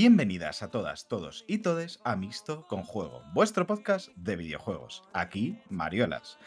bienvenidas a todas, todos y todes a Mixto con Juego, vuestro podcast de videojuegos. Aquí, Mariolas.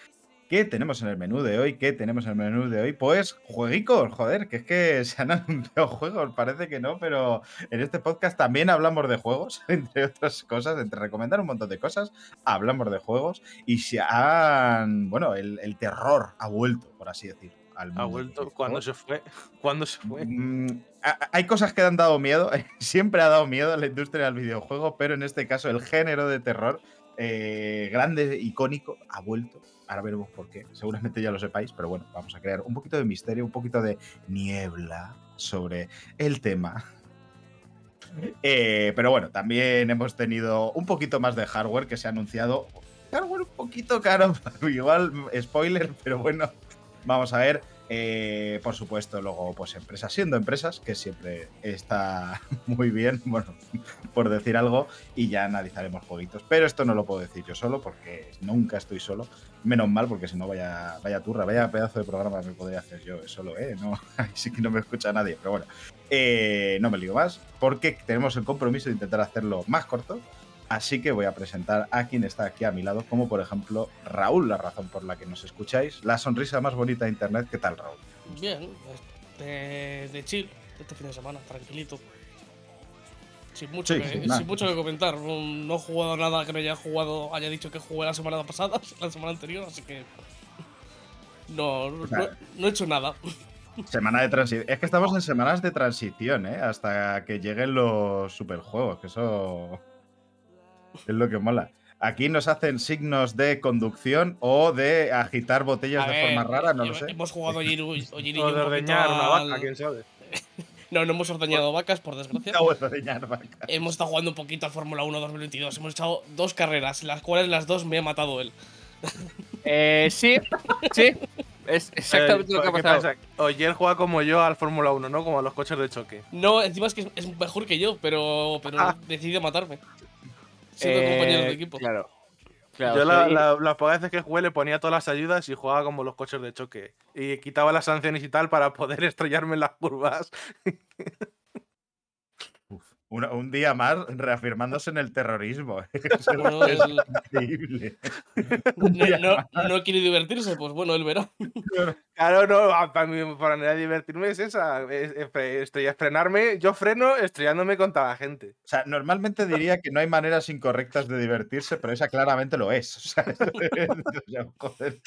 ¿Qué tenemos en el menú de hoy? ¿Qué tenemos en el menú de hoy? Pues jueguicos, joder, que es que se han anunciado juegos, parece que no, pero en este podcast también hablamos de juegos, entre otras cosas, entre recomendar un montón de cosas, hablamos de juegos y se han, bueno, el, el terror ha vuelto, por así decir. Al mundo Ha vuelto. los ¿Cuándo videojuegos. se fue? ¿Cuándo se fue? Mm, Hay cosas que han dado miedo, siempre ha dado miedo a la industria del videojuego, pero en este caso el género de terror eh, grande, icónico, ha vuelto. Ahora veremos por qué, seguramente ya lo sepáis, pero bueno, vamos a crear un poquito de misterio, un poquito de niebla sobre el tema. Eh, pero bueno, también hemos tenido un poquito más de hardware que se ha anunciado. Hardware un poquito caro, igual spoiler, pero bueno, vamos a ver. Eh, por supuesto, luego, pues empresas siendo empresas, que siempre está muy bien, bueno, por decir algo, y ya analizaremos jueguitos. Pero esto no lo puedo decir yo solo, porque nunca estoy solo. Menos mal, porque si no, vaya, vaya turra, vaya pedazo de programa me podría hacer yo solo, ¿eh? No, sí que no me escucha nadie, pero bueno. Eh, no me ligo más, porque tenemos el compromiso de intentar hacerlo más corto. Así que voy a presentar a quien está aquí a mi lado, como por ejemplo Raúl, la razón por la que nos escucháis, la sonrisa más bonita de internet. ¿Qué tal, Raúl? Bien, de, de chill, este fin de semana, tranquilito. Sin mucho, Sí, que, sin mucho que comentar. No, he jugado nada que no haya jugado, haya dicho que jugué la semana pasada, la semana anterior, así que. No, sea, no- no he hecho nada. Semana de transición. Es que estamos en semanas de transición, ¿eh? Hasta que lleguen los superjuegos, que eso es lo que mola. Aquí nos hacen signos de conducción o de agitar botellas A de ver, forma rara, no lo sé. Hemos jugado ayer, y- ayer y yo O un de poquito ordeñar una vaca, al- quién sabe. No, no hemos ordeñado vacas, por desgracia. No vuelvo a ordeñar vaca. Hemos estado jugando un poquito al Fórmula 1 2022. Hemos echado dos carreras, las cuales las dos me ha matado él. Eh, sí, sí. Es exactamente Eh, lo que ha ¿qué pasado. pasa? Oyer juega como yo al Fórmula 1, ¿no? Como a los coches de choque. No, encima es que es- es mejor que yo, pero, pero Ah. decidió matarme. Siendo Eh, compañero de equipo. Claro. claro yo la- las pocas veces que jugué le ponía todas las ayudas y jugaba como los coches de choque. Y quitaba las sanciones y tal para poder estrellarme en las curvas. Un, un día más reafirmándose en el terrorismo. Eso Bueno, es increíble. no, no, no quiere divertirse, pues bueno, él verá. Claro, no, para mi manera de divertirme es esa. Es, es fre- estrella- frenarme, yo freno estrellándome contra la gente. O sea, normalmente diría que no hay maneras incorrectas de divertirse, pero esa claramente lo es. O sea, o sea, joder.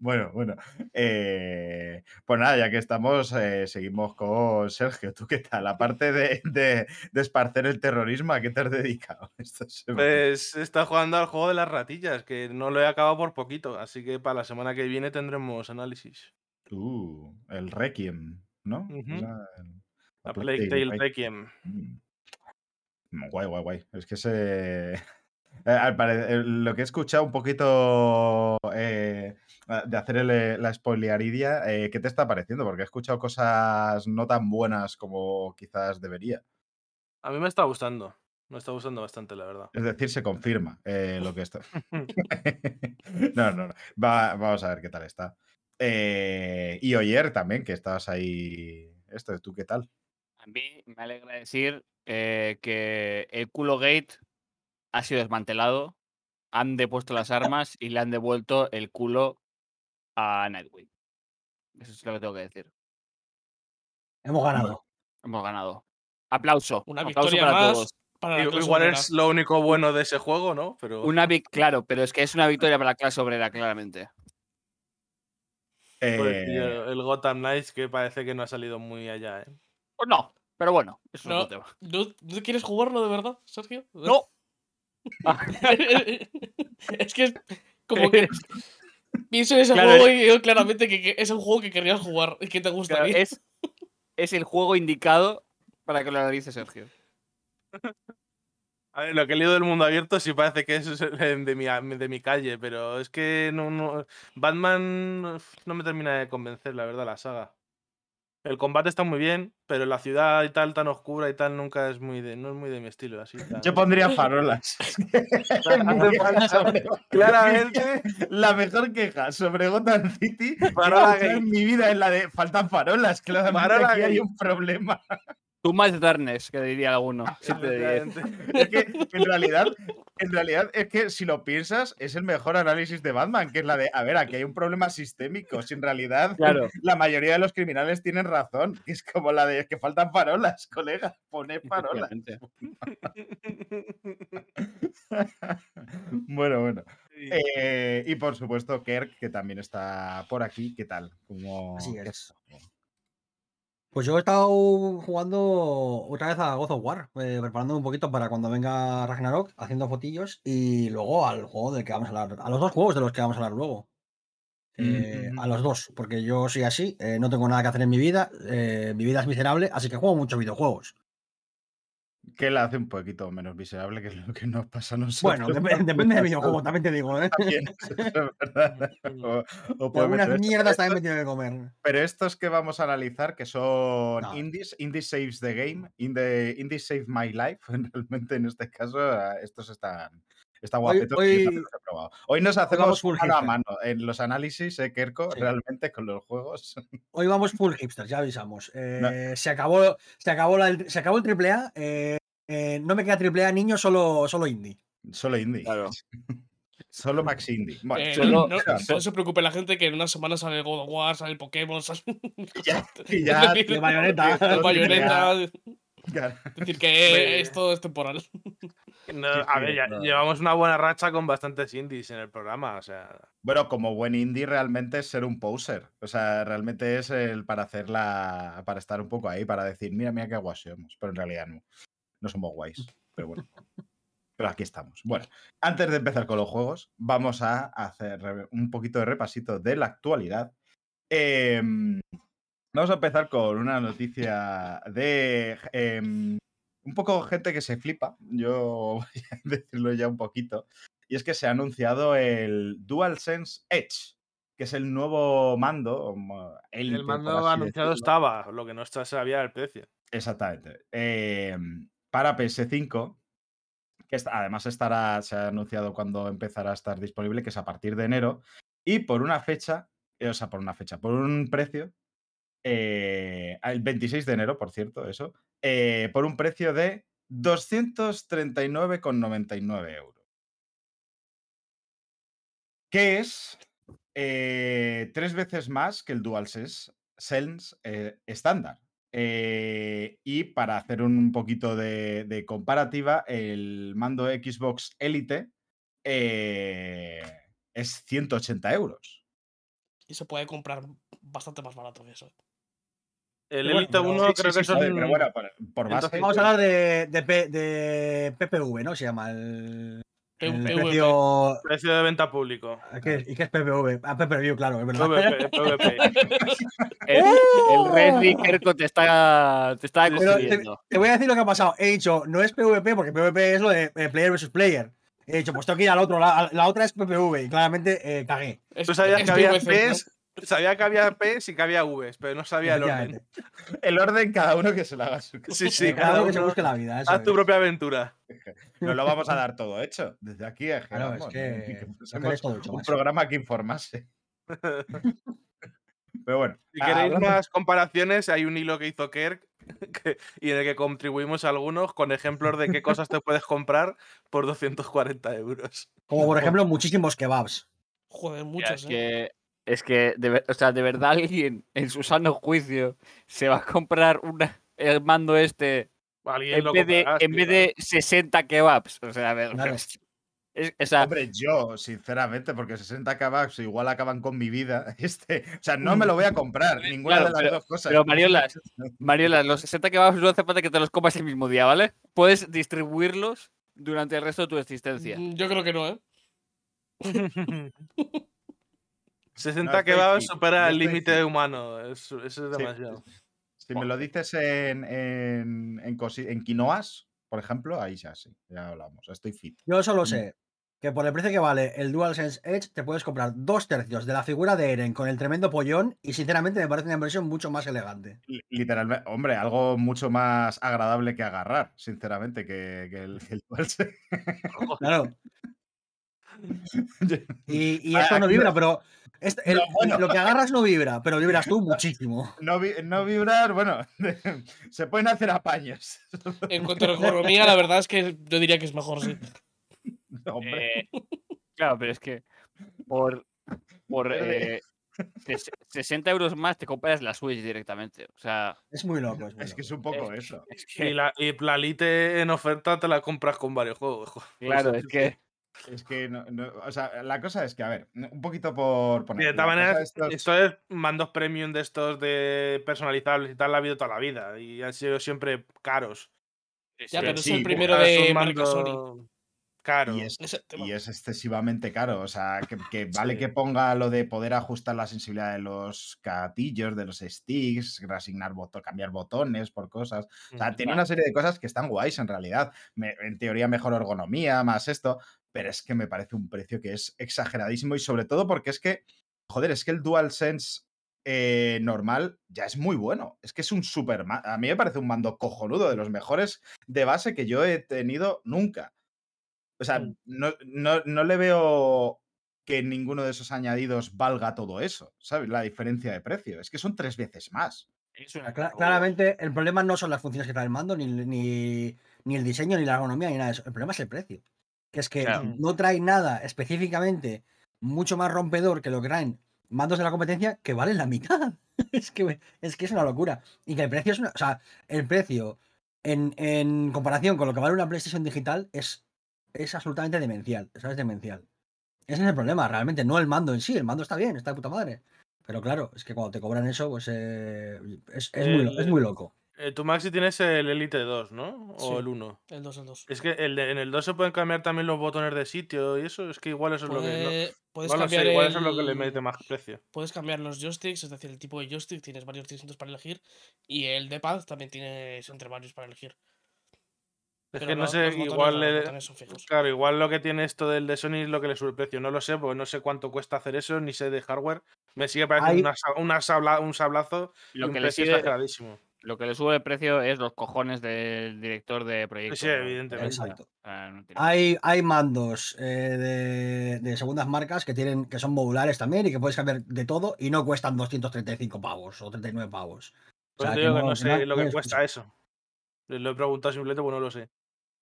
Bueno, bueno. eh, pues nada, ya que estamos, eh, seguimos con Sergio. ¿Tú qué tal? Aparte de, de, de esparcer el terrorismo, ¿a qué te has dedicado? esta semana? Pues está jugando al juego de las ratillas, que no lo he acabado por poquito. Así que para la semana que viene tendremos análisis. Uh, el Requiem, ¿no? Ujú. O sea, el- A Plague Tale. Requiem. Mm. Guay, guay, guay. Es que se. Eh, eh, lo que he escuchado un poquito eh, de hacer el, la spoilearidia, eh, ¿qué te está pareciendo? Porque he escuchado cosas no tan buenas como quizás debería. A mí me está gustando. Me está gustando bastante, la verdad. Es decir, se confirma eh, lo que está. no, no, no. Va- vamos a ver qué tal está. Eh, y Oyer también, que estabas ahí. Esto, ¿tú qué tal? A mí me alegra decir eh, que el culo gate ha sido desmantelado, han depuesto las armas y le han devuelto el culo a Nightwing. Eso es lo que tengo que decir. Hemos ganado. hemos ganado. Aplauso. Una aplauso victoria para más todos. para la I- clase Igual obrera. es lo único bueno de ese juego, ¿no? Pero Una vic- claro, pero es que es una victoria para la clase obrera, claramente. Eh, pobrecillo, el Gotham Knights que parece que no ha salido muy allá, ¿eh? Pues no, pero bueno, es No. otro tema. ¿No, ¿no quieres jugarlo de verdad, Sergio? No. es que es como que pienso en ese Claro, juego y veo claramente que, que es un juego que querrías jugar y que te Claro, gustaría. es, es el juego indicado para que lo analice Sergio. A ver, lo que he leído del mundo abierto sí parece que es de mi, de mi calle, pero es que no, no- Batman no me termina de convencer, la verdad, la saga. El combate está muy bien, pero la ciudad y tal, tan oscura y tal, nunca es muy de, no es muy de mi estilo. Así, tan- Yo pondría farolas. Claramente, La mejor queja sobre Gotham City Farola en mi vida es la de faltan farolas. Claramente Farola aquí hay un problema. Tú más darkness, que diría alguno. Es que en realidad, en realidad es que si lo piensas, es el mejor análisis de Batman, que es la de, a ver, aquí hay un problema sistémico. Si en realidad Claro. la mayoría de los criminales tienen razón, es como la de que faltan farolas, colega, pone farolas. Efectivamente. Bueno, bueno. Eh, y por supuesto, Kerk, que también está por aquí. ¿Qué tal? ¿Cómo- Así es. Pues yo he estado jugando otra vez a God of War, eh, preparándome un poquito para cuando venga Ragnarok, haciendo fotillos y luego al juego del que vamos a hablar, a los dos juegos de los que vamos a hablar luego. Eh, Mm. A los dos, porque yo soy así, eh, no tengo nada que hacer en mi vida, eh, mi vida es miserable, así que juego muchos videojuegos. Que la hace un poquito menos miserable que lo que nos pasa a nosotros. Bueno, dep- depende del videojuego, también te digo, ¿eh? También, es. O- o algunas meter- mierdas también me tiene que comer. Pero estos que vamos a analizar, que son No. indies, indies saves the game, indie, indies save my life, realmente en este caso eh, estos están, Hoy- y yo hoy- también los he probado. Hoy nos hacemos full mano a hipster. mano en los análisis, eh, Kerko, Sí. realmente con los juegos. Hoy vamos full hipsters, ya avisamos. Eh, se, acabó, se, acabó la- se acabó el triple A. eh, eh, no me queda triple A niño, solo, solo indie. Solo indie. Claro. Solo Max Indie. Bueno, Eh, solo- no, no- claro. no se preocupe la gente que en una semana sale God of War, sale Pokémon, sale. ya, y ya- Es decir, De bayoneta. el Bayonetta. Es ya- decir, que esto es temporal. No, a ver, ya- no. llevamos una buena racha con bastantes indies en el programa, o sea. Bueno, como buen indie realmente es ser un poser. O sea, realmente es el para hacerla, para estar un poco ahí, para decir, mira, mira qué guay somos. Pero en realidad no. No somos guays. Pero bueno. Pero aquí estamos. Bueno, antes de empezar con los juegos, vamos a hacer un poquito de repasito de la actualidad. Em, vamos a empezar con una noticia de em, un poco gente que se flipa. Yo voy a decirlo ya un poquito. Y es que se ha anunciado el DualSense Edge, que es el nuevo mando. El mando anunciado decirlo. estaba, lo que no está sabía el precio. Exactamente. em, para PS5, que además estará, se ha anunciado cuando empezará a estar disponible, que es a partir de enero, y por una fecha, eh, o sea, por una fecha, por un precio, eh, el 26 de enero, por cierto, eso, eh, por un precio de 239,99 euros. Que es eh, tres veces más que el DualSense Sense, eh, estándar. Eh, y para hacer un poquito de, de comparativa, el mando Xbox Elite es 180 euros. Y se puede comprar bastante más barato que eso. El Bueno, Elite pero- 1 Sí, creo sí, que sí, son. pero bueno, por, por base. Entonces, Vamos a hablar de, de, P- de PPV, ¿no? Se llama el, el precio. Precio de venta público. ¿qué- ¿Y qué es PPV? Ah, PPV, claro, es verdad. PVP, PVP. El, el Red Rickerco te está, te está te, te voy a decir lo que ha pasado. He dicho, no es PvP, porque PvP es lo de eh, player versus player. He dicho, pues tengo que ir al otro. La, la otra es PPV. Y claramente eh, cagué. Tú sabías que había. Ps, sabía que había Ps y que había Vs, pero no sabía el orden. El orden, cada uno que se lo haga a su Sí, sí, Eh, cada cada uno que se busque la vida. eso haz tu propia aventura. No lo vamos a dar todo hecho. Desde aquí es que, Claro, es que todo hecho, un macho. programa que informase. Pero bueno. Si ah, queréis hablando- más comparaciones, hay un hilo que hizo Kerk que- y en el que contribuimos algunos con ejemplos de qué cosas te puedes comprar por 240 euros. Como por ejemplo, muchísimos kebabs. Joder, muchos, es ¿eh? que, es que de, o sea, de verdad alguien en su sano juicio se va a comprar una, el mando este en vez, de, en vez de 60 kebabs? O sea, a ver. Claro. es- o sea, Hombre, yo, sinceramente, porque 60 kebabs igual acaban con mi vida. Este, o sea, no me lo voy a comprar, ninguna Claro, de las pero- dos cosas. pero Mariolas, Mariola, los 60 kebabs no hace falta que te los comas el mismo día, ¿vale? Puedes distribuirlos durante el resto de tu existencia. Mm, Yo creo que no, ¿eh? 60 No, estoy kebabs fit, supera yo el límite humano. Eso, eso es Sí, demasiado. Si me lo dices en, en, en, en quinoas, por ejemplo, ahí ya sí, ya hablamos. Estoy fit. Yo solo sé que por el precio que vale el DualSense Edge te puedes comprar dos tercios de la figura de Eren con el tremendo pollón y sinceramente me parece una inversión mucho más elegante. Li- Literalmente, hombre, algo mucho más agradable que agarrar, sinceramente, que, que el, que el DualSense. Claro. Y, y Ah, esto no aquí no- vibra, pero este- el- No, bueno. lo que agarras no vibra, pero vibras tú muchísimo. No, vi- no vibrar, bueno, se pueden hacer apaños. En cuanto a ergonomía, la verdad es que yo diría que es mejor, sí. Hombre, Eh, claro, pero es que por, por eh, ses- 60 euros más te compras la Switch directamente. O sea, Es muy loco. Es, muy es que es un poco eso. es Y la, y la Lite en oferta te la compras con varios juegos. claro, es que Es que, no, no- o sea, la cosa es que, a ver, un poquito por poner. de todas maneras, estos- esto es mandos premium de estos de personalizables y tal, la ha habido toda la vida. Y han sido siempre caros. Ya, pero es sí, el primero de marca Sony. mando Caro. Y es, y excesivamente caro. O sea, que, que vale Sí. que ponga lo de poder ajustar la sensibilidad de los gatillos, de los sticks, reasignar botones, cambiar botones por cosas. O sea, Mm. tiene una serie de cosas que están guays en realidad. Me- en teoría, mejor ergonomía, más esto. Pero es que me parece un precio que es exageradísimo. Y sobre todo porque es que, joder, es que el DualSense eh, normal ya es muy bueno. Es que es un super. A mí me parece un mando cojonudo, de los mejores de base que yo he tenido nunca. O sea, Mm. no, no, no le veo que ninguno de esos añadidos valga todo eso, ¿sabes? La diferencia de precio. Es que son tres veces más. es una Cla- locura. claramente, el problema no son las funciones que trae el mando, ni, ni, ni el diseño, ni la ergonomía, ni nada de eso. El problema es el precio. Que es que Claro. no trae nada específicamente mucho más rompedor que lo que traen mandos de la competencia que valen la mitad. es, que, es que es una locura. Y que el precio es una. O sea, el precio en, en comparación con lo que vale una PlayStation digital es, es absolutamente demencial. ¿Sabes? Demencial. Ese es el problema, realmente, no el mando en sí. El mando está bien, está de puta madre. Pero claro, es que cuando te cobran eso, pues eh, es, es muy, es muy loco. Eh, tú, Maxi, tienes el Elite 2, ¿no? O Sí. el 1. El 2, el 2. Es que el de- en el 2 se pueden cambiar también los botones de sitio y eso. Es que igual eso es lo que. no- puedes no sé, igual eso es lo que le mete más precio. Puedes cambiar los joysticks, es decir, el tipo de joystick, tienes varios distintos para elegir. Y el de pad también tienes entre varios para elegir. Es Pero que no lo- sé, botones igual. le-. Claro, igual lo que tiene esto del de Sony es lo que le sube el precio. No lo sé, porque no sé cuánto cuesta hacer eso, ni sé de hardware. Me sigue pareciendo Hay- una sa- una sabla- un sablazo y Lo un que, le precio sigue, exageradísimo. Lo que le sube el precio es los cojones del director de proyecto. Sí, evidentemente. Exacto. O sea, no tiene- Hay, hay mandos eh, de, de segundas marcas que tienen que son modulares también y que puedes cambiar de todo y no cuestan 235 pavos o 39 pavos. O Pues sea, te que digo que no- que sé no lo que cuesta eso. Lo he preguntado simplemente porque no lo sé.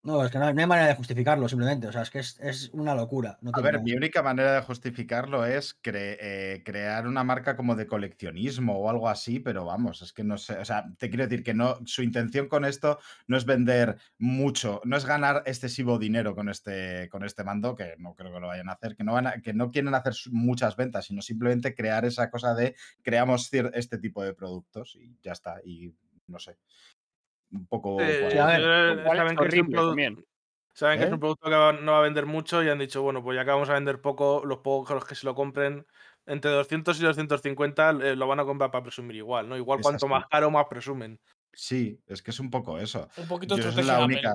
No, es que no hay, no hay manera de justificarlo simplemente. O sea, es que es, es una locura. No A ver, mi única manera de justificarlo es cre- eh, crear una marca como de coleccionismo o algo así, pero vamos, es que no sé, o sea, te quiero decir que no, su intención con esto no es vender mucho, no es ganar excesivo dinero con este, con este mando, que no creo que lo vayan a hacer, que no, van a- que no quieren hacer muchas ventas, sino simplemente crear esa cosa de creamos este tipo de productos y ya está, y no sé. Un poco... Eh, a ver, saben que es un. Saben que es un producto que va- no va a vender mucho y han dicho, bueno, pues ya que vamos a vender poco, los pocos que se lo compren entre 200 y 250 eh, lo van a comprar para presumir igual, ¿no? Igual Es cuanto así. más caro, más presumen. Sí, es que es un poco eso. Un poquito Yo es la única.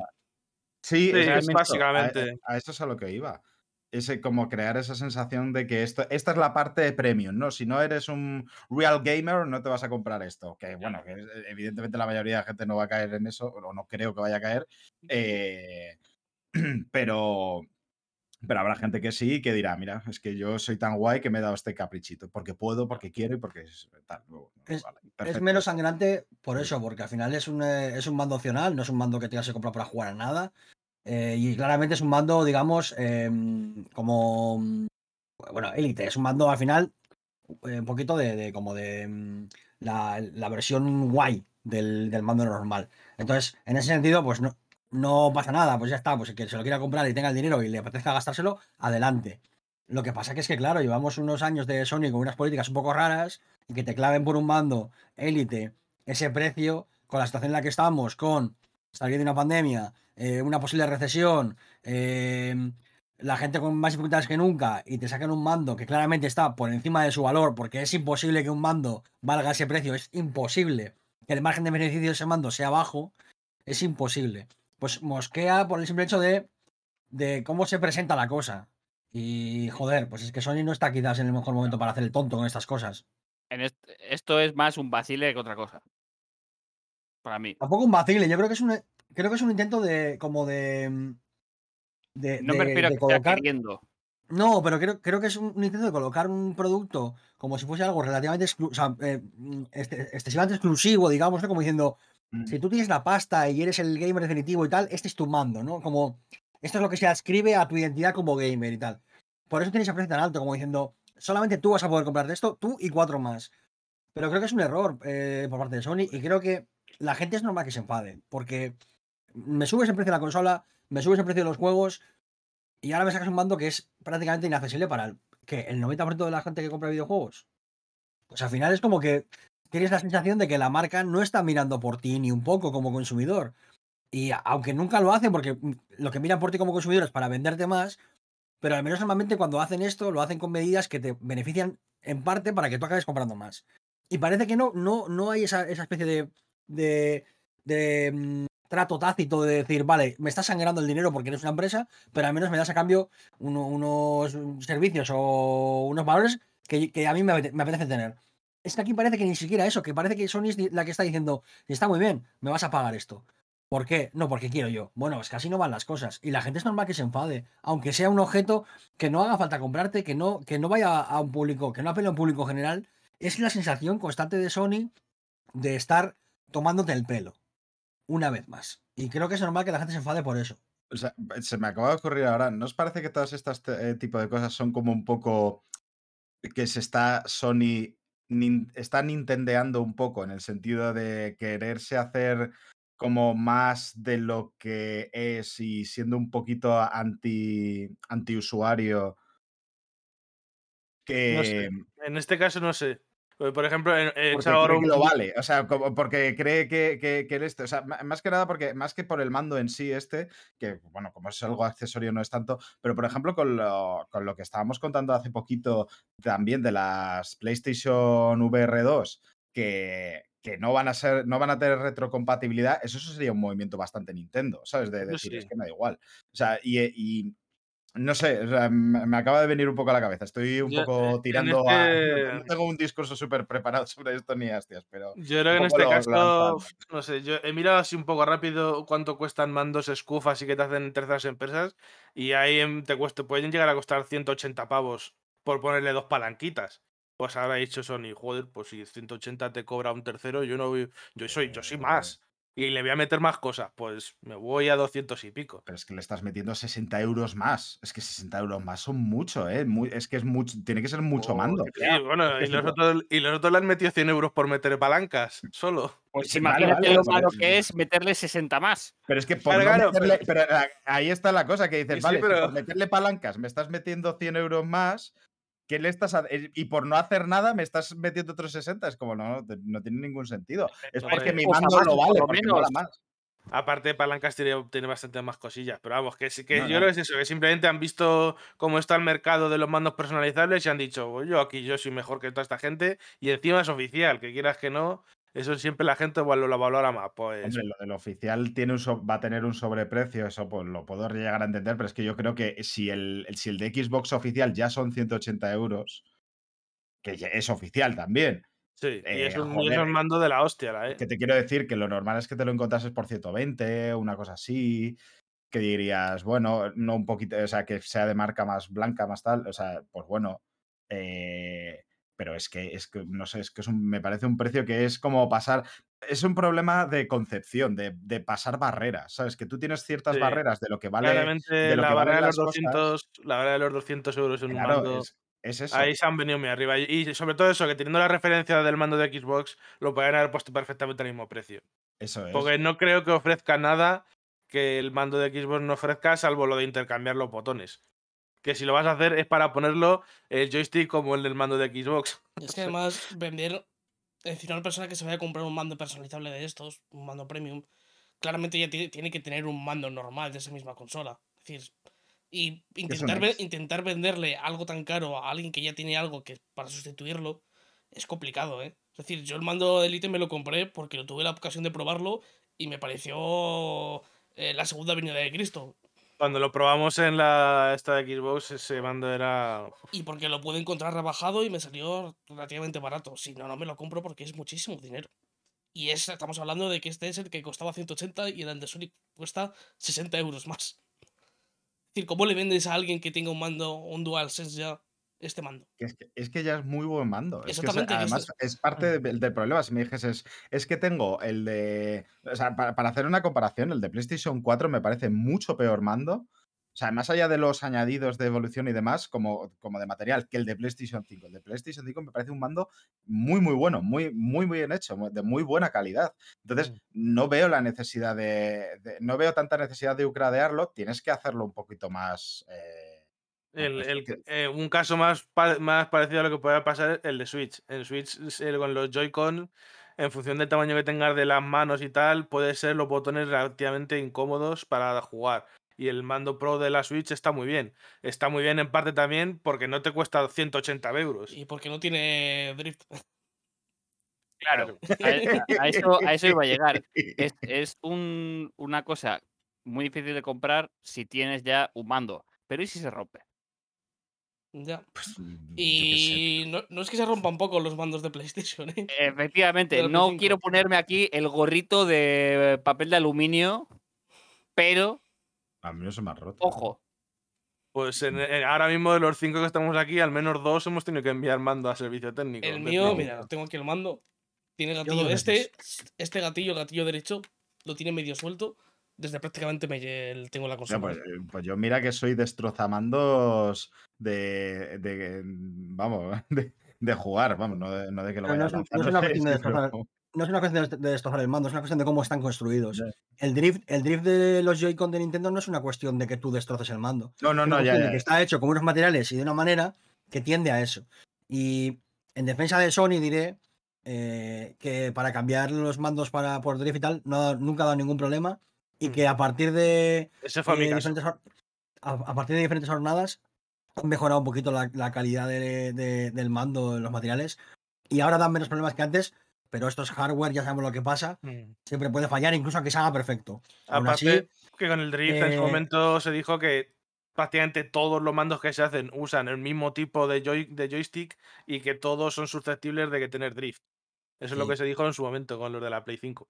Sí, Sí, es esto, básicamente. A, a eso es a lo que iba. Ese, como crear esa sensación de que esto, esta es la parte de premium, ¿no? Si no eres un real gamer, no te vas a comprar esto. Que bueno, que es- evidentemente la mayoría de gente no va a caer en eso, o no creo que vaya a caer. eh, pero, pero habrá gente que sí y que dirá, mira, es que yo soy tan guay que me he dado este caprichito. Porque puedo, porque quiero y porque es tal. Es- vale, Es perfecto. menos sangrante por eso, porque al final es un, eh, es un mando opcional, no es un mando que tengas que comprar para jugar a nada. Eh, y claramente es un mando, digamos, em, como. Bueno, élite, es un mando al final eh, un poquito de, como de mm, la, la versión guay del, del mando normal. Entonces, en ese sentido, pues no, no pasa nada, pues ya está, pues el que se lo quiera comprar y tenga el dinero y le apetezca gastárselo, adelante. Lo que pasa que es que, claro, llevamos unos años de Sony con unas políticas un poco raras y que te claven por un mando élite ese precio con la situación en la que estamos, con salir de una pandemia, eh, una posible recesión, eh, la gente con más dificultades que nunca y te sacan un mando que claramente está por encima de su valor, porque es imposible que un mando valga ese precio, es imposible que el margen de beneficio de ese mando sea bajo, es imposible. Pues mosquea por el simple hecho de, de cómo se presenta la cosa. Y joder, pues es que Sony no está quizás en el mejor momento para hacer el tonto con estas cosas. Esto es más un vacile que otra cosa. Para mí. Tampoco un vacile, yo creo que es un creo que es un intento de como de mm, de, No de- me refiero a que colocar queriendo. No, pero creo, creo que es un, un intento de colocar un producto como si fuese algo relativamente exclu- o sea, eh, mm, este- excesivamente exclusivo, digamos, ¿no? Como diciendo, Mm. si tú tienes la pasta y eres el gamer definitivo y tal, este es tu mando, ¿no? Como esto es lo que se adscribe a tu identidad como gamer y tal. Por eso tienes ese precio tan alto, como diciendo, solamente tú vas a poder comprarte esto, tú y cuatro más. Pero creo que es un error eh, por parte de Sony y creo que la gente es normal que se enfade, porque me subes el precio de la consola, me subes el precio de los juegos y ahora me sacas un mando que es prácticamente inaccesible para el, ¿qué? el 90% de la gente que compra videojuegos. Pues al final es como que tienes la sensación de que la marca no está mirando por ti ni un poco como consumidor. Y aunque nunca lo hacen, porque lo que miran por ti como consumidor es para venderte más, pero al menos normalmente cuando hacen esto, lo hacen con medidas que te benefician en parte para que tú acabes comprando más. Y parece que no, no, no hay esa, esa especie de, de, de, mm, trato tácito de decir, vale, me estás sangrando el dinero porque eres una empresa, pero al menos me das a cambio uno- unos servicios o unos valores que, que a mí me me apetece tener. Es que aquí parece que ni siquiera eso, que parece que Sony es la que está diciendo, está muy bien, me vas a pagar esto. ¿Por qué? No, porque quiero yo. Bueno, es que así no van las cosas. Y la gente es normal que se enfade, aunque sea un objeto que no haga falta comprarte, que no, que no vaya a un público, que no apele a un público general. Es la sensación constante de Sony de estar tomándote el pelo. Una vez más. Y creo que es normal que la gente se enfade por eso. O sea, se me acaba de ocurrir ahora, ¿no os parece que todas estas eh, tipo de cosas son como un poco que se está Sony nin- está nintendeando un poco en el sentido de quererse hacer como más de lo que es y siendo un poquito anti antiusuario que No sé. En este caso no sé. Porque, Por ejemplo, he hecho ahora un lo vale, o sea, como porque cree que, que, que el este, o sea, más que nada porque, más que por el mando en sí este, que bueno, como es algo accesorio no es tanto, pero por ejemplo con lo, con lo que estábamos contando hace poquito también de las PlayStation VR 2, que, que no van a ser, no van a tener retrocompatibilidad, eso sería un movimiento bastante Nintendo, ¿sabes? De Eso decir, es que me da igual. O sea, y, y no sé, o sea, me acaba de venir un poco a la cabeza. Estoy un Yo, eh, poco en tirando a. No tengo un discurso súper preparado sobre esto ni hostias, pero. Yo creo que en este caso, no sé, yo he mirado así un poco rápido cuánto cuestan mandos Scuf así que te hacen terceras empresas y ahí te cuesta, pueden llegar a costar 180 pavos por ponerle dos palanquitas. Pues ahora he dicho Sony, joder, pues si 180 te cobra un tercero, yo no yo soy, yo soy más. Y le voy a meter más cosas, pues me voy a 200 y pico. Pero es que le estás metiendo 60 euros más. Es que 60 euros más son mucho, ¿eh? Muy- es que es mucho, tiene que ser mucho mando. Sí, bueno, y los, otros, y los otros le han metido 100 euros por meter palancas, solo. Pues Sí, vale, imagínate vale, lo malo eso. que es meterle 60 más. Pero es que por Claro, no meterle- pero a- ahí está la cosa que dices, Sí, sí, vale, si pero- por meterle palancas me estás metiendo 100 euros más, ¿qué le estás ha- y por no hacer nada me estás metiendo otros 60? Es como, no, no, no tiene ningún sentido. Es porque mi cosa mando lo por vale, menos. mola más. Aparte de palancas tiene, tiene bastante más cosillas, pero vamos, que sí que No, yo no. creo que es eso, que simplemente han visto cómo está el mercado de los mandos personalizables y han dicho, "Pues yo aquí yo soy mejor que toda esta gente y encima es oficial, que quieras que no, eso siempre la gente lo valora más, pues Hombre, lo del oficial tiene un so- va a tener un sobreprecio, eso pues lo puedo llegar a entender, pero es que yo creo que si el, si el de Xbox oficial ya son 180 euros, que es oficial también, sí, y eh, es un, y joder, es un mando de la hostia, la, eh. que te quiero decir que lo normal es que te lo encontrases por 120, una cosa así, que dirías, bueno, no un poquito, o sea, que sea de marca más blanca, más tal, o sea, pues bueno, eh, pero es que, es que, no sé, es que es un- me parece un precio que es como pasar, es un problema de concepción, de, de pasar barreras, ¿sabes? Que tú tienes ciertas Sí. barreras de lo que vale, Claramente de lo la que barrera de los cosas. 200, la barrera de los 200 euros en un mando. es, Es eso. Ahí se han venido muy arriba. Y sobre todo eso, que teniendo la referencia del mando de Xbox, lo podrían haber puesto perfectamente al mismo precio. Eso es. Porque no creo que ofrezca nada que el mando de Xbox no ofrezca, salvo lo de intercambiar los botones. Que si lo vas a hacer es para ponerlo el joystick como el del mando de Xbox. Y es que además vender, es decir, una persona que se vaya a comprar un mando personalizable de estos, un mando premium, claramente ya tiene, que tener un mando normal de esa misma consola. Es decir, y intentar, intentar venderle algo tan caro a alguien que ya tiene algo que para sustituirlo es complicado, ¿eh? Es decir, yo el mando de Elite me lo compré porque tuve la ocasión de probarlo y me pareció eh, la segunda venida de Cristo. Cuando lo probamos en la esta de Xbox, ese mando era. Y porque lo pude encontrar rebajado y me salió relativamente barato. Si no, no me lo compro porque es muchísimo dinero. Y es, estamos hablando de que este es el que costaba 180 y el de Sonic cuesta 60 euros más. Es decir, ¿cómo le vendes a alguien que tenga un mando, un DualSense ya, este mando? Es que, es que ya es muy buen mando. Es que es- es- además es parte de- del problema. Si me dijes, es, que tengo el de. O sea, para, para hacer una comparación, el de PlayStation 4 me parece mucho peor mando. O sea, más allá de los añadidos de evolución y demás, como, como de material, que el de PlayStation 5. El de PlayStation 5 me parece un mando muy, muy bueno, muy, muy, muy bien hecho, de muy buena calidad. Entonces, Mm. no veo la necesidad de, de- No veo tanta necesidad de upgradearlo. Tienes que hacerlo un poquito más. eh, El, pues, el- eh, un caso más, pa- más parecido a lo que puede pasar es el de Switch. En Switch, el- con los Joy-Con, en función del tamaño que tengas de las manos y tal, puede ser los botones relativamente incómodos para jugar. Y el mando Pro de la Switch está muy bien. Está muy bien en parte también porque no te cuesta 180 euros. Y porque no tiene drift. Claro, a, a- a eso, a eso iba a llegar. Es, es un- una cosa muy difícil de comprar si tienes ya un mando. Pero ¿y si se rompe? Ya. pues, sé. Y no, no es que se rompan poco los mandos de PlayStation, ¿eh? Efectivamente, no quiero 5. ponerme aquí el gorrito de papel de aluminio, pero, A mí no se me ha roto. ojo, Pues en- en- ahora mismo de los cinco que estamos aquí, al menos dos hemos tenido que enviar mando a servicio técnico. El mío, mira, tengo aquí el mando. Tiene gatillo este. Este gatillo, el gatillo derecho, lo tiene medio suelto. Desde prácticamente me tengo la consola. pues, eh, pues yo mira que soy destrozamandos de, de vamos, de, de jugar, vamos, no de, no de que lo no es no una cuestión de destrozar. No es una cuestión de de destrozar el mando, es una cuestión de cómo están construidos. El drift, el drift de los Joy-Con de Nintendo no es una cuestión de que tú destroces el mando. No, no, Es una no, ya, cuestión de ya, que ya. está hecho con unos materiales y de una manera que tiende a eso. Y en defensa de Sony diré eh, que para cambiar los mandos para por drift y tal no, nunca ha dado ningún problema y Mm. que a partir de Ese fue mi eh, caso. diferentes a, a partir de diferentes jornadas han mejorado un poquito la, la calidad de- de- del mando los materiales y ahora dan menos problemas que antes, pero esto es hardware, ya sabemos lo que pasa, Mm. siempre puede fallar, incluso aunque se haga perfecto. Así, Aparte que con el drift en su eh, momento se dijo que prácticamente todos los mandos que se hacen usan el mismo tipo de, joy- de joystick y que todos son susceptibles de que tener drift. Eso es lo que se dijo en su momento con los de la Play 5.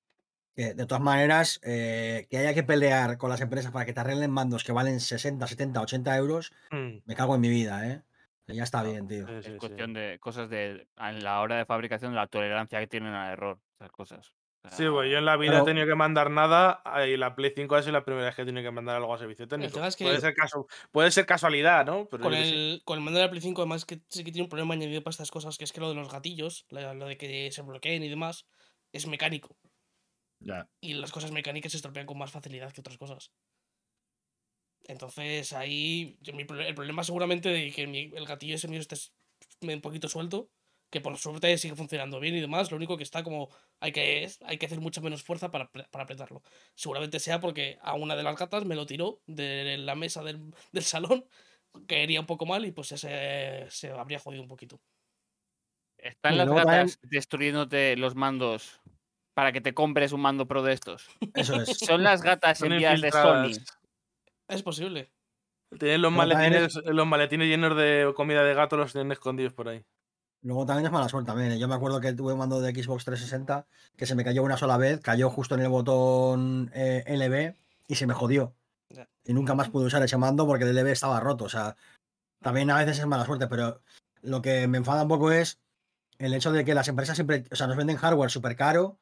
Que de todas maneras, eh, que haya que pelear con las empresas para que te arreglen mandos que valen 60, 70, 80 euros, Mm, me cago en mi vida, ¿eh? Ya está no, bien, tío. sí, sí, es sí. cuestión de cosas de en la hora de fabricación, de la tolerancia que tienen al error, esas cosas. O Sí, pues yo en la vida Pero- he tenido que mandar nada y la Play 5 ha sido la primera vez que he tenido que mandar algo a servicio técnico. es que- puede, ser casu- puede ser casualidad, ¿no? Pero Con el, con el mando de la Play 5, además, que sí que tiene un problema añadido para estas cosas, que es que lo de los gatillos, lo de que se bloqueen y demás, es mecánico. Ya. Y las cosas mecánicas se estropean con más facilidad que otras cosas. Entonces ahí yo- mi pro- el problema seguramente de que mi- el gatillo ese mío esté un poquito suelto, que por suerte sigue funcionando bien y demás, lo único que está como hay que, hay que hacer mucha menos fuerza para, para apretarlo. Seguramente sea porque a una de las gatas me lo tiró de la mesa del, del salón, caería un poco mal y pues ese se habría jodido un poquito. ¿Están Y las también- gatas destruyéndote los mandos para que te compres un mando pro de estos? Eso es. Son las gatas enviadas de Sony. Es posible. Tienen los maletines, los maletines llenos de comida de gato, los tienen escondidos por ahí. Luego también es mala suerte también. ¿eh? Yo me acuerdo que tuve un mando de Xbox 360 que se me cayó una sola vez, cayó justo en el botón eh, LB y se me jodió. Y nunca más pude usar ese mando porque el LB estaba roto. O sea, también a veces es mala suerte, pero lo que me enfada un poco es el hecho de que las empresas siempre, o sea, nos venden hardware súper caro,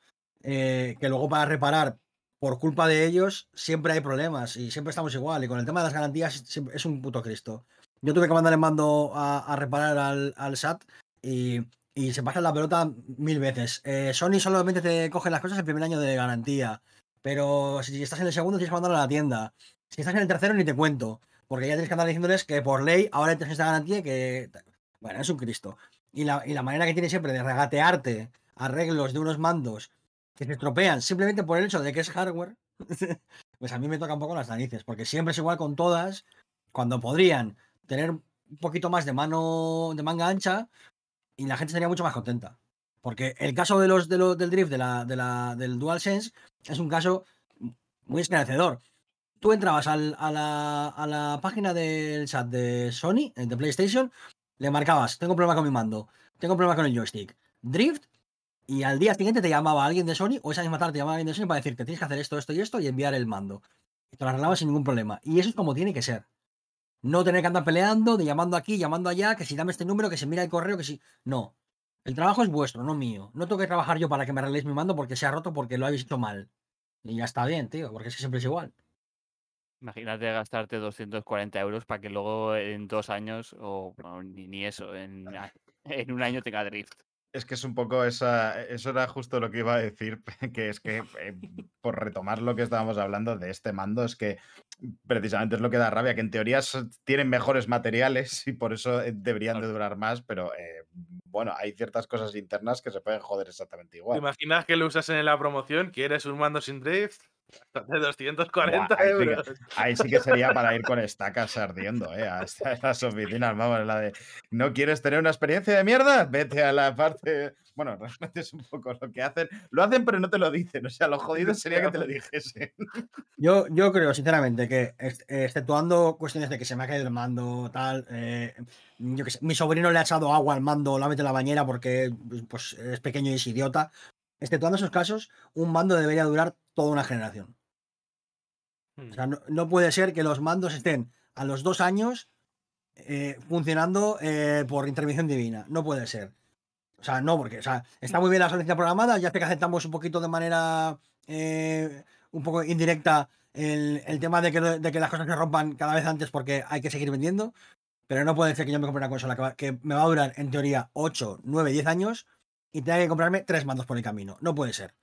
eh, que luego para reparar, por culpa de ellos, siempre hay problemas y siempre estamos igual. Y con el tema de las garantías es un puto Cristo. Yo tuve que mandar el mando a, reparar al, SAT y, y se pasa la pelota mil veces. Eh, Sony solamente te coge las cosas el primer año de garantía, pero si estás en el segundo tienes que mandarlo a la tienda. Si estás en el tercero ni te cuento, porque ya tienes que andar diciéndoles que por ley ahora tienes esta garantía que... Bueno, es un Cristo. Y la, y la manera que tiene siempre de regatearte arreglos de unos mandos que se estropean simplemente por el hecho de que es hardware, pues a mí me toca un poco las narices, porque siempre es igual con todas, cuando podrían tener un poquito más de mano, de manga ancha, y la gente estaría mucho más contenta. Porque el caso de los, de del drift de la, de la, del DualSense es un caso muy esclarecedor. Tú entrabas al- a, la, a la página del chat de Sony, eh, de PlayStation, le marcabas, tengo problema con mi mando, tengo problema con el joystick, drift, y al día siguiente te llamaba alguien de Sony, o esa misma tarde te llamaba alguien de Sony para decirte, tienes que hacer esto, esto y esto, y enviar el mando. Y te lo arreglaban sin ningún problema. Y eso es como tiene que ser. No tener que andar peleando, de llamando aquí, llamando allá, que si dame este número, que se mira el correo, que si. No. El trabajo es vuestro, no mío. No tengo que trabajar yo para que me arregléis mi mando porque se ha roto porque lo habéis hecho mal. Y ya está bien, tío, porque es que siempre es igual. Imagínate gastarte 240 euros para que luego en dos años, o bueno, ni, ni eso, en, en un año tenga drift. Es que es un poco esa. Eso era justo lo que iba a decir, que es que, eh, por retomar lo que estábamos hablando de este mando, es que precisamente es lo que da rabia, que en teoría tienen mejores materiales y por eso eh, deberían de durar más, pero eh, bueno, hay ciertas cosas internas que se pueden joder exactamente ¿Te igual. imaginas que lo usas en la promoción? ¿Quieres un mando sin drift? De 240 Buah, ahí sí que- euros. Ahí sí que sería para ir con estacas ardiendo, ¿eh? A las oficinas, vamos, la de, ¿no quieres tener una experiencia de mierda? Vete a la parte... Bueno, realmente es un poco lo que hacen. Lo hacen, pero no te lo dicen. O sea, lo jodido sería que te lo dijesen. Yo, yo creo, sinceramente, que ex- exceptuando cuestiones de que se me ha caído el mando, tal, eh, yo qué sé, mi sobrino le ha echado agua al mando, la mete en la bañera porque pues, es pequeño y es idiota. Exceptuando esos casos, un mando debería durar toda una generación. O sea, no, no puede ser que los mandos estén a los dos años eh, funcionando eh, por intervención divina. No puede ser. O sea, no, porque o sea, está muy bien la solicitud programada, ya sé que aceptamos un poquito de manera eh, un poco indirecta el, el tema de que, no- de que las cosas se rompan cada vez antes porque hay que seguir vendiendo. Pero no puede ser que yo me compre una consola que, va- que me va a durar, en teoría, 8, 9, 10 años y tenga que comprarme tres mandos por el camino. No puede ser.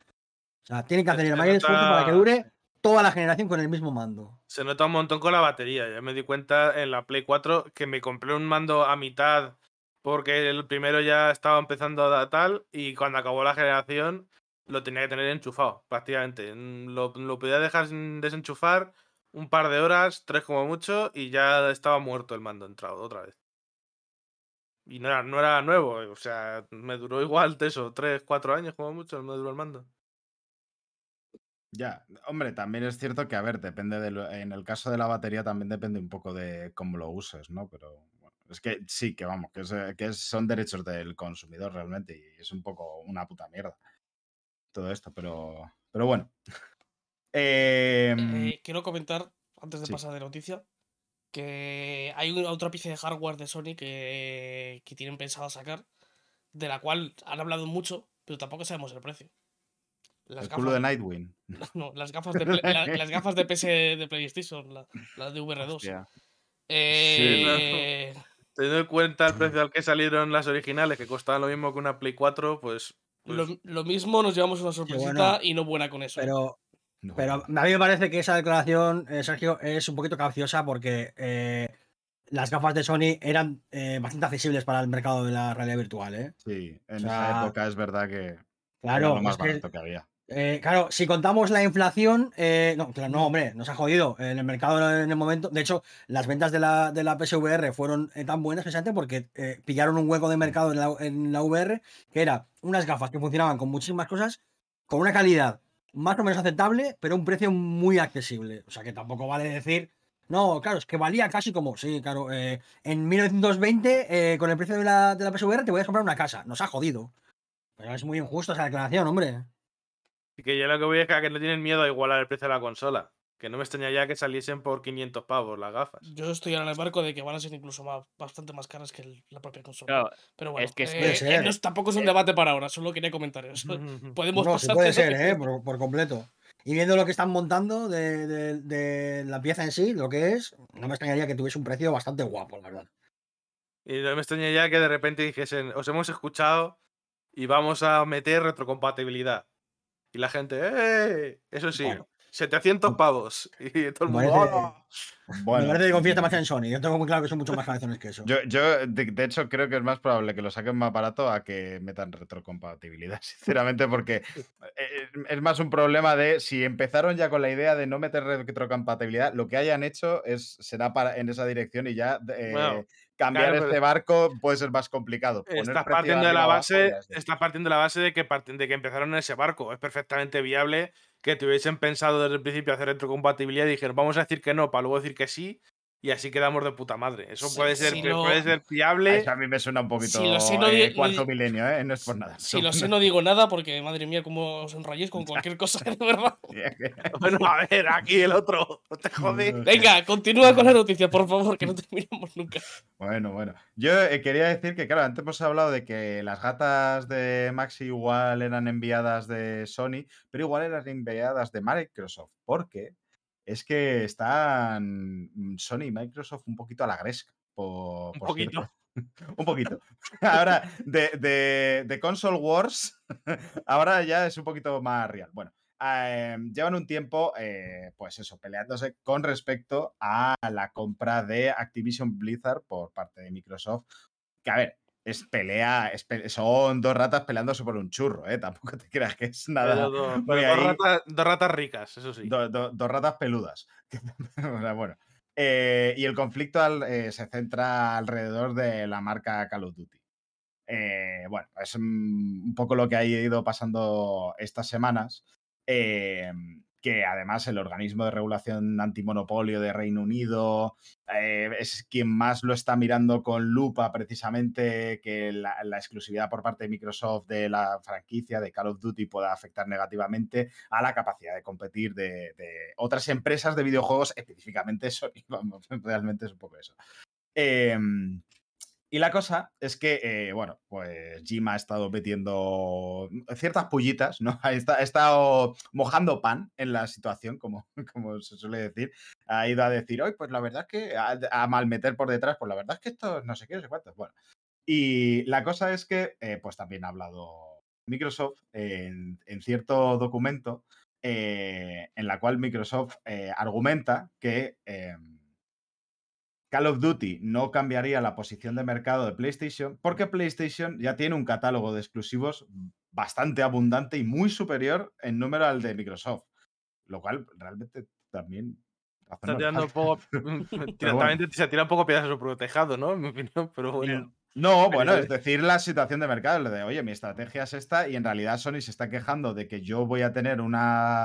O sea, tienen que hacer el mayor esfuerzo para que dure toda la generación con el mismo mando. Se nota un montón con la batería. Ya me di cuenta en la Play 4 que me compré un mando a mitad porque el primero ya estaba empezando a dar tal y cuando acabó la generación lo tenía que tener enchufado prácticamente. Mm, Lo, lo podía dejar sin desenchufar un par de horas, tres como mucho, y ya estaba muerto el mando entrado otra vez. Y no era, no era nuevo, o sea, me duró igual eso, tres, cuatro años como mucho, me duró el mando. Ya, hombre, también es cierto que, a ver, depende de lo- en el caso de la batería también depende un poco de cómo lo uses, ¿no? Pero bueno, es que sí, que vamos, que, es, eh, que son derechos del consumidor realmente y es un poco una puta mierda todo esto, pero, pero bueno. Em, Eh, quiero comentar, antes de sí. pasar de noticia, que hay una- otra pieza de hardware de Sony que, que tienen pensado sacar, de la cual han hablado mucho, pero tampoco sabemos el precio. Las el culo de Nightwing. no, las gafas de, Play- la- las gafas de PS de PlayStation, la, la de VR2. Hostia. Eh, Teniendo en cuenta el precio al que salieron las originales, que costaban lo mismo que una Play 4, pues. pues lo, lo mismo nos llevamos una sorpresita bueno, y no buena con eso. Pero, No, pero a mí me parece que esa declaración, eh, Sergio, es un poquito capciosa porque eh, las gafas de Sony eran eh, bastante accesibles para el mercado de la realidad virtual, ¿eh? Sí, en o esa época es verdad que era Claro, lo más que- barato que había. Eh, claro, si contamos la inflación, eh, no, claro, no, hombre, nos ha jodido. En el mercado en el momento, de hecho, las ventas de la, de la PSVR fueron tan buenas precisamente porque eh, pillaron un hueco de mercado en la, en la VR, que era unas gafas que funcionaban con muchísimas cosas, con una calidad más o menos aceptable, pero un precio muy accesible. O sea que tampoco vale decir, no, claro, es que valía casi como, sí, claro, eh, en 1920, eh, con el precio de la, de la PSVR, te voy a comprar una casa. Nos ha jodido. Pero es muy injusto esa declaración, hombre. y que yo lo que voy es que a que no tienen miedo a igualar el precio de la consola. Que no me extrañaría que saliesen por 500 pavos las gafas. Yo estoy ahora en el barco de que van a ser incluso más, bastante más caras que el- la propia consola. Claro, Pero bueno, es que eh, eh, no es- tampoco es un Eh, debate para ahora, solo quería comentar eso. Podemos No, sí pasar puede de ser. ¿eh? Por, por completo. Y viendo lo que están montando de, de- de la pieza en sí, lo que es, no me extrañaría que tuviese un precio bastante guapo, la verdad. Y no me extraña ya que de repente dijesen, os hemos escuchado y vamos a meter retrocompatibilidad. Y la gente, ¡eh! Eso sí, Bueno. 700 pavos. Y todo el mundo, Parece- "¡Hola!". Bueno, me parece que confías más en Sony. Yo tengo muy claro que son mucho más canciones que eso. Yo, yo de, de hecho, creo que es más probable que lo saquen más barato a que metan retrocompatibilidad, sinceramente, porque eh, es más un problema de si empezaron ya con la idea de no meter retrocompatibilidad, lo que hayan hecho es será para en esa dirección y ya eh, Bueno, cambiar claro, este barco puede ser más complicado. Estás partiendo, de la base, es estás partiendo de la base de que, de que empezaron en ese barco. Es perfectamente viable que te hubiesen pensado desde el principio hacer retrocompatibilidad y dijeron, vamos a decir que no, para luego decir que sí, y así quedamos de puta madre. Eso Sí, puede ser, si puede ser fiable. Eso a mí me suena un poquito Si lo sé, no eh, cuarto milenio, ¿eh? No es por nada. Si lo sé, no digo nada porque, madre mía, cómo os enrolláis con cualquier cosa, de verdad. Bueno, a ver, aquí el otro, no te jode. Venga, continúa con la noticia, por favor, que no terminamos nunca. Bueno, bueno. Yo eh, quería decir que, claro, antes hemos hablado de que las gatas de Maxi igual eran enviadas de Sony, pero igual eran enviadas de Microsoft, porque es que están mm, Sony y Microsoft un poquito a la gresca. Por, Un por poquito. cierto. un poquito. Ahora, de, de- de Console Wars, ahora ya es un poquito más real. Bueno, eh, llevan un tiempo, eh, pues eso, peleándose con respecto a la compra de Activision Blizzard por parte de Microsoft. Que a ver, es pelea, es pe- son dos ratas peleándose por un churro, ¿eh? Tampoco te creas que es nada. Pero do- muy pero dos, ahí. ratas, dos ratas ricas, eso sí. Do- do- dos ratas peludas. O sea, bueno. Eh, y el conflicto al- eh, se centra alrededor de la marca Call of Duty. Eh, bueno, es un poco lo que ha ido pasando estas semanas. Que además el organismo de regulación antimonopolio de Reino Unido eh, es quien más lo está mirando con lupa precisamente que la, exclusividad por parte de Microsoft de la franquicia de Call of Duty pueda afectar negativamente a la capacidad de competir de, de otras empresas de videojuegos, específicamente Sony. Vamos, realmente es un poco eso. Em, y la cosa es que, eh, bueno, pues Jim ha estado metiendo ciertas pullitas, ¿no? Ha esta- ha estado mojando pan en la situación, como, como se suele decir. Ha ido a decir, hoy, pues la verdad es que, a, a malmeter por detrás, pues la verdad es que esto no sé qué, no sé cuántos. Bueno, y la cosa es que, eh, pues también ha hablado Microsoft en, en cierto documento eh, en la cual Microsoft eh, argumenta que em, Call of Duty no cambiaría la posición de mercado de PlayStation porque PlayStation ya tiene un catálogo de exclusivos bastante abundante y muy superior en número al de Microsoft. Lo cual realmente también... Está tirando un poco. bueno. Directamente se tira un poco piedras a su propio tejado, ¿no? En mi opinión, pero bueno. No, bueno, es decir, la situación de mercado, lo de, oye, mi estrategia es esta y en realidad Sony se está quejando de que yo voy a tener una,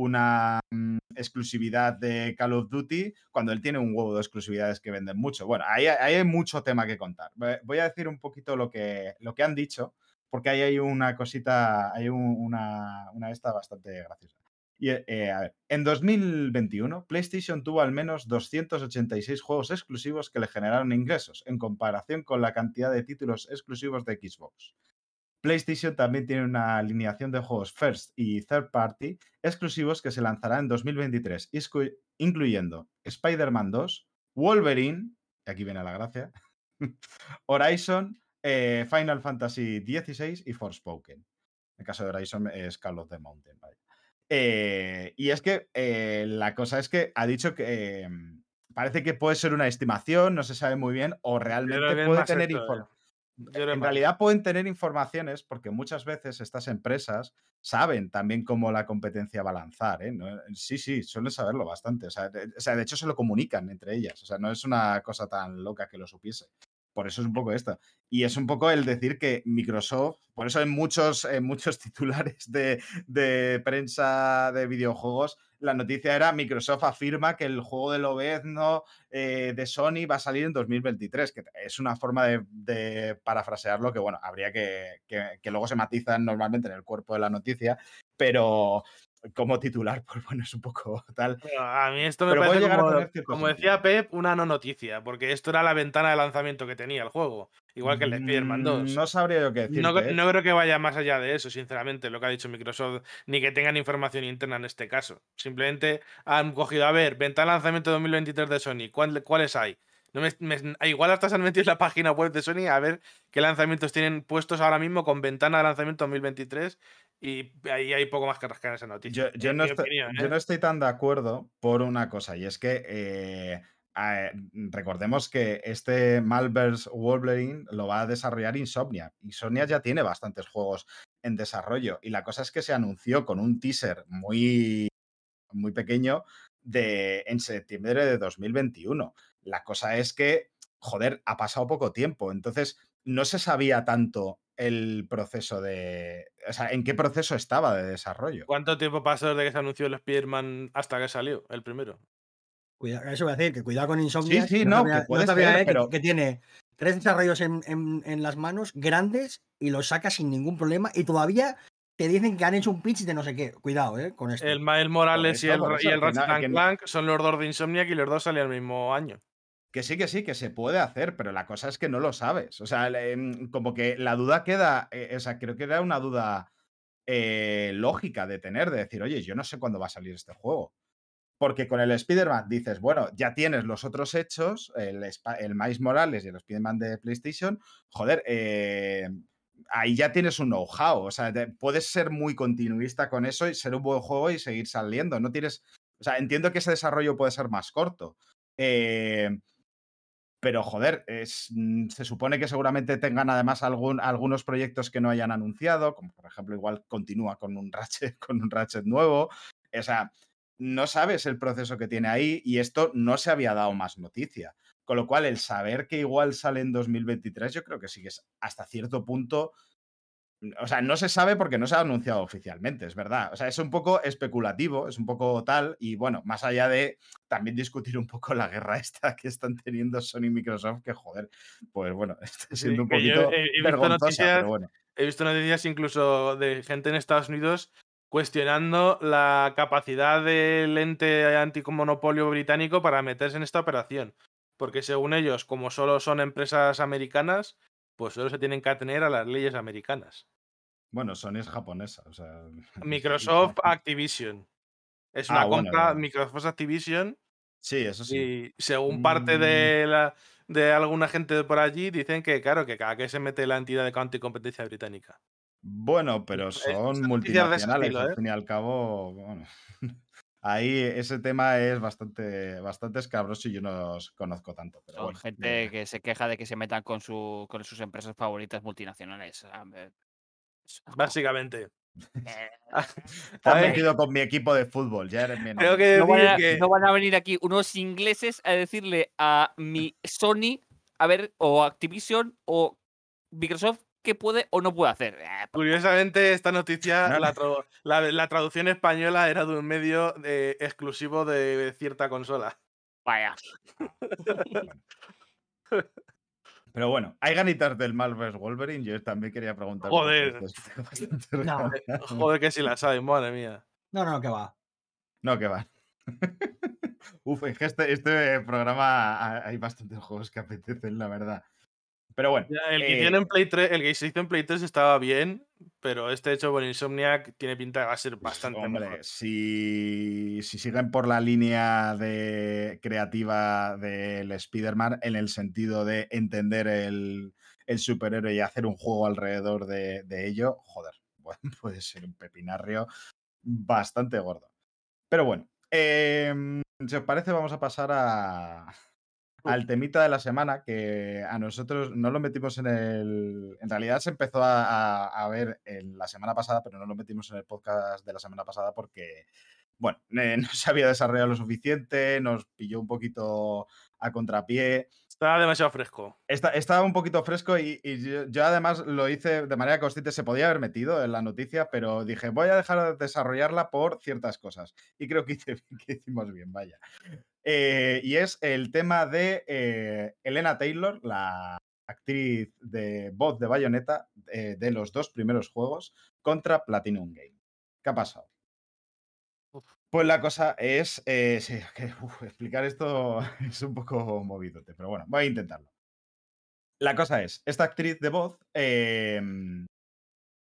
una mm, exclusividad de Call of Duty cuando él tiene un huevo de exclusividades que venden mucho. Bueno, ahí, hay mucho tema que contar. Voy- a decir un poquito lo que, lo que han dicho, porque ahí hay una cosita, hay un- una, una esta bastante graciosa. Y, eh, a ver, en 2021, PlayStation tuvo al menos 286 juegos exclusivos que le generaron ingresos, en comparación con la cantidad de títulos exclusivos de Xbox. PlayStation también tiene una alineación de juegos first y third party exclusivos que se lanzará en 2023, iscu- incluyendo Spider-Man 2, Wolverine, y aquí viene la gracia, Horizon, eh, Final Fantasy XVI y Forspoken. En el caso de Horizon es Call of the Mountain. Eh, y es que eh, la cosa es que ha dicho que eh, parece que puede ser una estimación, no se sabe muy bien, o realmente puede tener información. En realidad pueden tener informaciones porque muchas veces estas empresas saben también cómo la competencia va a lanzar. ¿eh? No- Sí, sí, suelen saberlo bastante. O sea, de, o sea, de hecho se lo comunican entre ellas. O sea, no es una cosa tan loca que lo supiese. Por eso es un poco esto. Y es un poco el decir que Microsoft, por eso en muchos, en muchos titulares de, prensa de videojuegos, la noticia era Microsoft afirma que el juego de Lobezno eh, de Sony va a salir en 2023, que es una forma de, de parafrasearlo que, bueno, habría que, que, que luego se matizan normalmente en el cuerpo de la noticia, pero, como titular, pues bueno, es un poco tal. Pero a mí esto me Pero parece a como, como decía Pep, una no noticia, porque esto era la ventana de lanzamiento que tenía el juego, igual que el de Spider-Man 2. Mm, No sabría yo qué decirte. No, ¿eh? no creo que vaya más allá de eso, sinceramente, lo que ha dicho Microsoft, ni que tengan información interna en este caso. Simplemente han cogido, a ver, ventana de lanzamiento 2023 de Sony, ¿cuál- ¿cuáles hay? No me- me- igual hasta se han metido en la página web de Sony a ver qué lanzamientos tienen puestos ahora mismo con ventana de lanzamiento 2023 y ahí hay poco más que rascar esa noticia. Yo, yo en no mi estoy, opinión, yo ¿eh? no estoy tan de acuerdo por una cosa, y es que eh, a- recordemos que este Malverse Wolverine lo va a desarrollar Insomnia. Insomnia ya tiene bastantes juegos en desarrollo, y la cosa es que se anunció con un teaser muy, muy pequeño de, en septiembre de 2021. La cosa es que, joder, ha pasado poco tiempo, entonces no se sabía tanto el proceso de... O sea, en qué proceso estaba de desarrollo. ¿Cuánto tiempo pasó desde que se anunció el Spider-Man hasta que salió el primero? Cuida- eso voy a decir, que cuidado con Insomnia. sí, no, que puede ser, pero- que, tiene tres desarrollos en, en- en las manos grandes y los saca sin ningún problema y todavía te dicen que han hecho un pitch de no sé qué. Cuidado, eh, con esto. El Miles Morales y el, y el Ratchet no- no- Clank son los dos de Insomniac y los dos salían el mismo año. Que sí, que sí, que se puede hacer, pero la cosa es que no lo sabes. O sea, em, como que la duda queda, eh, o sea, creo que era una duda eh, lógica de tener, de decir, oye, yo no sé cuándo va a salir este juego. Porque con el Spider-Man dices, bueno, ya tienes los otros hechos, el, el Miles Morales y el Spider-Man de PlayStation, joder, eh, ahí ya tienes un know-how. O sea, puedes ser muy continuista con eso y ser un buen juego y seguir saliendo. No tienes. O sea, entiendo que ese desarrollo puede ser más corto. Eh, pero, joder, es, mm, se supone que seguramente tengan además algún, algunos proyectos que no hayan anunciado, como por ejemplo, igual continúa con un Ratchet, con un Ratchet nuevo. O sea, no sabes el proceso que tiene ahí y esto no se había dado más noticia. Con lo cual, el saber que igual sale en 2023, yo creo que sí que es hasta cierto punto. O sea, no se sabe porque no se ha anunciado oficialmente, es verdad. O sea, es un poco especulativo, es un poco tal. Y bueno, más allá de también discutir un poco la guerra esta que están teniendo Sony y Microsoft, que joder, pues bueno, está siendo un poquito he- vergonzosa, noticias- pero bueno. He visto noticias incluso de gente en Estados Unidos cuestionando la capacidad del ente antimonopolio británico para meterse en esta operación. Porque según ellos, como solo son empresas americanas, pues solo se tienen que atener a las leyes americanas. Bueno, Sony es japonesa, o sea. Microsoft Activision. Es una Ah, bueno, compra, bueno. Microsoft Activision, Sí, eso sí. y según parte Mm. de, la, de alguna gente de por allí, dicen que, claro, que cada que se mete la entidad de anticompetencia británica. Bueno, pero son multinacionales, estilo, al ¿eh? fin y al cabo, bueno, ahí ese tema es bastante, bastante escabroso y yo no os conozco tanto, pero Son bueno. gente eh, que se queja de que se metan con, su, con sus empresas favoritas multinacionales. ah. Básicamente. Eh, te A has metido con mi equipo de fútbol, ya eres mi Tengo enemigo. que no, van a, que no van a venir aquí unos ingleses a decirle a mi Sony, a ver, o Activision o Microsoft qué puede o no puede hacer. Eh, pues, Curiosamente, esta noticia, No, la, no. tra- la- la traducción española era de un medio eh, exclusivo de cierta consola. vaya. Pero bueno, hay ganitas del Malverse Wolverine, yo también quería preguntar. Joder. No. regañado. Joder, que si la saben, madre mía. No, no, que va. No, que va. Uf, es que este, este programa ha- hay bastantes juegos que apetecen, la verdad. Pero bueno. El que, eh, hicieron en Play 3, el que se hizo en Play 3 estaba bien, pero este hecho por Insomniac tiene pinta de va a ser bastante Hombre, mejor. si, si siguen por la línea de creativa del Spider-Man en el sentido de entender el, el superhéroe y hacer un juego alrededor de, de ello, joder, bueno, puede ser un pepinarrio bastante gordo. Pero bueno, em, si os parece, vamos a pasar a, al temita de la semana, que a nosotros no lo metimos en el. En realidad se empezó a, a- a ver en la semana pasada, pero no lo metimos en el podcast de la semana pasada porque, bueno, eh, no se había desarrollado lo suficiente, nos pilló un poquito a contrapié. Estaba demasiado fresco. Está- estaba un poquito fresco y, y yo, yo además lo hice de manera consciente. Se podía haber metido en la noticia, pero dije, voy a dejar de desarrollarla por ciertas cosas. Y creo que, hice- que hicimos bien, vaya. Eh, y es el tema de eh, Elena Taylor, la actriz de voz de Bayonetta eh, de los dos primeros juegos contra Platinum Game. ¿Qué ha pasado? Pues la cosa es. sí, que, uf, explicar esto es un poco movidote, pero bueno, voy a intentarlo. La cosa es: esta actriz de voz eh,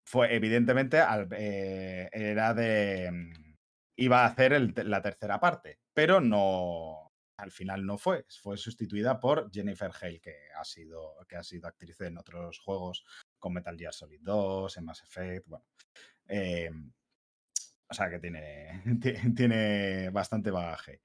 fue, evidentemente, al- era de. Iba a hacer el la tercera parte, pero no. Al final no fue. Fue sustituida por Jennifer Hale, que ha sido, que ha sido actriz en otros juegos, con Metal Gear Solid 2, en Mass Effect. Bueno. eh, o sea que tiene, ti- tiene bastante bagaje.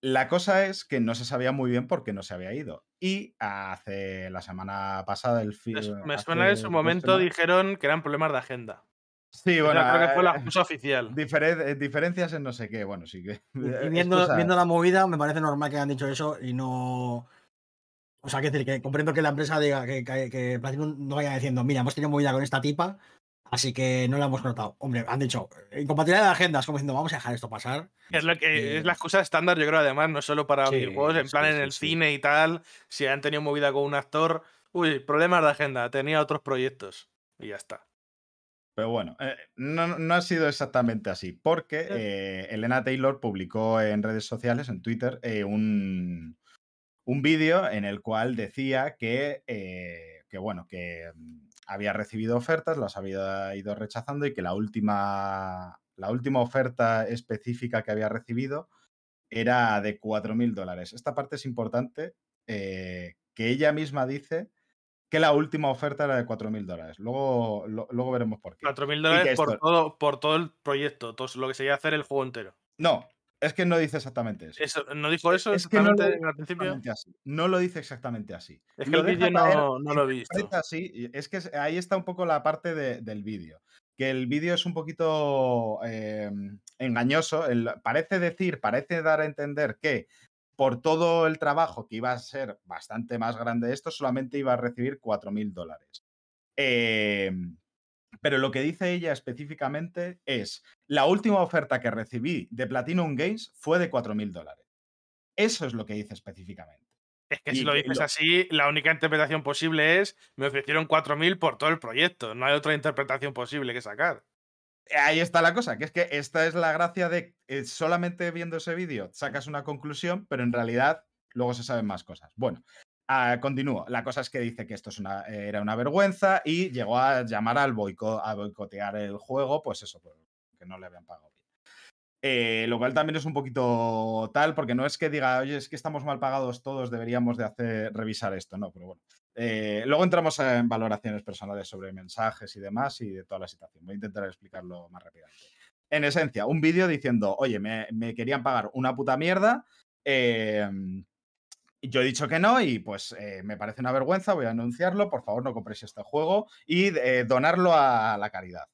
La cosa es que no se sabía muy bien por qué no se había ido. Y hace la semana pasada, el fi- Es- Me suena en su momento dijeron que eran problemas de agenda. Sí, bueno, creo que fue la eh, excusa oficial. eh, diferencias en no sé qué. Bueno, sí que. Y, eh, viendo, la movida, me parece normal que hayan dicho eso y no. O sea, que decir, que comprendo que la empresa diga que, que, que Platinum no vaya diciendo, mira, hemos tenido movida con esta tipa, así que no la hemos notado. Hombre, han dicho, incompatibilidad de agendas, como diciendo, vamos a dejar esto pasar. Es, lo que, Y- es la excusa estándar, yo creo, además, no solo para Sí, videojuegos, en plan sí, en el sí. cine y tal. Si han tenido movida con un actor, uy, problemas de agenda, tenía otros proyectos. Y ya está. Pero bueno, eh, no, no ha sido exactamente así, porque eh, Elena Taylor publicó en redes sociales, en Twitter, eh, un, un vídeo en el cual decía que, eh, que bueno, que mm, había recibido ofertas, las había ido rechazando y que la última, la última oferta específica que había recibido era de 4.000 dólares. Esta parte es importante, que ella misma dice que la última oferta era de 4.000 dólares. Luego, lo- luego veremos por qué. 4.000 que dólares por todo, por todo el proyecto, todo lo que sería hacer el juego entero. No, es que no dice exactamente eso. Eso, ¿No dijo eso Es que no exactamente al principio? exactamente así. No lo dice exactamente así. Es que Lo el vídeo no, no lo he visto. así, es que ahí está un poco la parte de- del vídeo. Que el vídeo es un poquito eh, engañoso. el- parece decir, parece dar a entender que por todo el trabajo que iba a ser bastante más grande esto, solamente iba a recibir 4.000 dólares. Eh, pero lo que dice ella específicamente es, la última oferta que recibí de Platinum Games fue de 4.000 dólares. Eso es lo que dice específicamente. Es que Y si lo dices lo- así, la única interpretación posible es me ofrecieron 4.000 por todo el proyecto. No hay otra interpretación posible que sacar. Ahí está la cosa, que es que esta es la gracia de eh, solamente viendo ese vídeo sacas una conclusión, pero en realidad luego se saben más cosas. Bueno, ah, continúo. La cosa es que dice que esto es una, era una vergüenza y llegó a llamar al boico- a boicotear el juego, pues eso, que no le habían pagado bien. Eh, lo cual también es un poquito tal, porque no es que diga, oye, es que estamos mal pagados todos, deberíamos de hacer revisar esto, no, pero bueno. Eh, luego entramos en valoraciones personales sobre mensajes y demás y de toda la situación. Voy a intentar explicarlo más rápidamente. En esencia, un vídeo diciendo, oye, me, querían pagar una puta mierda. eh, yo he dicho que no y pues eh, me parece una vergüenza, voy a anunciarlo, por favor no compréis este juego y eh, donarlo a la caridad.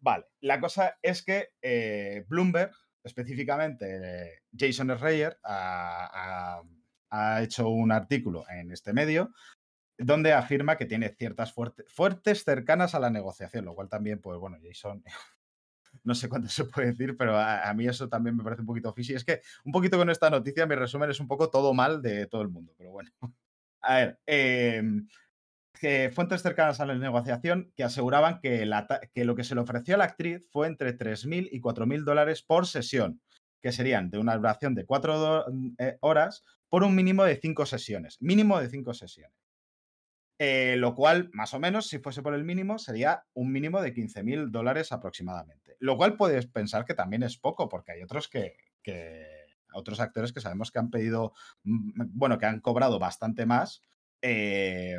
Vale, la cosa es que eh, Bloomberg, específicamente Jason Schreier, ha hecho un artículo en este medio donde afirma que tiene ciertas fuerte- fuertes cercanas a la negociación, lo cual también, pues bueno, Jason, no sé cuánto se puede decir, pero a, mí eso también me parece un poquito fishy. Es que un poquito con esta noticia, mi resumen es un poco todo mal de todo el mundo, pero bueno. A ver, em, fuentes cercanas a la negociación que aseguraban que, lo que se le ofreció a la actriz fue entre 3.000 y 4.000 dólares por sesión, que serían de una duración de 4 horas por un mínimo de 5 sesiones. Mínimo de 5 sesiones. Eh, lo cual, más o menos, si fuese por el mínimo, sería un mínimo de 15.000 dólares aproximadamente. Lo cual puedes pensar que también es poco, porque hay otros que, otros actores que sabemos que han pedido, mm, bueno, que han cobrado bastante más eh,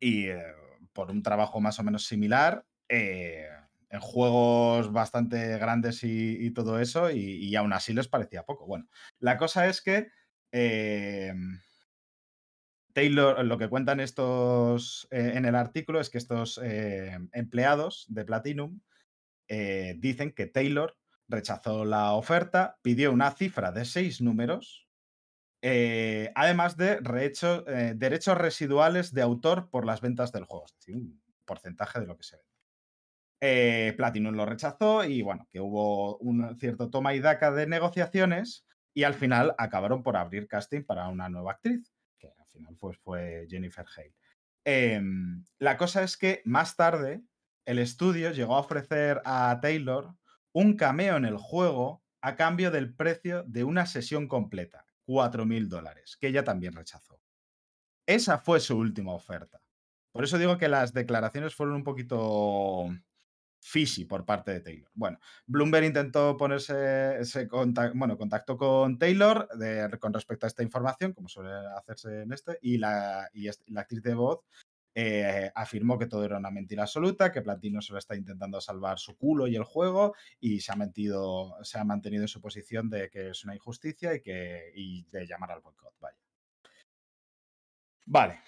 y eh, por un trabajo más o menos similar en juegos bastante grandes y, todo eso, y, y aún así les parecía poco. Bueno, la cosa es que Taylor, lo que cuentan estos eh, en el artículo es que estos eh, empleados de Platinum eh, dicen que Taylor rechazó la oferta, pidió una cifra de seis números, además de derechos residuales de autor por las ventas del juego, un porcentaje de lo que se vende. Platinum lo rechazó y bueno, que hubo un cierto toma y daca de negociaciones y al final acabaron por abrir casting para una nueva actriz, final pues, fue Jennifer Hale. Em, la cosa es que más tarde el estudio llegó a ofrecer a Taylor un cameo en el juego a cambio del precio de una sesión completa, 4.000 dólares, que ella también rechazó. Esa fue su última oferta. Por eso digo que las declaraciones fueron un poquito fishy por parte de Taylor. Bueno, Bloomberg intentó ponerse, ese contact, bueno, contactó con Taylor de- con respecto a esta información, como suele hacerse en este, y la, y la actriz de voz eh, afirmó que todo era una mentira absoluta, que Platino solo está intentando salvar su culo y el juego, y se ha, mentido, se ha mantenido en su posición de que es una injusticia y, que, y de llamar al boicot. Vaya. Vale.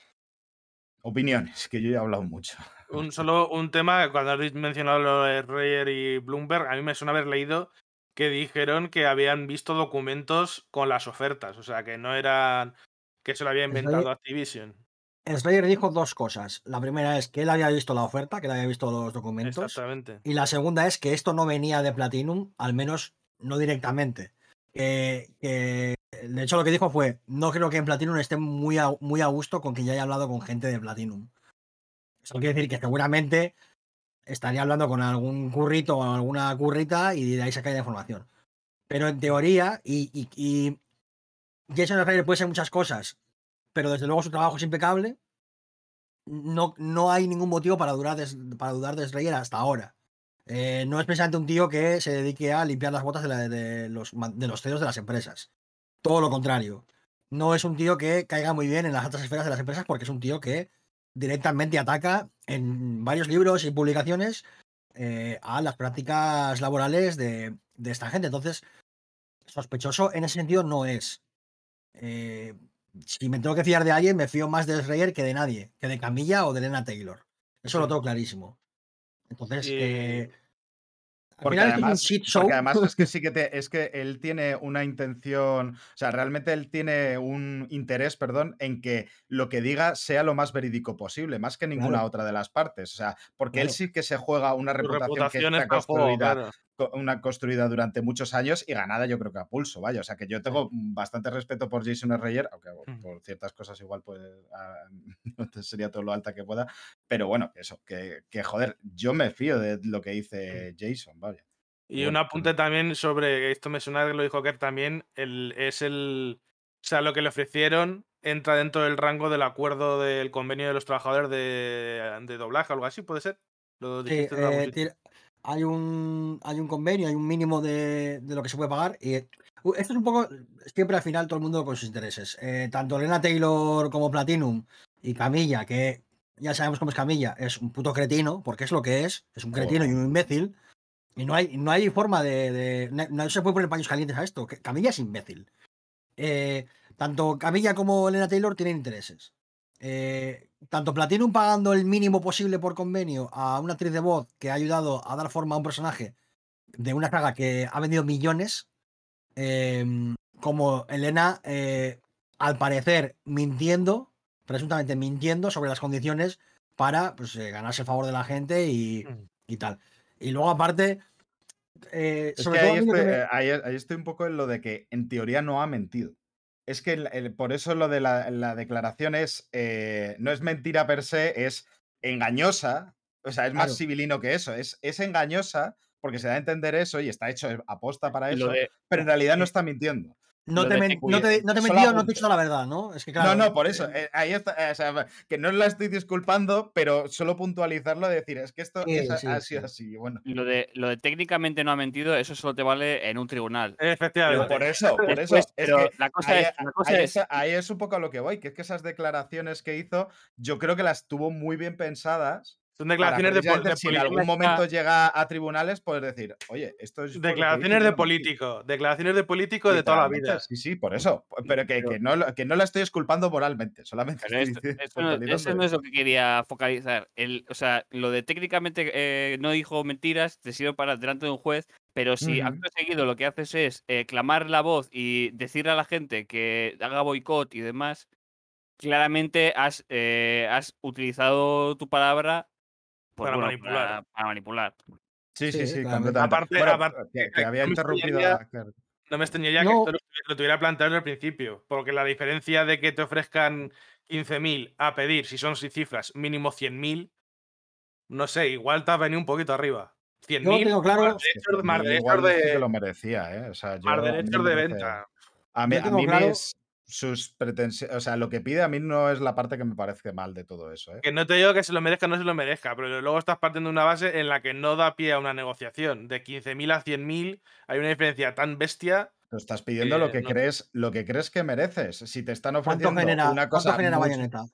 Opiniones, que yo ya he hablado mucho. Un, solo un tema, cuando habéis mencionado lo de Reyer y Bloomberg, a mí me suena haber leído que dijeron que habían visto documentos con las ofertas, o sea, que no eran que se lo había Slayer- inventado Activision. Slayer dijo dos cosas. La primera es que él había visto la oferta, que él había visto los documentos. Exactamente. Y la segunda es que esto no venía de Platinum, al menos no directamente. De hecho, lo que dijo fue: No creo que en Platinum esté muy a, muy a gusto con que ya haya hablado con gente de Platinum. Eso quiere decir que seguramente estaría hablando con algún currito o alguna currita y de ahí sacaría información. Pero en teoría, y, y, y Jason Schreier puede ser muchas cosas, pero desde luego su trabajo es impecable. No, no hay ningún motivo para, durar de, para dudar de Schreier hasta ahora. Eh, no es precisamente un tío que se dedique a limpiar las botas de, los, de los CEOs de las empresas. Todo lo contrario. No es un tío que caiga muy bien en las altas esferas de las empresas porque es un tío que directamente ataca en varios libros y publicaciones eh, a las prácticas laborales de, de esta gente. Entonces, sospechoso en ese sentido no es. Eh, si me tengo que fiar de alguien, me fío más de Schreier que de nadie, que de Camilla o de Elena Taylor. Eso lo tengo clarísimo. Entonces, eh, Porque además, shit show. porque además es que sí que te- es que él tiene una intención, o sea, realmente él tiene un interés, perdón, en que lo que diga sea lo más verídico posible, más que ninguna Claro. otra de las partes. O sea, porque él sí que se juega una reputación, reputación que está construida, claro. Una construida durante muchos años y ganada yo creo que a pulso, vaya. O sea que yo tengo bastante respeto por Jason Reyer, aunque Mm. por ciertas cosas igual pues ah, no sería todo lo alta que pueda, pero bueno, eso, que, que joder, yo me fío de lo que dice Jason, vaya. Y Bueno, un apunte también sobre, esto me suena que lo dijo Kerr también, el, es el, o sea, lo que le ofrecieron entra dentro del rango del acuerdo del convenio de los trabajadores de, de doblaje o algo así, ¿puede ser? Lo Sí, eh, sitio. Hay, un, hay un convenio, hay un mínimo de, de lo que se puede pagar. Y eh, u- esto es un poco, siempre al final todo el mundo con sus intereses. Eh, tanto Elena Taylor como Platinum y Camilla, que ya sabemos cómo es Camilla, es un puto cretino, porque es lo que es, es un cretino y un imbécil. Y no hay, no hay forma de, de- no, no se puede poner paños calientes a esto. Camilla es imbécil. Eh, tanto Camilla como Elena Taylor tienen intereses. Eh, tanto Platinum pagando el mínimo posible por convenio a una actriz de voz que ha ayudado a dar forma a un personaje de una saga que ha vendido millones, eh, como Elena, eh, al parecer mintiendo, presuntamente mintiendo sobre las condiciones para pues, eh, ganarse el favor de la gente y, Mm. y tal. Y luego, aparte, eh, Es sobre que todo estoy, me- ahí estoy un poco en lo de que en teoría no ha mentido. Es que el- el- por eso lo de la, la declaración es, eh, no es mentira per se, es engañosa, o sea, es más civilino que eso, es, es engañosa porque se da a entender eso y está hecho aposta para Lo eso, de- pero en realidad no eh, está mintiendo. No te, men- no te, no te he mentido, no te he dicho la verdad, ¿no? Es que claro. no, no, por eso, eh, eh, ahí está, eh, o sea, que no la estoy disculpando, pero solo puntualizarlo, decir, es que esto Sí, es sí, ha sido sí. así, bueno. Lo de, lo de técnicamente no ha mentido, eso solo te vale en un tribunal. Pero Efectivamente. por eso, por eso, Después, es pero que la cosa ahí, es, la cosa ahí es- es, ahí es un poco a lo que voy, que es que esas declaraciones que hizo, yo creo que las tuvo muy bien pensadas. Son declaraciones de, pol- precisamente de si en político. algún momento llega a tribunales, pues decir, oye, esto es. Declaraciones de yo no mentí". político. Declaraciones de político de toda la vida. Sí, sí, por eso. Pero que, que no, que no la estoy esculpando moralmente, solamente Pero estoy esto- no, eso no es lo que quería focalizar. El, o sea, lo de técnicamente eh, no dijo mentiras te sirve para delante de un juez, pero si Ujú. acto seguido lo que haces es eh, clamar la voz y decirle a la gente que haga boicot y demás, claramente has, eh, has utilizado tu palabra pues, Para bueno, manipular. Para, para manipular. Sí, sí, Sí, sí. Aparte- Bueno, aparte- que, que había no me interrumpido. claro. No me extrañaría que No. esto lo, tuviera planteado en el principio, porque la diferencia de que te ofrezcan 15.000 a pedir, si son cifras, mínimo 100.000, no sé, igual te has venido un poquito arriba. 100.000 tengo claro- más que derechos, más derechos que de, lo merecía, ¿eh? O sea, yo, más a mí derechos me de venta. A mí, a mí claro- mis- sus pretensiones, o sea, lo que pide a mí no es la parte que me parece mal de todo eso, ¿eh? Que no te digo que se lo merezca o no se lo merezca, pero luego estás partiendo de una base en la que no da pie a una negociación. De 15.000 a 100.000 hay una diferencia tan bestia. Tú estás pidiendo lo que no. crees, lo que crees que mereces. Si te están ¿Cuánto ofreciendo genera, una cuánto cosa genera mucho- Bayonetta?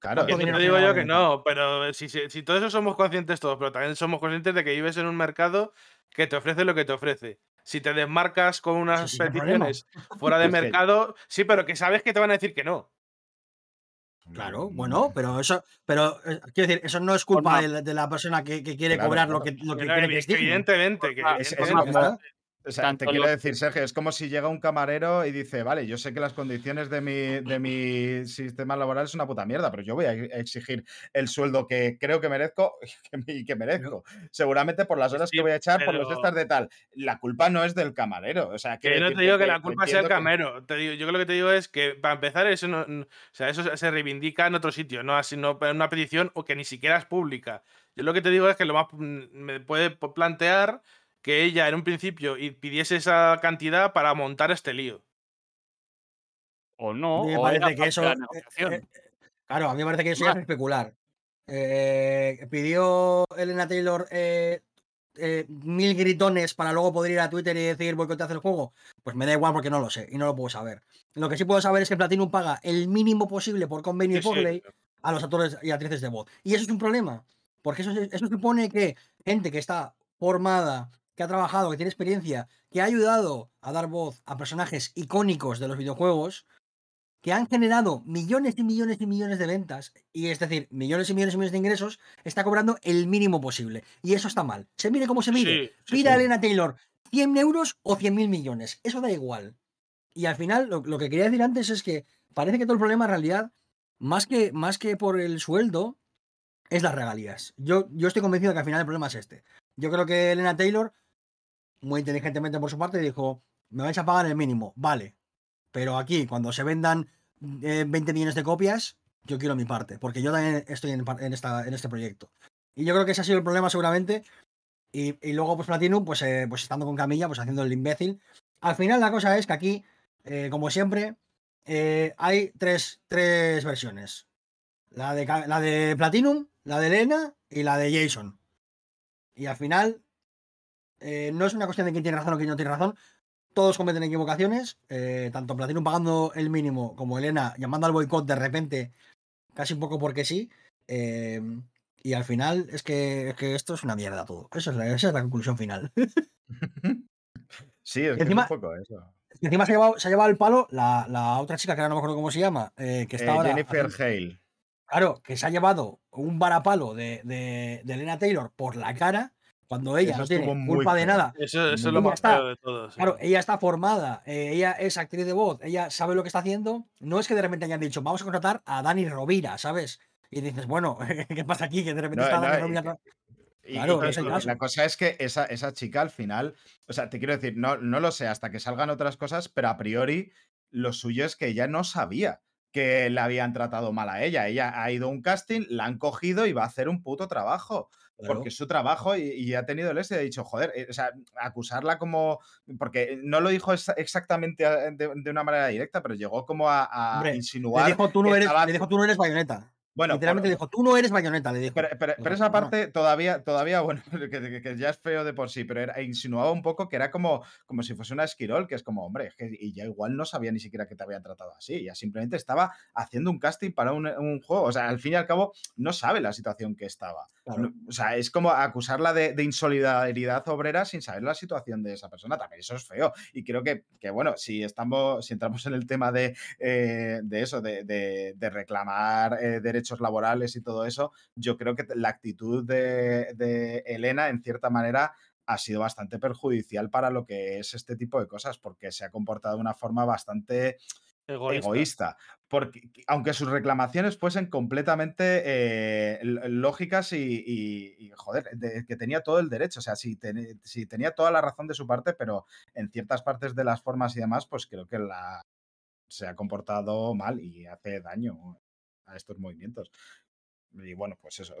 claro, Que ¿Cuánto no te digo yo que no, pero si, si, si todo eso somos conscientes todos, pero también somos conscientes de que vives en un mercado que te ofrece lo que te ofrece. Si te desmarcas con unas sí, peticiones fuera de mercado, sí, pero que sabes que te van a decir que no. Claro, bueno, pero eso, pero eh, quiero decir, eso no es culpa de la, de la persona que, que quiere Claro, cobrar claro. lo que, lo que es digno. evidentemente, que Es, es o sea, te quiero decir, Sergio, es como si llega un camarero y dice, vale, yo sé que las condiciones de mi, de mi sistema laboral es una puta mierda, pero yo voy a exigir el sueldo que creo que merezco y que, merezco. Seguramente por las horas Sí, que voy a echar, por los estas de tal. La culpa no es del camarero. O sea, Que quiero no te digo que la culpa sea el que-. Te digo, yo lo que te digo es que, para empezar, eso no, no- o sea, eso se- reivindica en otro sitio, no así, no en una petición o que ni siquiera es pública. Yo lo que te digo es que lo más mm, me puede plantear que ella en un principio y pidiese esa cantidad para montar este lío. O no, me o parece que eso. eh, negociación. eh, claro, a mí me parece que eso ya es especular. Eh, pidió Elena Taylor eh, eh, mil gritones para luego poder ir a Twitter y decir boicotear el juego. Pues me da igual porque no lo sé y no lo puedo saber. Lo que sí puedo saber es que Platinum paga el mínimo posible por convenio y por sí. ley a los actores y actrices de voz. Y eso es un problema. Porque eso, eso supone que gente que está formada, que ha trabajado, que tiene experiencia, que ha ayudado a dar voz a personajes icónicos de los videojuegos, que han generado millones y millones y millones de ventas, y es decir, millones y millones y millones de ingresos, está cobrando el mínimo posible. Y eso está mal. Se mire como se mire. Sí, sí, Pida a. Elena Taylor 100 euros o 100 mil millones. Eso da igual. Y al final, lo, lo que quería decir antes es que parece que todo el problema en realidad, más que, más que por el sueldo, es las regalías. Yo, yo estoy convencido de que al final el problema es este. Yo creo que Elena Taylor, muy inteligentemente por su parte, dijo, me vais a pagar el mínimo, vale. Pero aquí, cuando se vendan eh, 20 millones de copias, yo quiero mi parte, porque yo también estoy en, en esta, en este proyecto. Y yo creo que ese ha sido el problema seguramente. Y, y luego, pues Platinum, pues, eh, pues estando con Camilla, pues haciendo el imbécil. Al final la cosa es que aquí, eh, como siempre, eh, hay tres, tres versiones. La de, la de Platinum, la de Elena y la de Jason. Y al final, eh, no es una cuestión de quién tiene razón o quién no tiene razón. Todos cometen equivocaciones. eh, tanto Platinum pagando el mínimo como Elena llamando al boicot de repente, casi un poco porque sí. eh, y al final es que, es que esto es una mierda todo. Eso es la, esa es la conclusión final. Sí, es que Encima- es un poco eso. Encima se ha llevado, se ha llevado el palo la, la otra chica que ahora no me acuerdo cómo se llama. que está ahora Jennifer haciendo- Hale. Claro, que se ha llevado un varapalo de, de, de Elena Taylor por la cara cuando ella Eso no tiene culpa de nada. Eso, eso es lo más Está. feo de todo. sí. Claro, ella está formada, eh, ella es actriz de voz, ella sabe lo que está haciendo. No es que de repente hayan dicho, vamos a contratar a Dani Rovira, ¿sabes? Y dices, bueno, ¿qué pasa aquí? Que de repente No, está no, Dani Rovira. Y- Claro, y y la cosa es que esa, esa chica al final, o sea, te quiero decir, no, no lo sé hasta que salgan otras cosas, pero a priori lo suyo es que ella no sabía que la habían tratado mal a ella. Ella ha ido a un casting, la han cogido y va a hacer un puto trabajo. Claro. Porque es su trabajo y, y ha tenido el ese y ha dicho, joder, eh, o sea, acusarla como. Porque no lo dijo exa- exactamente a- de, de una manera directa, pero llegó como a, a Hombre, Le insinuar. dijo, tú no eres, estaba- le dijo, tú no eres bayoneta. Bueno, Literalmente por- le dijo, tú no eres bayoneta, le dijo. pero, pero- pero Digo, esa parte todavía, todavía, bueno, que, ya es feo de por sí, pero era- insinuaba un poco que era como, como si fuese una esquirol, que es como, hombre, es que y ya igual no sabía ni siquiera que te habían tratado así, ya simplemente estaba haciendo un casting para un, un juego, o sea, al fin y al cabo no sabe la situación que estaba. claro. O sea, es como acusarla de, de insolidaridad obrera sin saber la situación de esa persona. También eso es feo. Y creo que, que, bueno, si estamos, si entramos en el tema de, eh, de eso, de, de- de reclamar eh, derechos laborales y todo eso, yo creo que la actitud de, de Elena, en cierta manera, ha sido bastante perjudicial para lo que es este tipo de cosas, porque se ha comportado de una forma bastante Egoísta. egoísta. Porque aunque sus reclamaciones fuesen completamente eh, lógicas y, y- y, joder, de- que tenía todo el derecho, o sea, si, ten- si tenía toda la razón de su parte, pero en ciertas partes de las formas y demás, pues creo que la, se ha comportado mal y hace daño a estos movimientos. Y bueno, pues eso.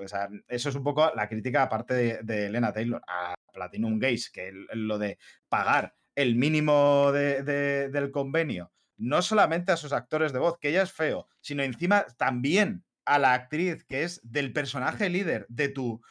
eso es un poco la crítica, aparte de, Elena Taylor, a Platinum Games, que lo de pagar el mínimo de- de- del convenio, no solamente a sus actores de voz, que ya es feo, sino encima también a la actriz que es del personaje líder de tu,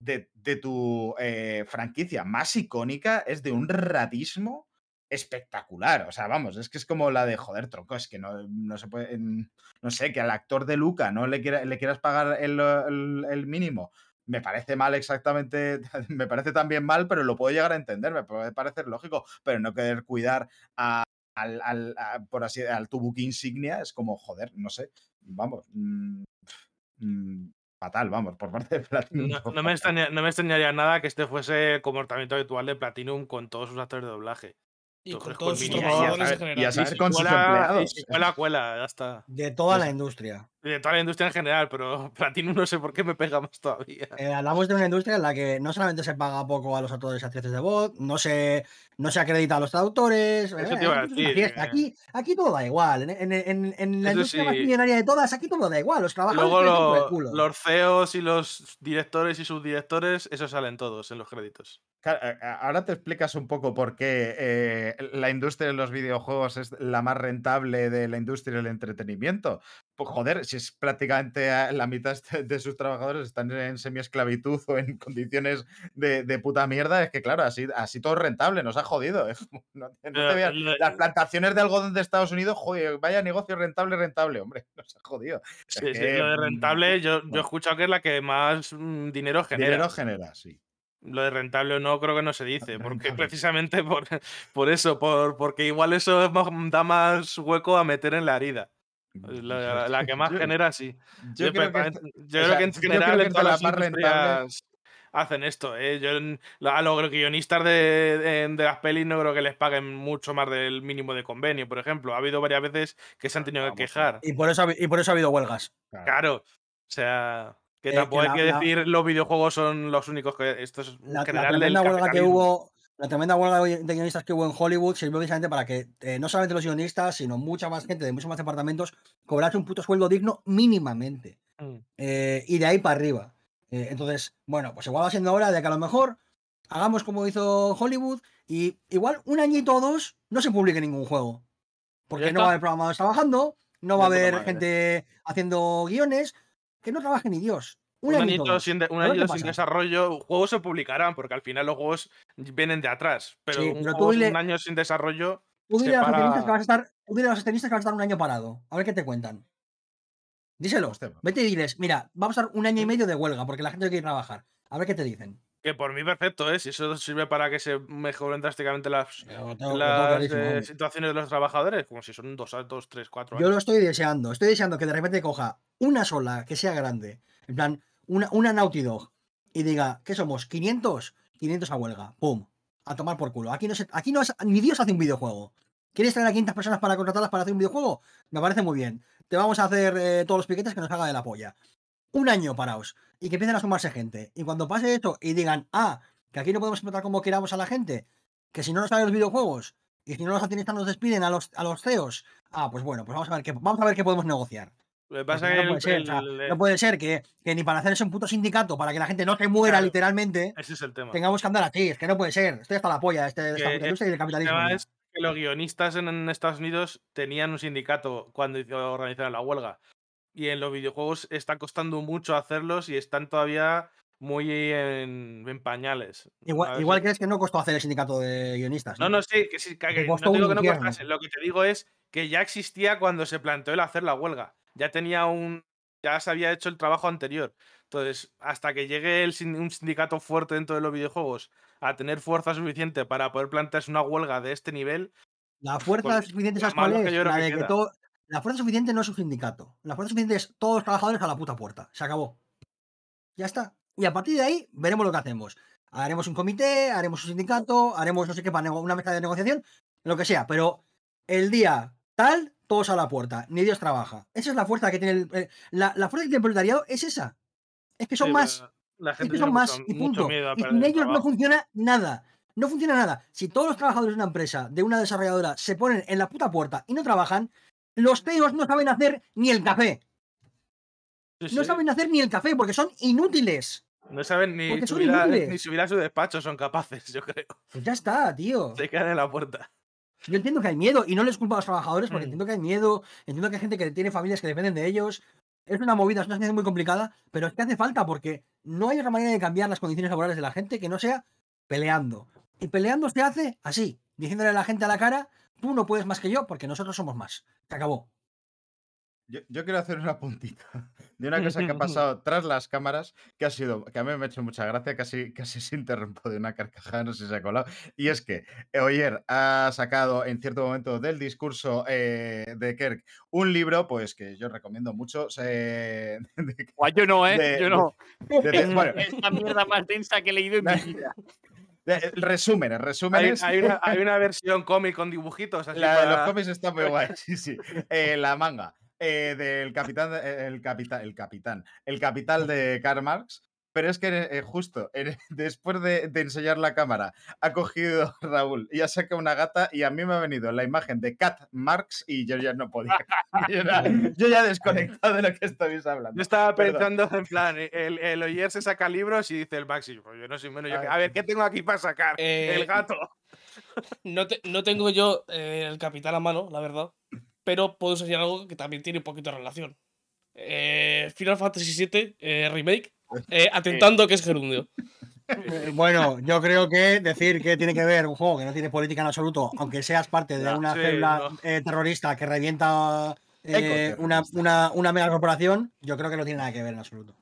de, de tu eh, franquicia más icónica, es de un ratismo espectacular. O sea, vamos, es que es como la de joder, tronco, es que no, no se puede. en- No sé, que al actor de Luca no le, quiera- le quieras pagar el, el- el mínimo. Me parece mal exactamente, me parece también mal, pero lo puedo llegar a entender, me puede parecer lógico, pero no querer cuidar a- al, al- a- por así, al tu buque insignia es como, joder, no sé, vamos, mm, mm, fatal, vamos, por parte de Platinum. No, me extraña- no me extrañaría nada que este fuese el comportamiento habitual de Platinum con todos sus actores de doblaje. Y con todos el sus trabajadores en saber- general. y a Y saber si con sus cuela- y empleados. si cuela, cuela, ya está. De toda la industria. Y de toda la industria en general, pero Platinum no sé por qué me pega más todavía. Eh, hablamos de una industria en la que no solamente se paga poco a los actores y actrices de voz, no se, no se acredita a los traductores. Eso eh, te iba a decir, que- Aquí, aquí todo da igual. En, en- en- en la Eso industria más millonaria de todas, aquí todo da igual. Los trabajadores Luego por el lo- culo. los CEOs y los directores y subdirectores, esos salen todos en los créditos. Claro, eh, eh, ahora te explicas un poco por qué eh, la industria de los videojuegos es la más rentable de la industria del entretenimiento. Pues joder, si es prácticamente a- la mitad de- de sus trabajadores están en semiesclavitud o en condiciones de, de puta mierda, es que claro, así, así todo es rentable, nos ha jodido. no no te veas- lo- Las plantaciones de algodón de Estados Unidos, joder, vaya negocio rentable, rentable, hombre, nos ha jodido. Sí, Es sí, que, lo de mm, rentable, yo, yo he escuchado que es la que más mm, dinero genera. Dinero genera, sí. Lo de rentable o no, creo que no se dice, porque precisamente por, por eso, por, porque igual eso da más hueco a meter en la herida. La, la que más Yo- genera, sí. Yo, Yo, creo que pa- esta- yo o creo sea, que en general que en todas las industrias hacen esto. ¿eh? Yo a los guionistas de, de- de las pelis no creo que les paguen mucho más del mínimo de convenio, por ejemplo. Ha habido varias veces que se han tenido que quejar. Y por, eso, ha y por eso ha habido huelgas. Claro. O sea, que Eh, tampoco que hay la- que la- decir los videojuegos son los únicos que. Esto es La, la general del tremenda huelga que hubo. La tremenda huelga de guionistas que hubo en Hollywood sirvió precisamente para que eh, no solamente los guionistas, sino mucha más gente de muchos más departamentos cobrase un puto sueldo digno mínimamente. Mm. Eh, y de ahí para arriba. Eh, entonces, bueno, pues igual va siendo hora de que a lo mejor hagamos como hizo Hollywood y igual un añito o dos no se publique ningún juego. Porque no va a haber programadores trabajando, no va a haber gente haciendo guiones, que no trabaje ni Dios. Un, Un añito añito, dos. sin, de- un añito sin desarrollo, juegos se publicarán, porque al final los juegos vienen de atrás. Pero Sí, un, pero año sin desarrollo. Tú dile a los para- que vas a estar, tú dile a los accionistas que vas a estar un año parado. A ver qué te cuentan. Díselo. Hostia. Vete y diles, mira, vamos a estar un año y medio de huelga porque la gente quiere trabajar. A ver qué te dicen. Que por mí perfecto, ¿eh? Si eso sirve para que se mejoren drásticamente las, Yo tengo- las eh, situaciones de los trabajadores, como si son dos, dos tres, cuatro Yo años. lo estoy deseando. Estoy deseando que de repente coja una sola que sea grande. En plan, una, una Naughty Dog. Y diga, ¿qué somos? ¿500? 500 a huelga. ¡Pum! A tomar por culo. Aquí no, se- aquí no es- ni Dios hace un videojuego. ¿Quieres traer a 500 personas para contratarlas para hacer un videojuego? Me parece muy bien. Te vamos a hacer eh, todos los piquetes que nos haga de la polla. Un año paraos. Y que empiecen a sumarse gente. Y cuando pase esto y digan, ah, que aquí no podemos explotar como queramos a la gente, que si no nos salen los videojuegos, y si no los accionistas nos despiden a los, a los CEOs, ah, pues bueno, pues vamos a ver qué, vamos a ver qué podemos negociar. Que pasa es no, que puede el- ser, o sea, el- no puede ser que, que ni para hacerse un puto sindicato para que la gente no se muera Claro. literalmente, ese es el tema. tengamos que andar así. Es que no puede ser. Estoy hasta la polla de, este, esta Que puta el- industria y del El capitalismo. tema ya. es que los guionistas en, en Estados Unidos tenían un sindicato cuando organizaron la huelga. Y en los videojuegos está costando mucho hacerlos y están todavía muy en, en pañales. Igual, igual crees que no costó hacer el sindicato de guionistas. No, no, sí, que sí, que- que no digo que no costase. Lo que te digo es que ya existía cuando se planteó el hacer la huelga. Ya tenía un. Ya se había hecho el trabajo anterior. Entonces, hasta que llegue el un sindicato fuerte dentro de los videojuegos a tener fuerza suficiente para poder plantearse una huelga de este nivel, La fuerza Pues, suficiente, lo ¿sabes cuál malo que es? La de que todo. La fuerza suficiente no es un sindicato. La fuerza suficiente es todos los trabajadores a la puta puerta. Se acabó. Ya está. Y a partir de ahí veremos lo que hacemos. Haremos un comité, haremos un sindicato, haremos no sé qué, para una mesa de negociación, lo que sea. Pero el día tal, todos a la puerta. Ni Dios trabaja. Esa es la fuerza que tiene el. eh, la, la fuerza que tiene el proletariado es esa. Es que son sí, más. la Es gente que son más mucho, y punto. Y sin el ellos no funciona nada. No funciona nada. Si todos los trabajadores de una empresa, de una desarrolladora, se ponen en la puta puerta y no trabajan, los CEOs no saben hacer ni el café. Sí, No saben hacer ni el café porque son inútiles. No saben subir, a, ni subir a su despacho, son capaces, yo creo. Pues ya está, tío. Se quedan en la puerta. Yo entiendo que hay miedo y no les culpo a los trabajadores porque Mm. entiendo que hay miedo, entiendo que hay gente que tiene familias que dependen de ellos. Es una movida, es una situación muy complicada, pero es que hace falta porque no hay otra manera de cambiar las condiciones laborales de la gente que no sea peleando. Y peleando se hace así, diciéndole a la gente a la cara, tú no puedes más que yo porque nosotros somos más. Se acabó. Yo, yo quiero hacer una puntita de una cosa que ha pasado tras las cámaras, que ha sido, que a mí me ha hecho mucha gracia, casi, casi se interrumpo de una carcajada, no sé si se ha colado. Y es que eh, Oyer ha sacado en cierto momento del discurso eh, de Kirk un libro, pues que yo recomiendo mucho. se- de- Guau, yo no, ¿eh? de- yo no. de- de- bueno, Es la mierda más densa que he leído en mi vida. resúmenes, Hay, resúmenes. hay una, hay una versión cómic con dibujitos. Así La los cómics está muy guay, sí, sí. Eh, la manga eh, del capitán, eh, el capitán, el capitán, el capital de Karl Marx. Pero es que eh, justo en- después de, de enseñar la cámara, ha cogido Raúl y ha sacado una gata y a mí me ha venido la imagen de Cat Marx y yo ya no podía. Yo ya, yo ya he desconectado de lo que estabais hablando. Yo estaba Perdón. pensando en plan, el, el Oyer se saca libros y dice el Maxi, pues yo no soy menos. yo A que- ver. ver, ¿qué tengo aquí para sacar? Eh, el gato. No, te- no tengo yo eh, el capitán a mano, la verdad. Pero puedo enseñar algo que también tiene un poquito de relación. Eh, Final Fantasy VII eh, Remake. eh, atentando que es gerundio. Eh, Bueno, yo creo que decir que tiene que ver un juego que no tiene política en absoluto, aunque seas parte de No, una sí, célula no. eh, terrorista que revienta eh, una, una, una mega corporación, yo creo que no tiene nada que ver en absoluto.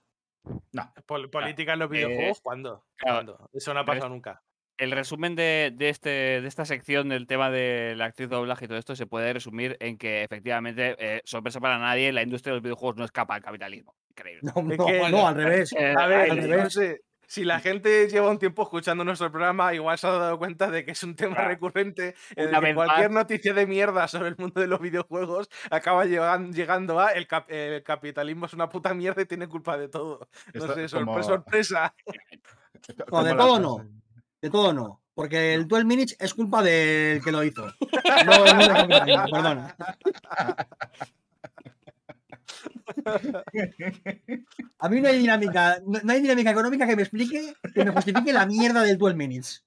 No, Pol- política en los eh, videojuegos, ¿cuándo? claro, ¿Cuándo? Eso no ha pasado nunca. El resumen de, de este, de esta sección del tema de la actriz de doblaje y todo esto se puede resumir en que efectivamente, eh, sorpresa para nadie, la industria de los videojuegos no escapa al capitalismo. Increíble. No, no, que- no, al revés. Eh, A ver, al no revés. sé, Si la gente lleva un tiempo escuchando nuestro programa, igual se ha dado cuenta de que es un tema Claro. recurrente en el que cualquier más. noticia de mierda sobre el mundo de los videojuegos acaba llegan- llegando a el, cap- el capitalismo es una puta mierda y tiene culpa de todo. No Esto sé, es sorpre- como- sorpresa. No, de todo no. De todo no. Porque el 12 Minutes es culpa del que lo hizo. No, no del capitalismo, perdona. A mí no hay dinámica, no, no hay dinámica económica que me explique, que me justifique la mierda del 12 Minutes.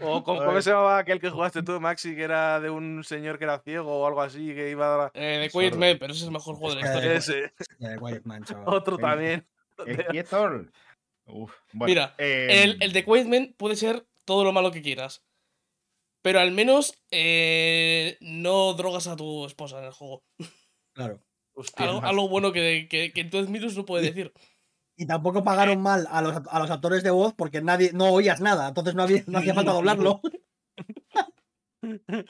O con-. ¿cómo se llamaba aquel que jugaste tú, Maxi, que era de un señor que era ciego o algo así, que iba a dar... Eh, de Quiet. Man, pero ese es el mejor juego de la historia. Ese, Quiet Man, chaval. otro también. El. Uf, bueno, Mira, El, em, el de Quiet Man puede ser todo lo malo que quieras. Pero al menos eh, no drogas a tu esposa en el juego. Claro. Hostia, Algo, bueno que, que, que entonces Minus no puede decir. Y tampoco pagaron mal a los, a los actores de voz porque nadie no oías nada, entonces no, había, no hacía falta doblarlo.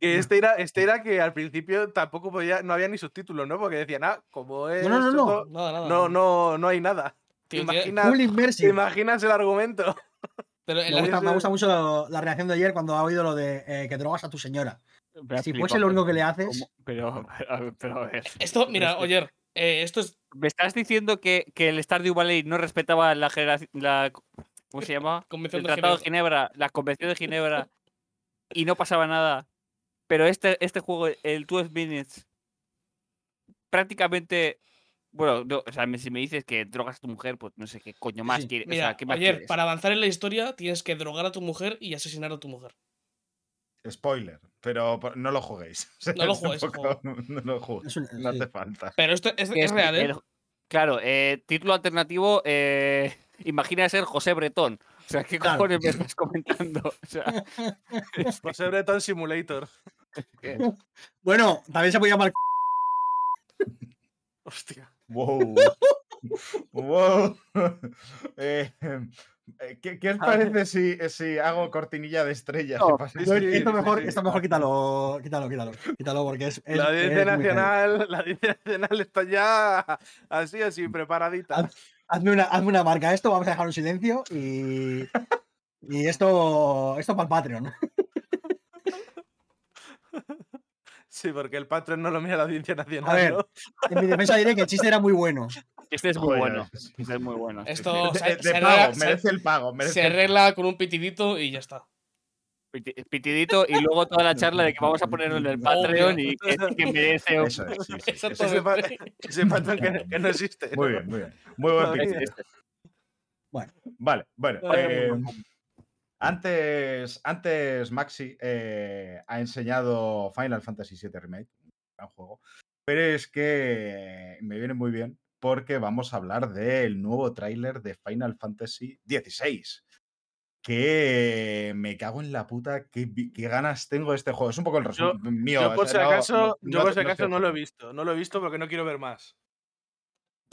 Que este era, este era que al principio tampoco podía, no había ni subtítulos, ¿no? Porque decían, ah, como es. no, no, no. todo- Nada, nada. no, no, no hay nada. ¿Te imaginas, Full te imaginas el argumento? Pero en Me gusta, me gusta mucho la reacción de ayer cuando ha oído lo de eh, que drogas a tu señora. Me ha Si fuese lo único que le pero haces. ¿cómo? Pero, pero, pero, a ver. Esto, mira, oyer, eh, esto es. ¿Me estás diciendo que, que el Stardew Valley no respetaba la generación. La, ¿Cómo se llama? Convención el de Tratado de Ginebra. Ginebra, la Convención de Ginebra, y no pasaba nada. Pero este, este juego, el 12 Minutes, prácticamente. Bueno, no, o sea, si me dices que drogas a tu mujer, pues no sé qué coño más Sí. quieres. o sea, ¿qué más quieres? para avanzar en la historia tienes que drogar a tu mujer y asesinar a tu mujer. Spoiler, pero no lo juguéis. O sea, No lo juguéis No lo juguéis. Un- No sí. hace falta. Pero esto es, real, ¿eh? el- claro, eh, título alternativo, eh, imagina ser José Bretón. O sea, ¿qué Claro. cojones me estás comentando? O sea, José Breton Simulator. Bueno, también se puede llamar. Hostia. Wow. wow. Eh, eh, ¿qué, qué os parece si, si hago cortinilla de estrellas? Esto, sí, mejor, sí. esto mejor quítalo, quítalo, quítalo. Quítalo porque es. es- la Audiencia. Nacional, la Nacional está ya así, así, preparadita. Haz- Hazme una, hazme una marca esto, vamos a dejar un silencio y. Y esto. Esto para el Patreon. Sí, porque el Patreon no lo mira la Audiencia Nacional. A ver, ¿no? En mi defensa diré que el chiste era muy bueno. este es muy bueno. sí, Este es muy bueno. Esto De, de pago, se- merece el pago. Merece Se el- arregla con un pitidito y ya está. piti- pitidito y luego toda la charla de que vamos a ponerlo en el Patreon y que, que merece Eso es, sí, sí, sí. Ese, pa- que, que no existe. Muy bien, muy bien. Muy buen pick. Este, Vale, bueno. Eh, antes, antes Maxi eh, ha enseñado Final Fantasy VII Remake, un gran juego. Pero es que me viene muy bien porque vamos a hablar del nuevo tráiler de Final Fantasy XVI. Que me cago en la puta, qué, ganas tengo de este juego. Es un poco el resumen mío. Yo por si no- no- yo no- por si acaso no lo he visto. No lo he visto porque no quiero ver más.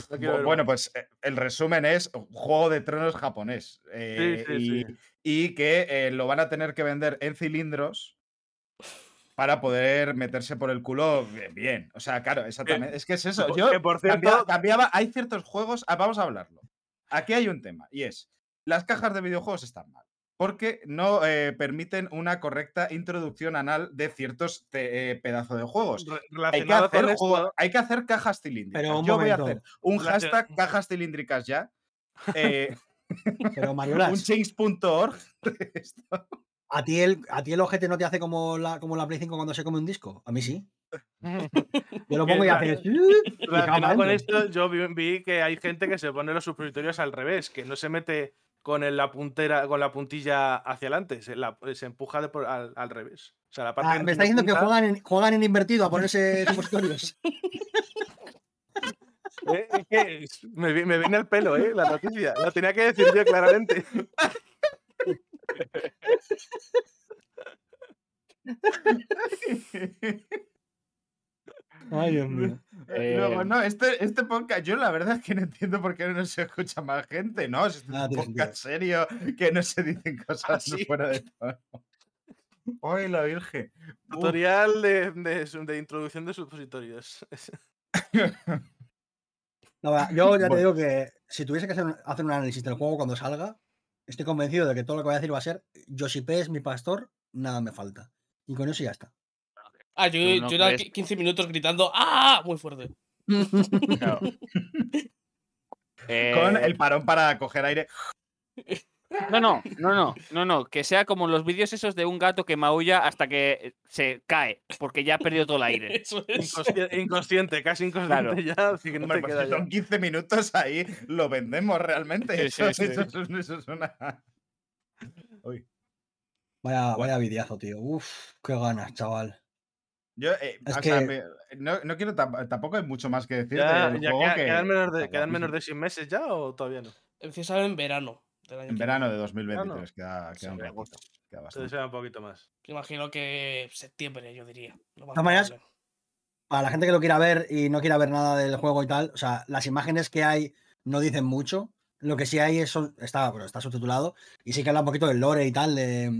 No Bueno, pues eh, el resumen es Juego de Tronos japonés. eh, sí, y, sí. y que eh, lo van a tener que vender en cilindros para poder meterse por el culo bien. O sea, claro, exactamente. Es que es eso. Yo que por cierto- cambiaba. Hay ciertos juegos. ah, vamos a hablarlo. Aquí hay un tema y es: las cajas de videojuegos están mal. Porque no eh, permiten una correcta introducción anal de ciertos eh, pedazos de juegos. Hay que, hacer con juego- esto, hay que hacer cajas cilíndricas. Pero un Yo voy a hacer un Relacion- hashtag cajas cilíndricas ya. eh, Pero un Mariolas, change.org. ¿a ti, el, ¿a ti el ojete no te hace como la, como la Play 5 cuando se come un disco? A mí sí. Yo lo pongo y hace. relacionado con esto, yo vi, vi que hay gente que se pone los supositorios al revés, que no se mete con el- la puntera, con la puntilla hacia adelante, se, la- se empuja de por- al, al revés. O sea, la parte Ah, me está diciendo que juegan en, juegan en invertido a ponerse supositorios. Eh, es que me, me viene el pelo, ¿eh? La noticia. Lo tenía que decir yo claramente. Ay, Dios mío. Eh, Luego, Eh, no, este, este podcast, yo la verdad es que no entiendo por qué no se escucha más gente, ¿no? Si Este es Ah, un podcast serio que no se dicen cosas sí. fuera de tono. ¡Ay, la Virgen! Tutorial de, de introducción de supositorios. No, va, yo ya te digo que si tuviese que hacer un, hacer un análisis del juego cuando salga, estoy convencido de que todo lo que voy a decir va a ser Yoshipe es mi pastor, nada me falta. Y con eso ya está. Ah, yo, ¿Tú no yo era crees? 15 minutos gritando ¡Ah! Muy fuerte. claro. Con Eh, el parón para coger aire. No, no, no, no, no, no. Que sea como los vídeos esos de un gato que maulla hasta que se cae, porque ya ha perdido todo el aire. Eso es. Inconsciente, inconsciente, casi inconsciente Claro. ya, no Hombre, pues queda si son 15 minutos ahí, lo vendemos realmente. Sí, Eso, sí, sí. eso es, eso es una. Uy. Vaya, vaya videazo, tío. Uf, qué ganas, chaval. Yo, eh, Es o sea, que- me- no, no quiero tam- tampoco hay mucho más que decir Ya, del ya juego queda- que quedan, menos de, quedan menos de 6 meses ya o todavía no. Empieza en verano. del año en verano de viene. 2023 queda, queda Sí, un en ratito, queda Entonces bastante. sea un poquito más. Imagino que septiembre, yo diría. probable. Para la gente que lo quiera ver y no quiera ver nada del juego y tal, o sea, las imágenes que hay no dicen mucho. Lo que sí hay es, está, bueno, está subtitulado y sí que habla un poquito del lore y tal, de,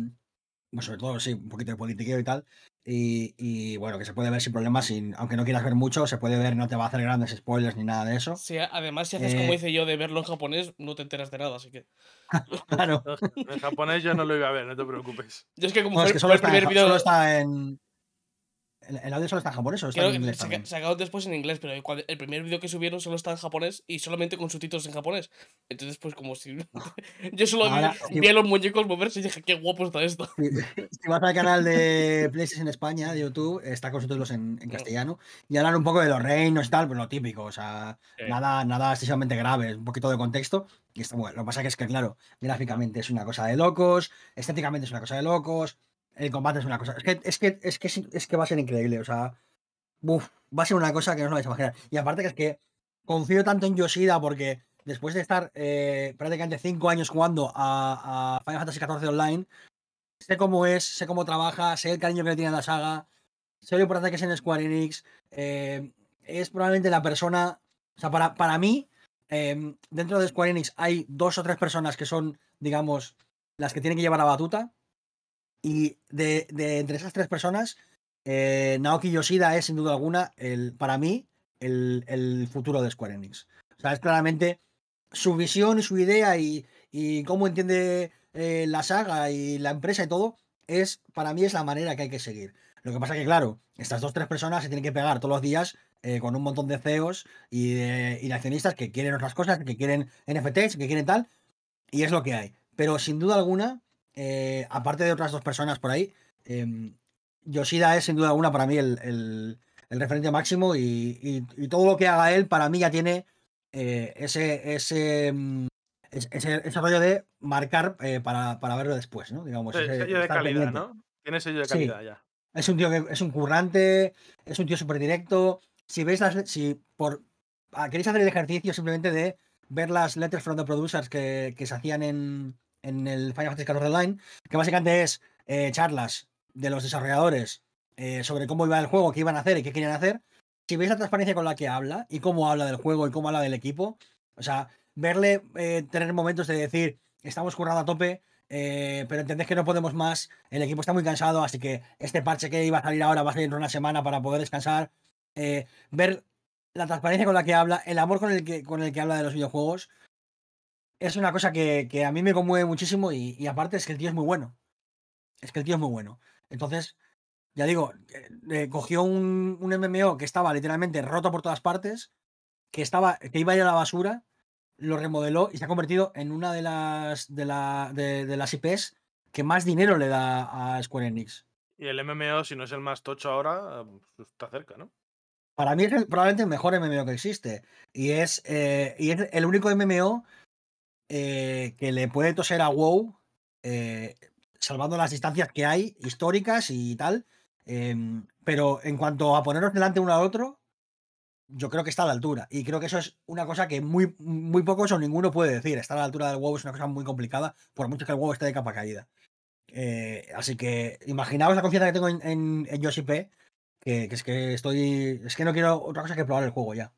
bueno, sobre todo, sí, un poquito de politiqueo y tal. Y, y, bueno, que se puede ver sin problemas, sin, aunque no quieras ver mucho, se puede ver, no te va a hacer grandes spoilers ni nada de eso. Sí, además, si haces como Eh, hice yo de verlo en japonés, no te enteras de nada, así que. Claro. En japonés yo no lo iba a ver, no te preocupes. Yo es que como No, es que solo el está, primer vídeo. solo está en. ¿El, el audio solo está en japonés o está creo en inglés saca- sacaron después en inglés, pero cuando- el primer vídeo que subieron solo está en japonés y solamente con subtítulos en japonés. Entonces, pues como si. yo solo vi- Ahora, vi, si- a los muñecos moverse y dije, qué guapo está esto. Si, si vas al canal de PlayStation España de YouTube, está con subtítulos en, en castellano y hablan un poco de los reinos y tal, pues lo típico, o sea, Sí. nada, nada excesivamente grave, un poquito de contexto. Y está bueno. Lo que pasa que es que, claro, gráficamente es una cosa de locos, estéticamente es una cosa de locos, el combate es una cosa. Es que, es que, es que, es que va a ser increíble, o sea, va a ser una cosa que no os vais a imaginar. Y aparte que es que confío tanto en Yoshida porque después de estar eh, prácticamente cinco años jugando a, Final Fantasy XIV Online, sé cómo es, sé cómo trabaja, sé el cariño que le tiene a la saga, sé lo importante que es en Square Enix. eh, es probablemente la persona. O sea, para, para mí, eh, dentro de Square Enix hay dos o tres personas que son, digamos, las que tienen que llevar la batuta. Y de, de entre esas tres personas, eh, Naoki Yoshida es sin duda alguna, el, para mí, el, el futuro de Square Enix. O sea, es claramente su visión y su idea y, y cómo entiende eh, la saga y la empresa y todo, es para mí es la manera que hay que seguir. Lo que pasa que, claro, estas dos tres personas se tienen que pegar todos los días eh, con un montón de CEOs y de, y de accionistas que quieren otras cosas, que quieren NFTs, que quieren tal, y es lo que hay. Pero sin duda alguna, eh, aparte de otras dos personas por ahí, em, Yoshida es sin duda alguna para mí el, el- el referente máximo y, y- y todo lo que haga él para mí ya tiene eh, ese, ese, es- ese, ese rollo de marcar eh, para, para verlo después, ¿no? Digamos, ese sello de calidad, pendiente. ¿no? Tiene sello de Sí. calidad ya. Es un tío que es un currante, es un tío súper directo. Si veis las, si por ah, queréis hacer el ejercicio simplemente de ver las letters from the producers que, que se hacían en, en el Final Fantasy XIV Online, que básicamente es eh, charlas de los desarrolladores eh, sobre cómo iba el juego, qué iban a hacer y qué querían hacer. Si veis la transparencia con la que habla y cómo habla del juego y cómo habla del equipo, o sea, verle eh, tener momentos de decir, estamos currando a tope, pero entendés que no podemos más, el equipo está muy cansado, así que este parche que iba a salir ahora va a salir en una semana para poder descansar. Ver la transparencia con la que habla, el amor con el que, con el que habla de los videojuegos, es una cosa que, que a mí me conmueve muchísimo y, y aparte es que el tío es muy bueno. Es que el tío es muy bueno. Entonces, ya digo, eh, cogió un, un MMO que estaba literalmente roto por todas partes, que, estaba, que iba a ir a la basura, lo remodeló y se ha convertido en una de las, de, la, de, de las IPs que más dinero le da a Square Enix. Y el MMO, si no es el más tocho ahora, pues está cerca, ¿no? Para mí es el- probablemente el mejor MMO que existe. Y es, eh, y es el único MMO eh, que le puede toser a WoW, eh, salvando las distancias que hay, históricas y tal. em, pero en cuanto a ponernos delante uno al otro, yo creo que está a la altura. Y creo que eso es una cosa que muy, muy pocos o ninguno puede decir. Estar a la altura del WoW es una cosa muy complicada, por mucho que el WoW esté de capa caída. Eh, así que imaginaos la confianza que tengo en, en, en Yoshi P, que, que es que estoy. Es que no quiero otra cosa que probar el juego ya.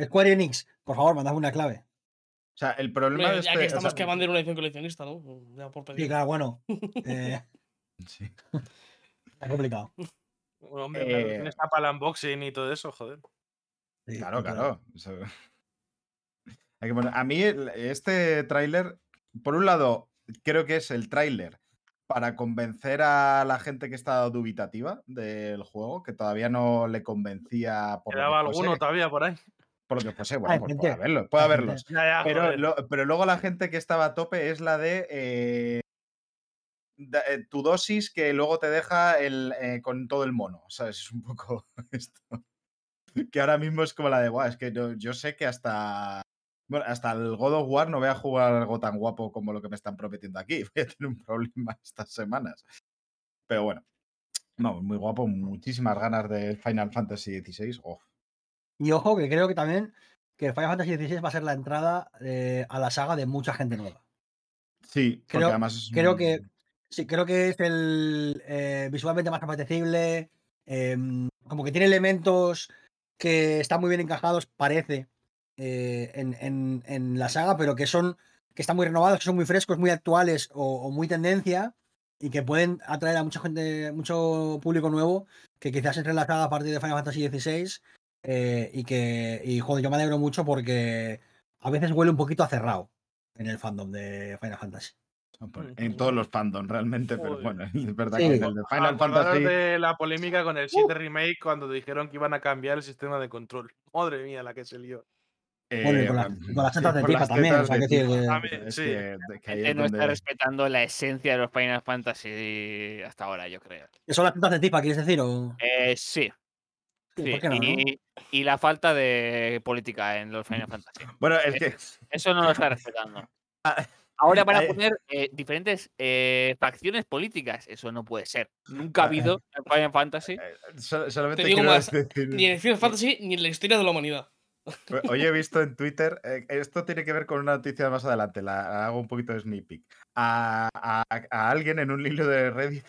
Square Enix, por favor, mandadme una clave. O sea, el problema Hombre, de ya este- que o estamos sea, que van de una edición coleccionista, ¿no? Ya por Sí, pedir. claro, bueno. eh, sí. está complicado. Bueno, hombre, Eh, claro, tienes para el unboxing y todo eso, joder. Sí, Claro, claro. Hay que poner- A mí este tráiler, por un lado, creo que es el tráiler para convencer a la gente que está dubitativa del juego, que todavía no le convencía por Quedaba alguno todavía por ahí. Por lo que fuese, bueno, pues puede puede haberlos. Ya, ya, Pero, joder. lo- pero luego la gente que estaba a tope es la de eh, eh, tu dosis que luego te deja el, eh, con todo el mono. ¿Sabes? Es un poco esto. Que ahora mismo es como la de, guau, es que yo, yo sé que hasta. Bueno, hasta el God of War no voy a jugar algo tan guapo como lo que me están prometiendo aquí. Voy a tener un problema estas semanas. Pero bueno. Vamos, muy guapo, muchísimas ganas de Final Fantasy XVI. Oh, Y ojo, que creo que también que Final Fantasy XVI va a ser la entrada eh, a la saga de mucha gente nueva. sí, porque Creo- además es creo que- Sí, creo que es el eh, visualmente más apetecible. em, como que tiene elementos que están muy bien encajados, parece, eh, en, en- en la saga, pero que son que están muy renovados, que son muy frescos, muy actuales o, o muy tendencia y que pueden atraer a mucha gente, mucho público nuevo que quizás entre en la saga a partir de Final Fantasy XVI eh, y que, y joder, yo me alegro mucho porque a veces huele un poquito a cerrado en el fandom de Final Fantasy. En todos los fandoms, realmente, pero bueno, es verdad Sí. que en el de Final Acordaros Fantasy. de la polémica con el 7 Remake cuando dijeron que iban a cambiar el sistema de control. Madre mía, la que se lió. Bueno, y eh, con las- sí, con las tetas de por tifa las también, o sea, de que sí. que- de- que no está respetando la esencia de los Final Fantasy hasta ahora, yo creo. ¿Que son las tetas de tipa, quieres decir? O... Eh, sí. Sí, sí, ¿por qué no, no? y, la falta de política en los Final Fantasy. Bueno, es que. Eso no lo está respetando. Ah, Ahora van a eh. poner eh, diferentes eh, facciones políticas. Eso no puede ser. Nunca ha habido en Final Fantasy. eh, so- solamente Te digo más, decir- Ni en Final Fantasy ni en la historia de la humanidad. Hoy he visto en Twitter, eh, esto tiene que ver con una noticia más adelante, la hago un poquito de sneak peek, a, a- a alguien en un hilo de Reddit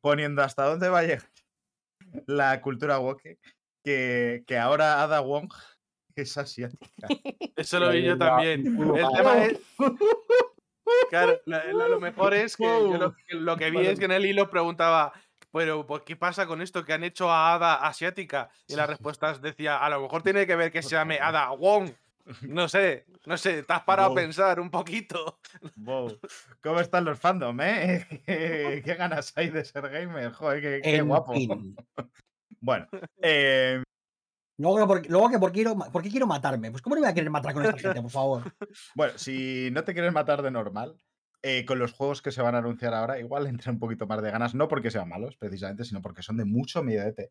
poniendo hasta dónde va a llegar la cultura woke, que, que ahora Ada Wong es asiática. Eso lo vi yo también. El tema es. Claro, la- la- lo mejor es que yo lo, que- lo que vi es que en el hilo preguntaba, pero pues, ¿qué pasa con esto que han hecho a Ada asiática? Y las respuestas decía, a lo mejor tiene que ver que se llame Ada Wong. No sé, no sé, te has parado Wow. a pensar un poquito. Wow. ¿Cómo están los fandom, eh? ¿Qué, qué ganas hay de ser gamer? Joder, qué, qué guapo. fin. Bueno, eh, Luego, que por, luego que por, quiero, ¿por qué quiero matarme? Pues ¿cómo no me voy a querer matar con esta gente, por favor? Bueno, si no te quieres matar de normal, eh, con los juegos que se van a anunciar ahora, igual entra un poquito más de ganas, no porque sean malos, precisamente, sino porque son de mucho miedete.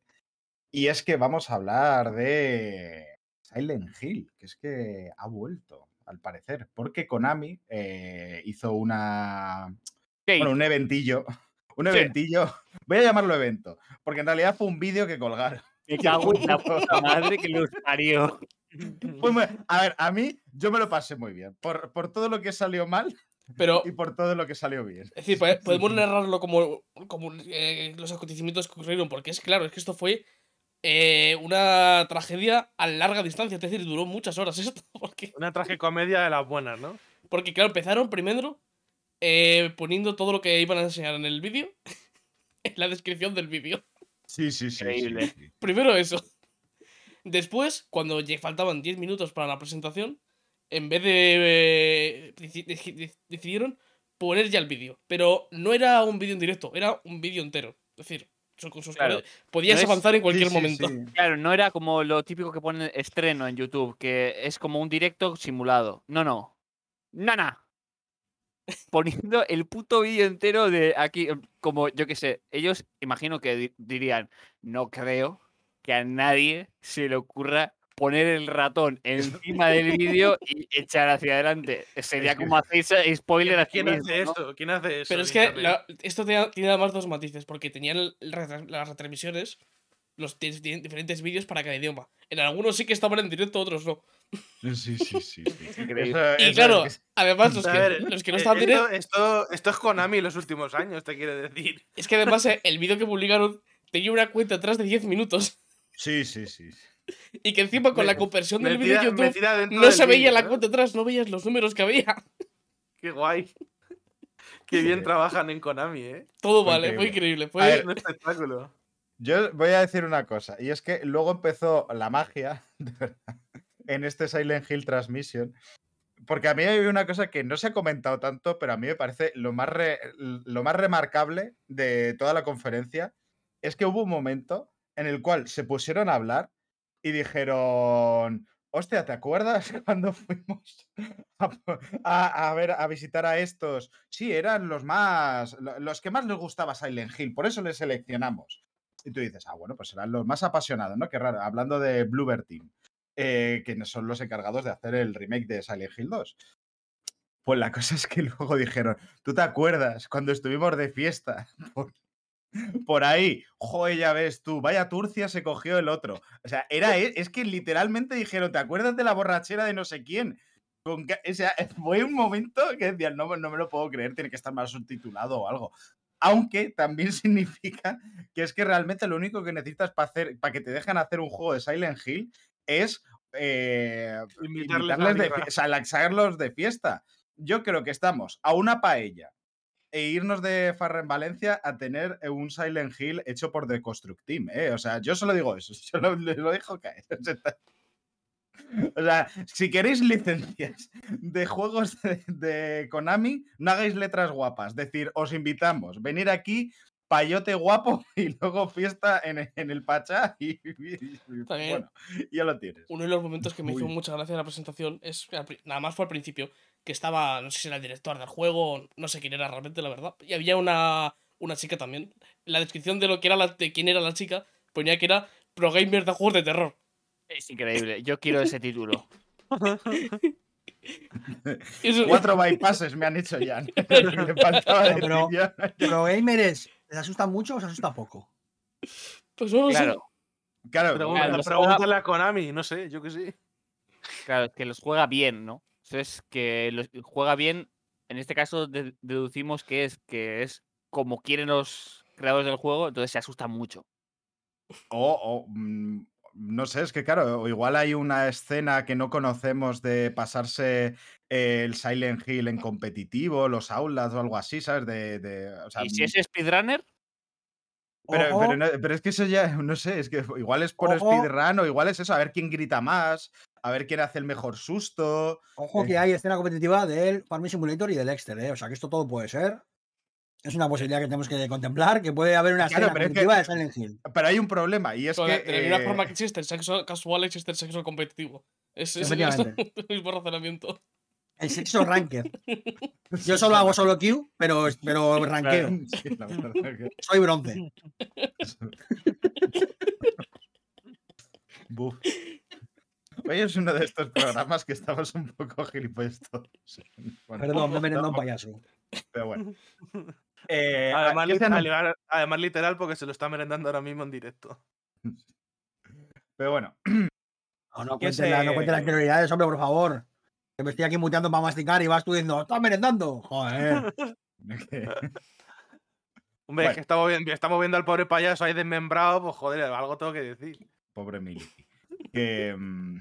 Y es que vamos a hablar de Silent Hill, que es que ha vuelto, al parecer, porque Konami eh, hizo una, bueno, un eventillo, un Sí. eventillo, voy a llamarlo evento, porque en realidad fue un vídeo que colgaron. me cago en la puta madre que los parió. A ver, a mí yo me lo pasé muy bien, por, por todo lo que salió mal Pero, y por todo lo que salió bien. es decir, po- podemos narrarlo como, como eh, los acontecimientos que ocurrieron, porque es claro, es que esto fue eh, una tragedia a larga distancia, es decir, duró muchas horas esto, porque, Una tragicomedia de las buenas, ¿no? porque claro, empezaron primero eh, poniendo todo lo que iban a enseñar en el vídeo, en la descripción del vídeo. Sí, sí, sí. sí, Increíble. sí. Primero eso. Después, cuando ya faltaban 10 minutos para la presentación, en vez de. eh, deci- deci- dec- decidieron poner ya el vídeo. Pero no era un vídeo en directo, era un vídeo entero. Es decir, Claro. podías No es- avanzar en cualquier Sí, sí, momento. sí. Claro, no era como lo típico que ponen estreno en YouTube, que es como un directo simulado. No, no. Nana. Poniendo el puto vídeo entero de aquí, como yo que sé, ellos imagino que di- dirían, no creo que a nadie se le ocurra poner el ratón encima del vídeo y echar hacia adelante. Sería como hacer ese spoiler a ¿Quién mismo, hace ¿no? eso? ¿Quién hace eso? Pero es que la- esto tiene, tiene además dos matices, porque tenían el- las retransmisiones, los di- di- diferentes vídeos para cada idioma. En algunos sí que estaban en directo, otros no. Sí, sí, sí. sí. Eso- Y claro, es además los que, ver, los que no eh, estaban en esto, directo, esto, esto es Konami los últimos años, te quiere decir. es que además eh, el vídeo que publicaron tenía una cuenta atrás de 10 minutos. Sí, sí, sí. Y que encima con la conversión del vídeo en YouTube no se veía la ¿no? cuenta atrás, no veías los números que había. Qué guay. Qué bien trabajan en Konami, ¿eh? Todo Fue vale, fue increíble. increíble. Fue, A ver, Es un espectáculo. Yo voy a decir una cosa, y es que luego empezó la magia de verdad, en este Silent Hill Transmission. Porque a mí hay una cosa que no se ha comentado tanto, pero a mí me parece lo más, re- lo más remarcable de toda la conferencia, es que hubo un momento en el cual se pusieron a hablar y dijeron, hostia, ¿te acuerdas cuando fuimos a, a- ver, a visitar a estos? Sí, eran los más, lo- los que más les gustaba Silent Hill, por eso les seleccionamos. Y tú dices, ah, bueno, pues serán los más apasionados, ¿no? Qué raro, hablando de Bluebird Team, eh, que son los encargados de hacer el remake de Silent Hill 2. Pues la cosa es que luego dijeron, ¿tú te acuerdas cuando estuvimos de fiesta? por ahí, joder, ya ves tú, vaya turcia se cogió el otro. O sea, era, e- es que literalmente dijeron, ¿te acuerdas de la borrachera de no sé quién? Con o sea, fue un momento que decían, no, no me lo puedo creer, tiene que estar mal subtitulado o algo. Aunque también significa que es que realmente lo único que necesitas para hacer, para que te dejen hacer un juego de Silent Hill es eh, Invitarles o sea, de fiesta. Yo creo que estamos a una paella e irnos de Farra en Valencia a tener eh, un Silent Hill hecho por The Construct Team, ¿eh? O sea, yo solo digo eso, yo lo, lo dejo caer. O sea, o sea, si queréis licencias de juegos de, de Konami, no hagáis letras guapas. Decir, os invitamos, venir aquí, payote guapo y luego fiesta en, el- en el Pachá y, bueno, ya lo tienes. uno de los momentos que me hizo mucha gracia en la presentación es nada más fue al principio que estaba no sé si era el director del juego no sé quién era realmente la verdad y había una una chica también la descripción de lo que era la, de quién era la chica ponía que era pro gamer de juegos de terror Es increíble. Yo quiero ese título. Eso- Cuatro bypasses me han hecho ya. Le faltaba decir Pero-. Pero gamers, ¿les asusta mucho o se asusta poco? pues no sé. Claro, Claro, Pregunta- los pregúntale a Konami, no sé, yo que sí. claro, es que los juega bien, ¿no? Entonces, que los juega bien, en este caso de- deducimos que es que es como quieren los creadores del juego, entonces se asusta mucho. O, mm, no sé, es que claro, o igual hay una escena que no conocemos de pasarse el Silent Hill en competitivo, los aulas o algo así, ¿sabes? De, de- o sea, y si mm, es speedrunner, pero, pero, no- pero es que eso ya, no sé, es que igual es por Ojo. speedrun o igual es eso, a ver quién grita más, a ver quién hace el mejor susto. ojo eh. que hay escena competitiva del Farming Simulator y del Exter, ¿eh? O sea que esto todo puede ser. Es una posibilidad que tenemos que contemplar, que puede haber una Claro, escena pero es que- competitiva de Silent Hill. Pero hay un problema y es Pero que... de, de la misma eh, forma que existe el sexo casual existe el sexo competitivo es, es, es el mismo razonamiento El sexo ranked. Yo solo hago solo Q, pero, pero ranqueo. Sí, la verdad que- Soy bronce. Buf. Hoy es uno de estos programas que estamos un poco gilipollas todos. Bueno, Perdón, me he merendado un payaso. Pero bueno. Eh, Además, ¿qué se lit- anun- además- además literal porque se lo está merendando ahora mismo en directo. Pero bueno, No, no ¿Qué cuentes, la- no se- cuentes las prioridades, hombre, por favor. Que me estoy aquí muteando para masticar y vas tú diciendo, ¡estás merendando! Joder. Hombre, Bueno. es que estamos viendo, estamos viendo al pobre payaso ahí desmembrado, pues joder, algo tengo que decir. pobre. Que, mm,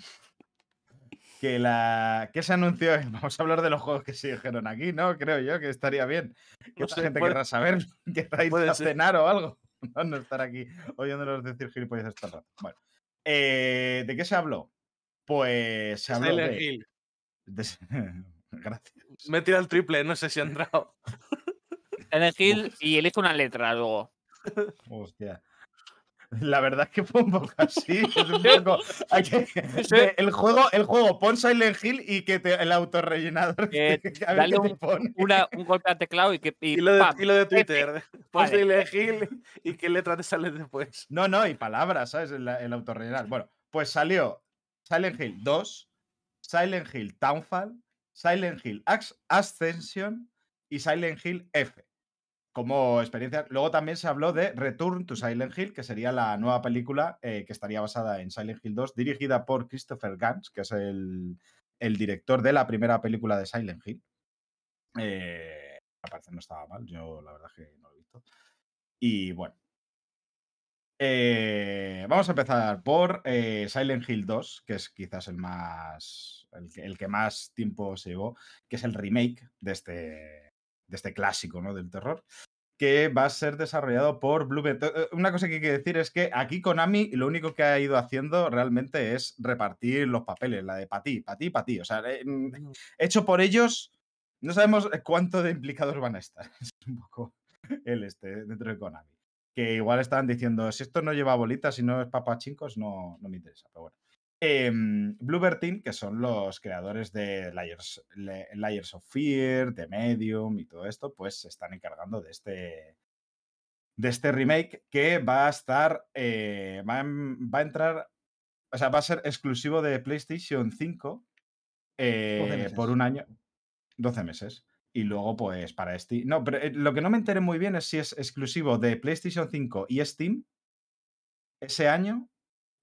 que la que se anunció, vamos a hablar de los juegos que se dijeron aquí, ¿no? Creo yo que estaría bien. Que No otra sé, gente puede- querrá saber, querrá puede a ser. cenar o algo. No, no estar aquí oyéndonos decir gilipollas el rato. Bueno, eh, ¿de qué se habló? Pues se habló Silent de, Hill. Gracias. Me tira el triple, no sé si ha entrado. Silent Hill y elige una letra luego. Hostia. La verdad es que fue un poco así. es un poco- que- el, juego, el juego, pon Silent Hill y que te, el autorrellenador. Eh, a dale un-. Una, un golpe al teclado y que. y Y lo de, ¡pam! y lo de Twitter. Pon Vale. Silent Hill y qué letra te sale después. No, no, y palabras, ¿sabes? El, el autorrellenar. Bueno, pues salió Silent Hill 2, Silent Hill Townfall, Silent Hill Ascension y Silent Hill F. Como experiencia. Luego también se habló de Return to Silent Hill, que sería la nueva película eh, que estaría basada en Silent Hill 2, dirigida por Christopher Gans, que es el, director de la primera película de Silent Hill. Eh, me parece no estaba mal, yo la verdad que no lo he visto. Y bueno. Eh, vamos a empezar por eh, Silent Hill 2, que es quizás el más. El que, el que más tiempo se llevó, que es el remake de este, de este clásico ¿no? del terror. Que va a ser desarrollado por Bluebird. Eh, Una cosa que hay que decir es que aquí Konami lo único que ha ido haciendo realmente es repartir los papeles, la de ti, para ti. O sea, eh, mm, hecho por ellos, no sabemos cuánto de implicados van a estar. Es un poco el este dentro de Konami. Que igual estaban diciendo, si esto no lleva bolitas y no es papachincos, no, no me interesa. Pero bueno. Bluebird Team, que son los creadores de Layers, Layers of Fear, de Medium y todo esto, pues se están encargando de este, de este remake que va a estar, eh, va, a, va a entrar, o sea, va a ser exclusivo de PlayStation 5 eh, por un año, 12 meses. Y luego, pues, para Steam. No, pero eh, lo que no me enteré muy bien es si es exclusivo de PlayStation 5 y Steam ese año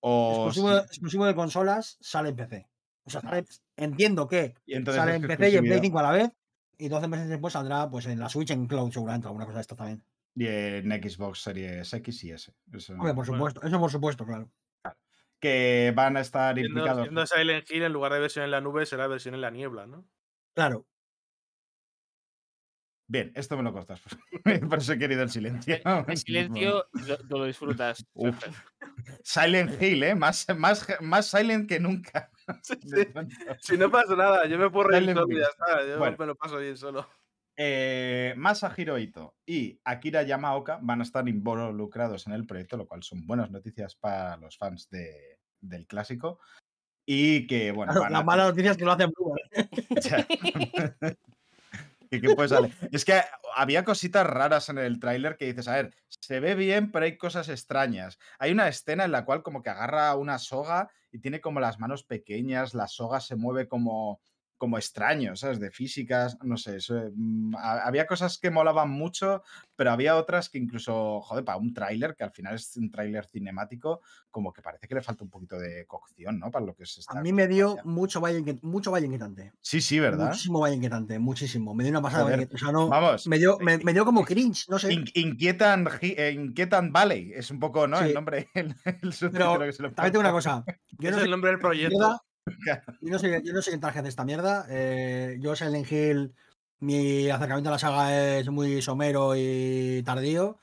o. Exclusivo, si- de, exclusivo de consolas, sale en PC. O sea, sale- entiendo que y entonces sale en PC y en Play exclusividad. 5 a la vez. Y 12 meses después saldrá pues en la Switch, en Cloud, seguramente, alguna cosa de esto también. Y en Xbox Series X y S. Eso- Hombre, por supuesto, eso por supuesto, claro. que van a estar Siendo, implicados. siendo Silent Hill, en lugar de versión en la nube, será versión en la niebla, ¿no? Claro. Bien, esto me lo cortas. Por eso he querido el silencio. El silencio lo, lo disfrutas. Uf. Silent Hill, ¿eh? Más, más, más silent que nunca. Si no pasa nada, yo me puedo reír solo y ya está. Yo Bueno. me lo paso bien solo. Eh, Masahiro Ito y Akira Yamaoka van a estar involucrados en el proyecto, lo cual son buenas noticias para los fans de- del clásico. Y que, bueno, Claro, van la a- mala noticia es que lo hacen Bluebird. Es que había cositas raras en el tráiler que dices, a ver, se ve bien, pero hay cosas extrañas. Hay una escena en la cual como que agarra una soga y tiene como las manos pequeñas, la soga se mueve como, como extraño, ¿sabes? De físicas, no sé. eso, mm, ha- había cosas que molaban mucho, pero había otras que incluso, joder, para un tráiler, que al final es un tráiler cinemático, como que parece que le falta un poquito de cocción, ¿no? Para lo que se está A mí me dio mucho valle, mucho valle inquietante. Sí, sí, ¿verdad? Muchísimo valle inquietante, muchísimo. Me dio una pasada. Joder, o sea, no, Vamos. me, dio, me, me dio como cringe, no sé. In- Inquietan, eh, Inquietan Valley, es un poco, ¿no? El nombre, el, el Pero que se le también tengo una pone. cosa. Yo no es sé el nombre del proyecto. Yo no sé, yo no traje de esta mierda. eh, yo Silent Hill, mi acercamiento a la saga es muy somero y tardío.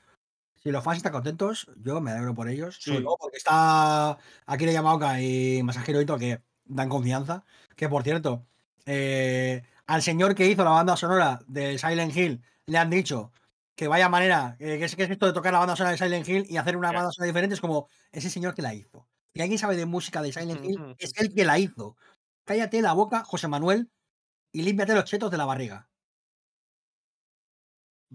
Si los fans están contentos, yo me alegro por ellos. Sobre Sí. todo porque está Akira Yamaoka y Masahiro Ito que dan confianza. Que por cierto, eh, al señor que hizo la banda sonora de Silent Hill le han dicho que vaya manera, eh, que es, que es esto de tocar la banda sonora de Silent Hill y hacer una banda sonora diferente, es como ese señor que la hizo. Si alguien sabe de música de Silent Hill, es el que la hizo. Cállate la boca, José Manuel, y límpiate los chetos de la barriga.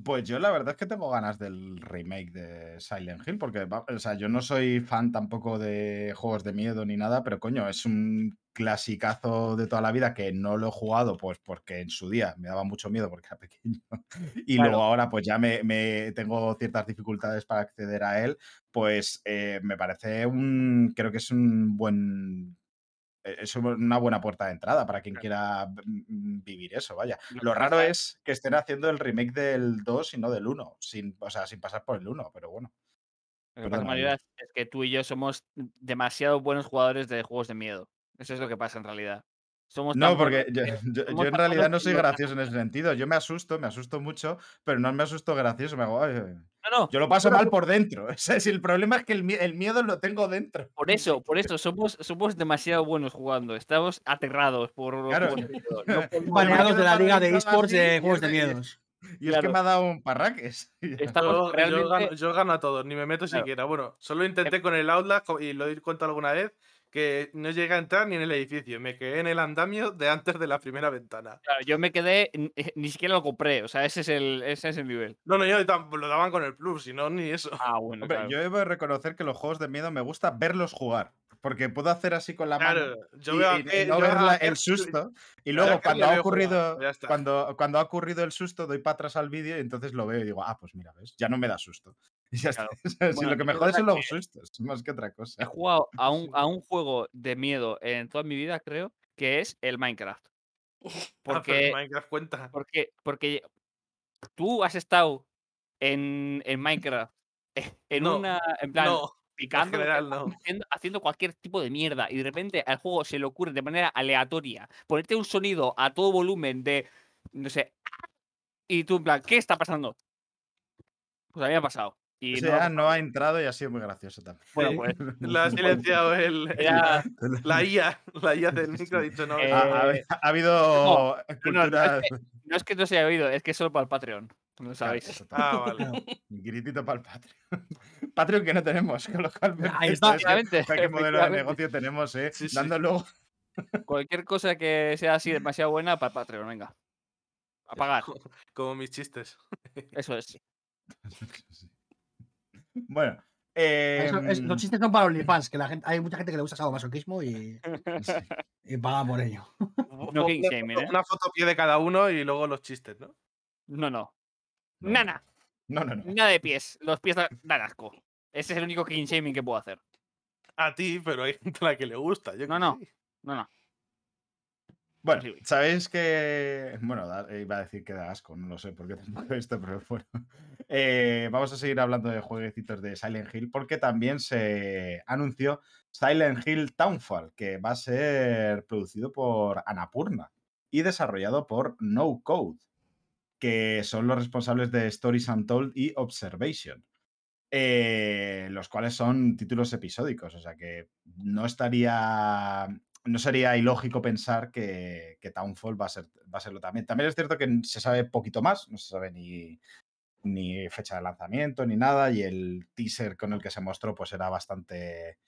Pues yo la verdad es que tengo ganas del remake de Silent Hill, porque o sea, yo no soy fan tampoco de juegos de miedo ni nada, pero coño, es un clasicazo de toda la vida que no lo he jugado, pues porque en su día me daba mucho miedo porque era pequeño. Y Claro. luego ahora pues ya me, me- tengo ciertas dificultades para acceder a él, pues eh, me parece un, creo que es un buen... eh, Es una buena puerta de entrada para quien quiera mm, vivir eso, vaya. Lo raro es que estén haciendo el remake del 2 y no del 1, sin, o sea, sin pasar por el 1, pero bueno. Lo que pasa, es que tú y yo somos demasiado buenos jugadores de juegos de miedo. Eso es lo que pasa en realidad. Somos No, porque yo, yo- yo en realidad no soy gracioso en ese sentido. Yo me asusto, me asusto mucho, pero no me asusto gracioso. Me hago, "Ay, ay". No, no, Yo lo paso pero mal por dentro. O sea, si el problema es que el, el miedo lo tengo dentro. por eso, por eso, somos, somos demasiado buenos jugando. Estamos aterrados por los Claro. juegos de miedo. No Baneados de la liga de esports de juegos es de miedos. Y es Claro. que me ha dado un parraques. Estamos Yo, yo realmente. gano, yo gano a todos, ni me meto Claro. siquiera. Bueno, solo intenté con el Outlast y lo he contado alguna vez que no llegué a entrar ni en el edificio. Me quedé en el andamio de antes de la primera ventana. Claro, yo me quedé, eh, ni siquiera lo compré, o sea, ese es el, ese es el nivel. No, no, yo lo daban con el plus, si no, ni eso. Ah, bueno, Hombre, claro. yo debo de reconocer que los juegos de miedo me gusta verlos jugar. Porque puedo hacer así con la mano. Claro, yo y- veo a y- y Ke- no yo ver la- el susto. Y luego, cuando ha jugar, ocurrido. Cuando, cuando ha ocurrido el susto, doy para atrás al vídeo y entonces lo veo y digo, ah, pues mira, ¿ves? Ya no me da susto. Y ya. Claro. Si lo que me es jode son los sustos, más que otra He cosa. jugado a un, a un juego de miedo en toda mi vida, creo, que es el Minecraft. Ah, Porque, Minecraft cuenta. porque, porque tú has estado en, en Minecraft en No, una, en plan, No, picando, general no. haciendo, haciendo cualquier tipo de mierda y de repente al juego se le ocurre de manera aleatoria ponerte un sonido a todo volumen de, no sé, y tú en plan, ¿qué está pasando? Pues había pasado. Y Ese no, ha entrado y ha sido muy gracioso también. bueno, pues Lo ha silenciado el, la IA. La IA del micro ha dicho no. Eh, Ha, ha- ha habido no, no, cultura. es no es que no se haya oído, es que es solo para el Patreon. No sabéis. Ah, vale. Un gritito para el Patreon. Patreon que no tenemos, con lo cual. Ahí está. es que- Efectivamente, ¿Qué modelo de negocio tenemos, eh? Sí, sí. Dando luego. Cualquier cosa que sea así demasiado buena para el Patreon, venga. A pagar, Como mis chistes. eso es. Bueno. eh, Eso- es- los chistes son para OnlyFans, que la gente, hay mucha gente que le gusta sadomasoquismo y, y paga por ello. No king foto- ¿eh? Una foto pie de cada uno y luego los chistes, ¿no? No, no. No. Nada, No, no, no. nada de pies. Los pies da- dan asco. Ese es el único king shaming que puedo hacer. A ti, pero hay gente a la que le gusta. Yo No, no. sí. No, no. Bueno, sabéis que. Bueno, da- iba a decir que da asco, no lo sé por qué tampoco esto, pero bueno. Eh, vamos a seguir hablando de jueguecitos de Silent Hill porque también se anunció Silent Hill Townfall, que va a ser producido por Annapurna y desarrollado por No Code, que son los responsables de Stories Untold y Observation. eh, los cuales son títulos episódicos, o sea que no estaría no sería ilógico pensar que, que Townfall va a, ser, va a serlo también. También es cierto que se sabe poquito más, no se sabe ni, ni fecha de lanzamiento ni nada, y el teaser con el que se mostró pues era bastante...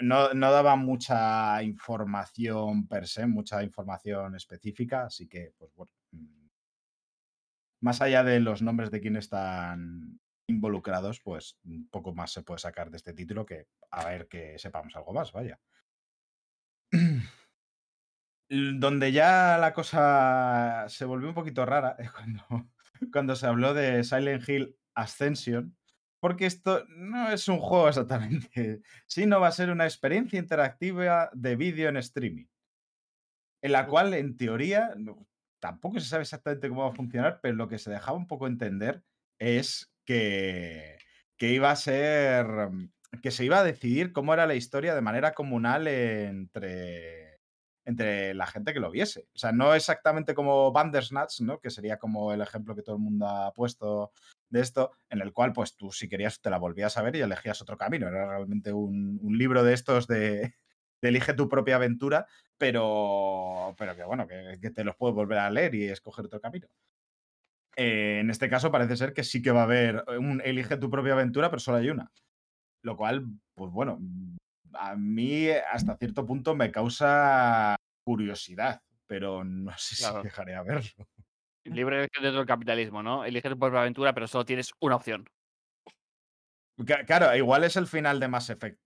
No, no daba mucha información per se, mucha información específica, así que, pues bueno, mm, más allá de los nombres de quienes están involucrados, pues poco más se puede sacar de este título que a ver que sepamos algo más, vaya. Donde ya la cosa se volvió un poquito rara es cuando, cuando se habló de Silent Hill Ascension, porque esto no es un juego exactamente, sino va a ser una experiencia interactiva de vídeo en streaming, en la cual en teoría tampoco se sabe exactamente cómo va a funcionar, pero lo que se dejaba un poco entender es que, que iba a ser, que se iba a decidir cómo era la historia de manera comunal entre, entre la gente que lo viese. O sea, no exactamente como Bandersnatch, ¿no? Que sería como el ejemplo que todo el mundo ha puesto de esto, en el cual, pues tú si querías te la volvías a ver y elegías otro camino. Era realmente un, libro de estos de, elige tu propia aventura, pero, pero que bueno, que, que te los puedes volver a leer y escoger otro camino. Eh, en este caso parece ser que sí que va a haber un elige tu propia aventura, pero solo hay una. Lo cual, pues bueno, a mí hasta cierto punto me causa curiosidad, pero no sé Claro. si dejaré a verlo. Libre elección dentro del capitalismo, ¿no? Eliges tu propia aventura, pero solo tienes una opción. Claro, igual es el final de Mass Effect.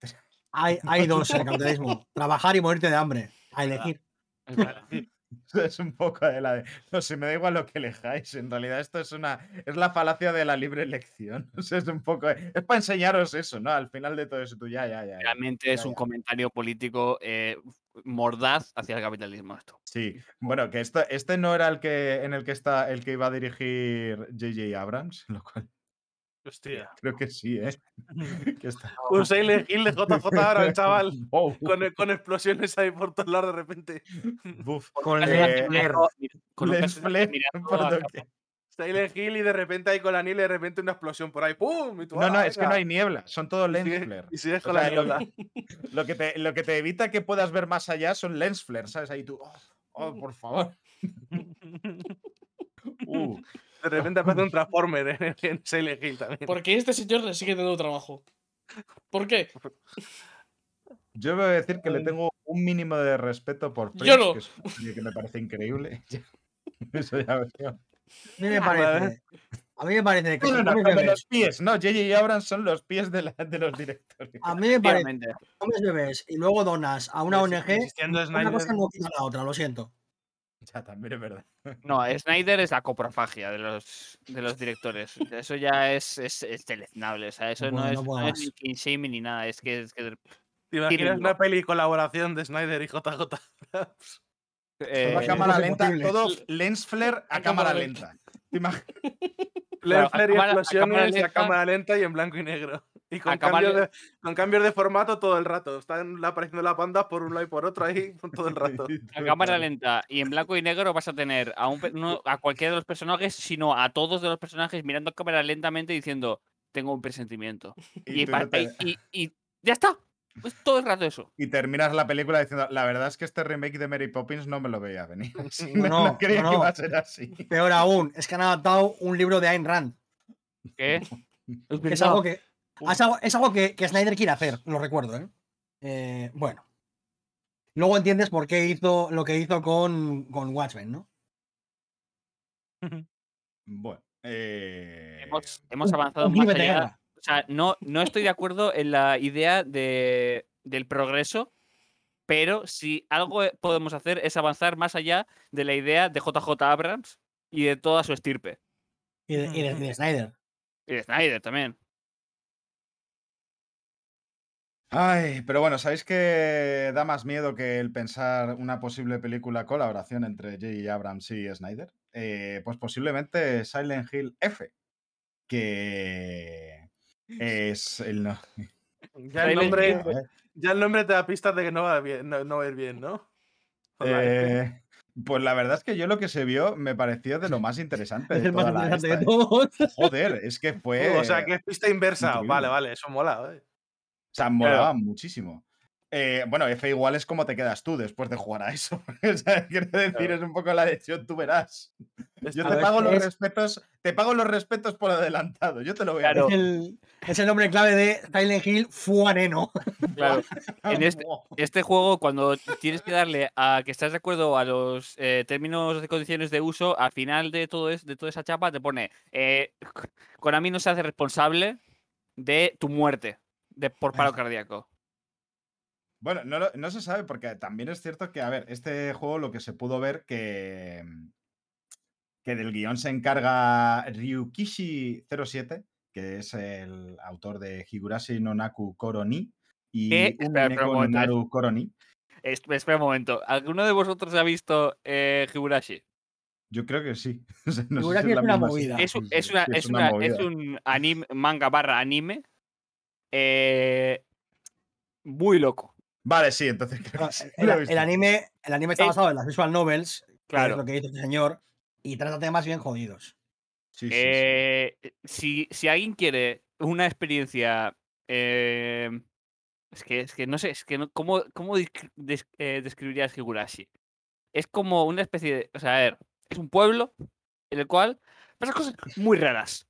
Hay, hay dos en el capitalismo. Trabajar y morirte de hambre. A elegir. Es un poco de la de. No sé, me da igual lo que elijáis. En realidad, esto es una. Es la falacia de la libre elección. O sea, es un poco. de- Es para enseñaros eso, ¿no? Al final de todo eso, tú ya, ya, ya. ya. Realmente es Ya, un ya. comentario político eh, mordaz hacia el capitalismo esto. Sí, bueno, que esto, este no era el que en el que está el que iba a dirigir J.J. Abrams, lo cual Hostia. creo que sí, ¿eh? Que está. Un Silent Hill de JJ ahora, el chaval. Wow. Con, con explosiones ahí por todos lados de repente. Buf. Con Eh, el Flair. Con un. Silent Hill y de repente ahí con la niebla y de repente una explosión por ahí. ¡Pum! Y tú, No, no, ¡ah, es que no hay niebla, son todo Y lens sigues- flare. Y sigues O con la lo- niebla. Lo que, te, lo que te evita que puedas ver más allá son lens flares, ¿sabes? Ahí tú, oh, oh, por favor. Uh, De repente aparece un Transformer en, en Silent Hill también. Porque este señor le sigue dando trabajo. ¿Por qué? yo voy a decir que le tengo un mínimo de respeto por Yo Prince, no. que es me parece increíble. Eso ya veo. A mí me parece. A mí me parece que No, no, no, los pies, no, J.J. Abrams son los pies de, la- de los directores. a mí me parece comes bebés y luego donas a una ONG, una cosa no quita la otra, lo siento. Ya, también es verdad. No, Snyder es la coprofagia de los, de los directores. Eso ya es, es, es deleznable. O sea, eso No es, no es ni king shaming ni nada. Es que, es que ¿Te imaginas una peli colaboración de Snyder y JJ? eh, Toda es cámara lenta, imposible. todo lens flare a A cámara cámara lenta. ¿Te imag- Lens flare y a explosiones cámara a cámara lenta y en blanco y negro. Y con A cámara cambios, de, con cambios de formato todo el rato. Están apareciendo las bandas por un lado y por otro ahí todo el rato. a cámara lenta y en blanco y negro vas a tener a, un, no a cualquiera de los personajes, sino a todos de los personajes mirando a cámara lentamente diciendo, tengo un presentimiento. Y, tú pa- no te- y- y- y ya está. Es todo el rato eso. y terminas la película diciendo, la verdad es que este remake de Mary Poppins no me lo veía venir. Sí, No, no, no, creía no, que iba a ser así. Peor aún, es que han adaptado un libro de Ayn Rand. ¿Qué? que es algo que, es algo, es algo que, que Snyder quiere hacer, lo recuerdo, ¿eh? Eh, bueno. Luego entiendes por qué hizo lo que hizo con, con Watchmen, ¿no? Bueno. eh, Hemos, hemos avanzado un más allá. O sea, no, no estoy de acuerdo en la idea de, del progreso, pero si algo podemos hacer es avanzar más allá de la idea de JJ Abrams y de toda su estirpe. Y de, y de- y de Snyder. Y de Snyder también. Ay, pero bueno, ¿sabéis que da más miedo que el pensar una posible película colaboración entre J. Abrams y Snyder? Eh, pues posiblemente Silent Hill F, que es el no- Ya el, nombre, ya el nombre te da pistas de que no va, bien, no, no va a ir bien, ¿no? Eh, pues la verdad es que yo lo que se vio me pareció de lo más interesante. Es de toda la esta, ¿eh? Joder, es que fue. o sea, que es pista inversa. increíble. Vale, vale, eso mola. ¿eh? O sea, molaba muchísimo. Eh, bueno, F igual es como te quedas tú después de jugar a eso. o sea, quiero decir, Claro. es un poco la decisión, tú verás. Yo te pago los es- respetos, te pago los respetos por adelantado. Yo te lo voy a Claro. Es el, es el nombre clave de Silent Hill Fuaneno. Claro. en este- Este juego, cuando tienes que darle a que estás de acuerdo a los eh, términos de condiciones de uso, al final de todo es, de toda esa chapa te pone eh, Konami no se hace responsable de tu muerte de, por paro cardíaco. Bueno, no, no se sabe porque también es cierto que, a ver, este juego lo que se pudo ver que, que del guion se encarga Ryukishi07, que es el autor de Higurashi no Naku Koroni y momento, Naru Koroni. Es- Espera un momento. ¿Alguno de vosotros ha visto eh, Higurashi? Yo creo que sí. No sé Higurashi si es una movida. Es, una- sí, es una- movida. un anime, manga barra anime eh, muy loco. Vale, sí, entonces creo que sí, El, el anime, el anime está Eh, basado en las visual novels, que es Claro. lo que dice este señor, y trata temas bien jodidos. Sí, sí, sí. Eh, si, si alguien quiere una experiencia. eh, es, que, es que no sé, es que no- ¿cómo, cómo des- eh, describirías Higurashi? Es como una especie de. O sea, a ver, es un pueblo en el cual pasan cosas muy raras.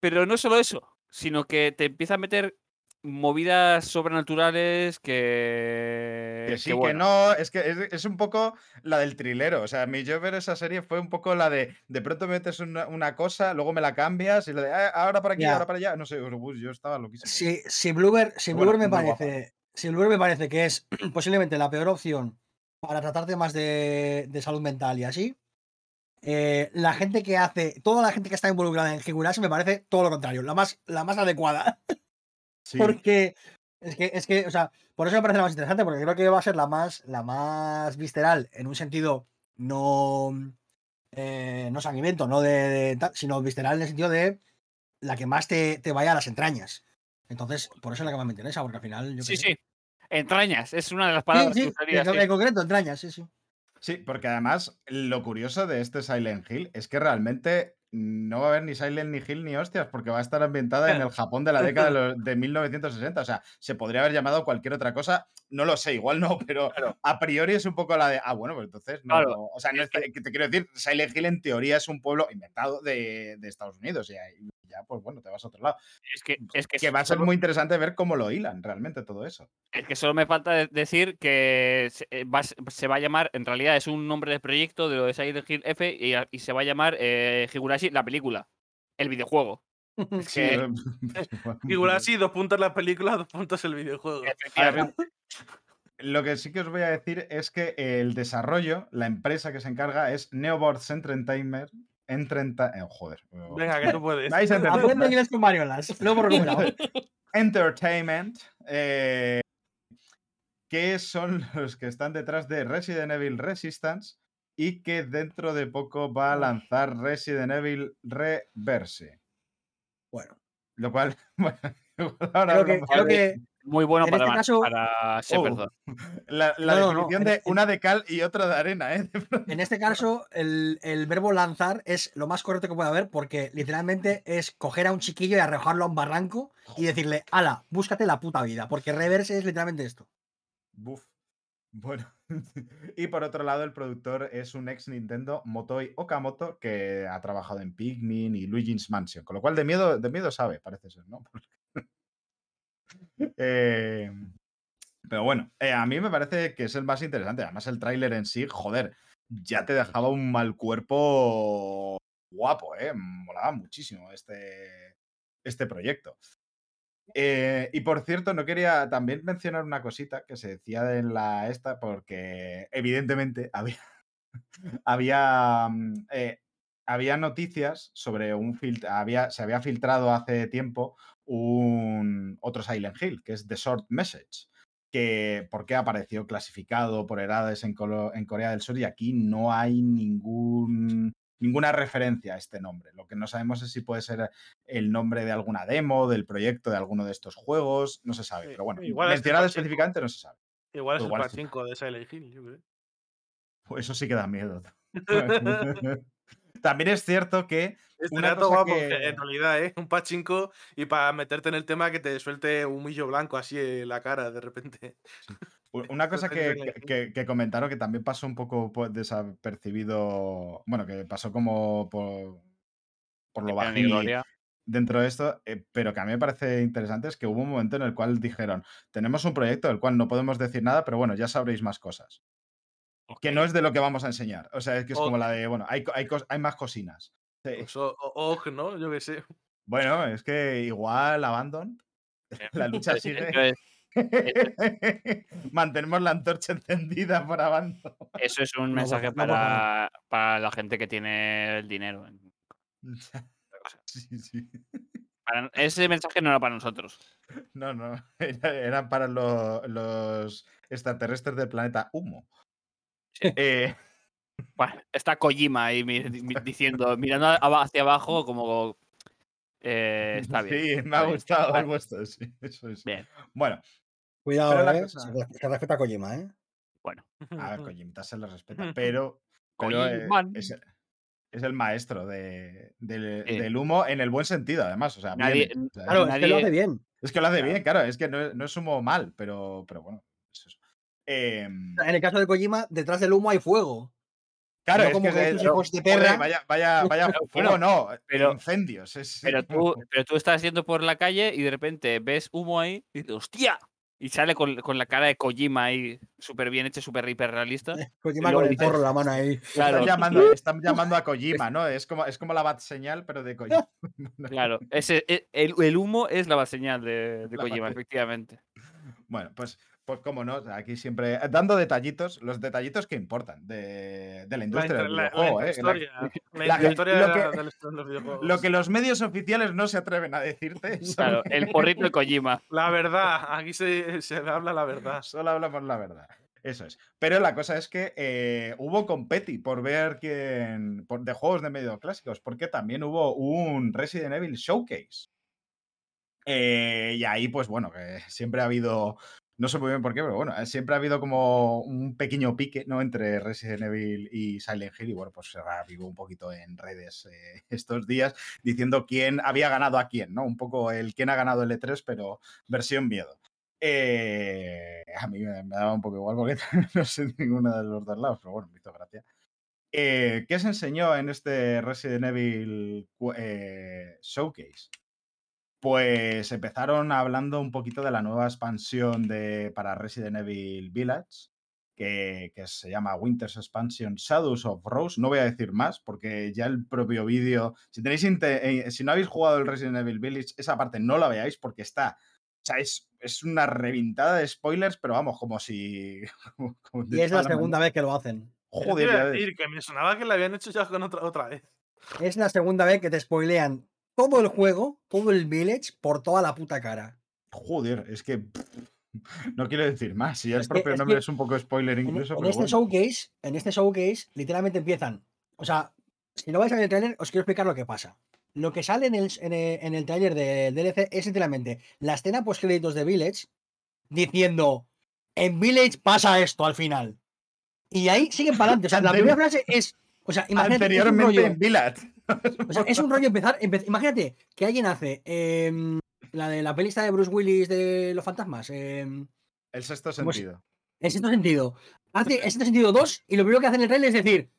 Pero no solo eso, sino que te empieza a meter movidas sobrenaturales que. Que sí, que bueno. no, es que es, es un poco la del trilero. O sea, mi yo ver esa serie fue un poco la de de pronto metes una, una cosa, luego me la cambias y la de "Ah, ahora para aquí, Ya. ahora para allá. No sé, yo estaba loquísimo. Si, si Bluebird, si Bueno, Bluebird me guapa. parece. Si Bluebird me parece que es posiblemente la peor opción para tratar temas de, de salud mental y así. Eh, la gente que hace, toda la gente que está involucrada en Higurashi me parece todo lo contrario, la más, la más adecuada. Sí. Porque es que, es que, o sea, por eso me parece la más interesante, porque creo que va a ser la más, la más visceral en un sentido no, eh, no sanguinento, no de, de sino visceral en el sentido de la que más te, te vaya a las entrañas. Entonces, por eso es la que más me interesa, porque al final. Yo Sí, sé. sí. Entrañas, es una de las Sí, palabras sí, que usaría. en, sí. en concreto, entrañas, sí, sí. Sí, porque además lo curioso de este Silent Hill es que realmente no va a haber ni Silent ni Hill ni hostias, porque va a estar ambientada en el Japón de la década de, los- de 1960. O sea, se podría haber llamado cualquier otra cosa. No lo sé, igual no, pero Claro. a priori es un poco la de. Ah, bueno, pues entonces no. Claro, o sea, no es te quiero decir, Silent Hill en teoría es un pueblo inventado de, de Estados Unidos. Y ahí ya, pues bueno, te vas a otro lado. Es que, es que, Que va a ser muy interesante ver cómo lo hilan realmente todo eso. es que solo me falta de- decir que se, eh, va, se va a llamar, en realidad es un nombre de proyecto de lo de Silent Hill F y, y se va a llamar eh, Higurashi la película, el videojuego. Sí, Que- eh, Higurashi, dos puntos la película, dos puntos el videojuego. Efectivamente. Lo que sí que os voy a decir es que el desarrollo, la empresa que se encarga es Neoboards Entertainment. Entrenta- eh, joder. Venga, que tú puedes. Vais a entender. Aprende inglés con mariolas. Hemos recuperado. Entertainment. eh, que son los que están detrás de Resident Evil Resistance y que dentro de poco va a lanzar Resident Evil Reverse. Bueno, Lo cual, bueno, ahora creo que, creo que Muy bueno En para, este caso- para Shepard. Oh. la, la No, no, no, definición de en- una de cal y otra de arena, ¿eh? En este caso el, el verbo lanzar es lo más correcto que puede haber porque literalmente es coger a un chiquillo y arrojarlo a un barranco y decirle, ala, búscate la puta vida, porque reverse es literalmente esto. Buf. Bueno. y por otro lado, el productor es un ex Nintendo, Motoi Okamoto, que ha trabajado en Pikmin y Luigi's Mansion. Con lo cual, de miedo, de miedo sabe, parece ser, ¿no? Eh, pero bueno, eh, a mí me parece que es el más interesante. Además, el tráiler en sí, joder, ya te dejaba un mal cuerpo guapo, ¿eh? Molaba muchísimo este, este proyecto. Eh, y por cierto, no quería también mencionar una cosita que se decía en la esta, porque evidentemente había, había, mm, eh, había noticias sobre un filtro, había, se había filtrado hace tiempo un otro Silent Hill, que es The Short Message, que porque apareció clasificado por edades en, Colo- en Corea del Sur y aquí no hay ningún ninguna referencia a este nombre. Lo que no sabemos es si puede ser el nombre de alguna demo, del proyecto de alguno de estos juegos, no se sabe. Sí, Pero bueno, igual mencionado específicamente no se sabe. Igual es Igual el es- pachinko de Silent Hill, yo creo. Pues eso sí que da miedo. También es cierto que Una Estaría todo cosa guapo, que- en realidad, ¿eh? Un pachinko y para meterte en el tema que te suelte un millo blanco así en la cara de repente. una cosa que, que- comentaron que también pasó un poco pues, desapercibido, bueno, que pasó como por, por lo gloria. dentro de esto, eh, pero que a mí me parece interesante es que hubo un momento en el cual dijeron, tenemos un proyecto del cual no podemos decir nada, pero bueno, ya sabréis más cosas. Que no es de lo que vamos a enseñar. O sea, es que es como la de, bueno, hay, hay, hay más cocinas. Sí. Pues, og, ¿no? Yo qué sé. Bueno, es que igual Abandon, la lucha sigue. Mantenemos la antorcha encendida por Abandon. eso es un No, mensaje no, para, para la gente que tiene el dinero. Sí, sí. Para- ese mensaje no era para nosotros. No, no. Era, para lo- los extraterrestres del planeta Humo. Eh, Bueno, está Kojima ahí mi- mi- diciendo, mirando hacia abajo como... eh, está bien. Sí, me ha gustado Vale. el vuestro, sí, eso es. Bien. Bueno, Cuidado, eh. cosa- Se, re- se respeta a Kojima, ¿eh? Bueno, a ver, Kojimita se le respeta, pero, pero, eh, es, es el maestro de- del, humo en el buen sentido, además. O sea, Nadie- viene, o sea, Claro, es que lo hace bien. es que lo hace Claro. bien, claro, es que no, es- no es humo mal, pero, pero bueno, Em, En el caso de Kojima, detrás del humo hay fuego. Claro, No es como que, que es- tus hijos de joder, perra. vaya, vaya, vaya fuego, bueno, no, pero- incendios. es- Pero tú, pero tú estás yendo por la calle y de repente ves humo ahí y dices, ¡hostia! Y sale con, con la cara de Kojima ahí, súper bien hecho, súper hiperrealista. Kojima con el porro en la mano ahí. Claro, Están, llamando, están llamando a Kojima, ¿no? Es como, es como la bat señal, pero de Kojima. claro. Ese, e- el, el humo es la señal de, de Kojima, efectivamente. Bueno, pues, pues como no, aquí siempre eh, dando detallitos, los detallitos que importan de, de la industria del videojuego, ¿eh? La- lo de los- de los videojuegos. Lo que los medios oficiales no se atreven a decirte. Claro, el porrito de Kojima. La verdad, aquí se, se habla la verdad. Solo hablamos la verdad. Eso es. Pero la cosa es que eh, hubo competi por ver quién. por- de juegos de medio clásicos, porque también hubo un Resident Evil Showcase. Eh, y ahí, pues bueno, que siempre ha habido. No sé muy bien por qué, pero bueno, eh, siempre ha habido como un pequeño pique, ¿no? Entre Resident Evil y Silent Hill. Y bueno, pues se reavivó un poquito en redes eh, estos días diciendo quién había ganado a quién, ¿no? Un poco el quién ha ganado el E3, pero versión miedo. Eh, a mí me, daba un poco igual porque no sé ninguno de los dos lados, pero bueno, me hizo gracia. ¿Qué se enseñó en este Resident Evil Showcase? Pues empezaron hablando un poquito de la nueva expansión de, para Resident Evil Village, que, que se llama Winter's Expansion Shadows of Rose. No voy a decir más porque ya el propio vídeo, si tenéis eh, si no habéis jugado el Resident Evil Village, esa parte no la veáis porque está, o sea, es, es una reventada de spoilers, pero vamos, como si... como- como de Y es la segunda vez que lo hacen. Joder, decir que me sonaba que la habían hecho ya con otra, otra vez. Es la segunda vez que te spoilean todo el juego, todo el village, por toda la puta cara. Joder, es que no quiero decir más. Si ya el que- propio es nombre que es un poco spoiler incluso, en pero este bueno. showcase, en este showcase, literalmente empiezan. O sea, si no vais a ver el trailer, os quiero explicar lo que pasa. Lo que sale en el, en el, en el trailer del DLC es literalmente la escena post créditos de Village diciendo en Village pasa esto al final. Y ahí siguen para adelante. O sea, la primera frase es. O sea, imagínate. Anteriormente rollo- en Village. O sea, es un rollo empezar. empe- imagínate que alguien hace em, la de la pelista de Bruce Willis de los fantasmas. em, El sexto ¿Cómo se- sentido. en sexto sentido. Hace en sexto sentido 2 y lo primero que hace en el trailer es decir,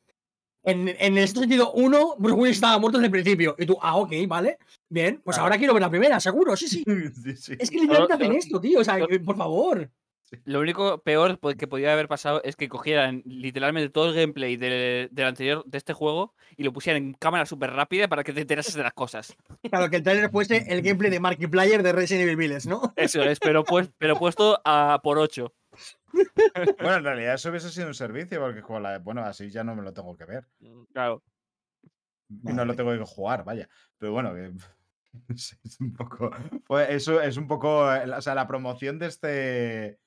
en, en el sexto sentido 1, Bruce Willis estaba muerto desde el principio. Y tú, ah, ok, vale. Bien, pues Claro. ahora quiero ver la primera, seguro, sí, sí. Sí, sí. Es que literalmente hacen esto, tío. O sea, por favor. Lo único peor que podía haber pasado es que cogieran literalmente todo el gameplay del, del anterior de este juego y lo pusieran en cámara súper rápida para que te enterases de las cosas. Claro, que el trailer fuese el gameplay de Markiplier de Resident Evil Village, ¿no? Eso es, pero, pues, pero puesto a por 8. Bueno, en realidad eso hubiese sido un servicio, porque bueno, así ya no me lo tengo que ver. Claro. Y no lo tengo que jugar, vaya. Pero bueno, que es es un poco. pues eso es un poco. eh, O sea, la promoción de este.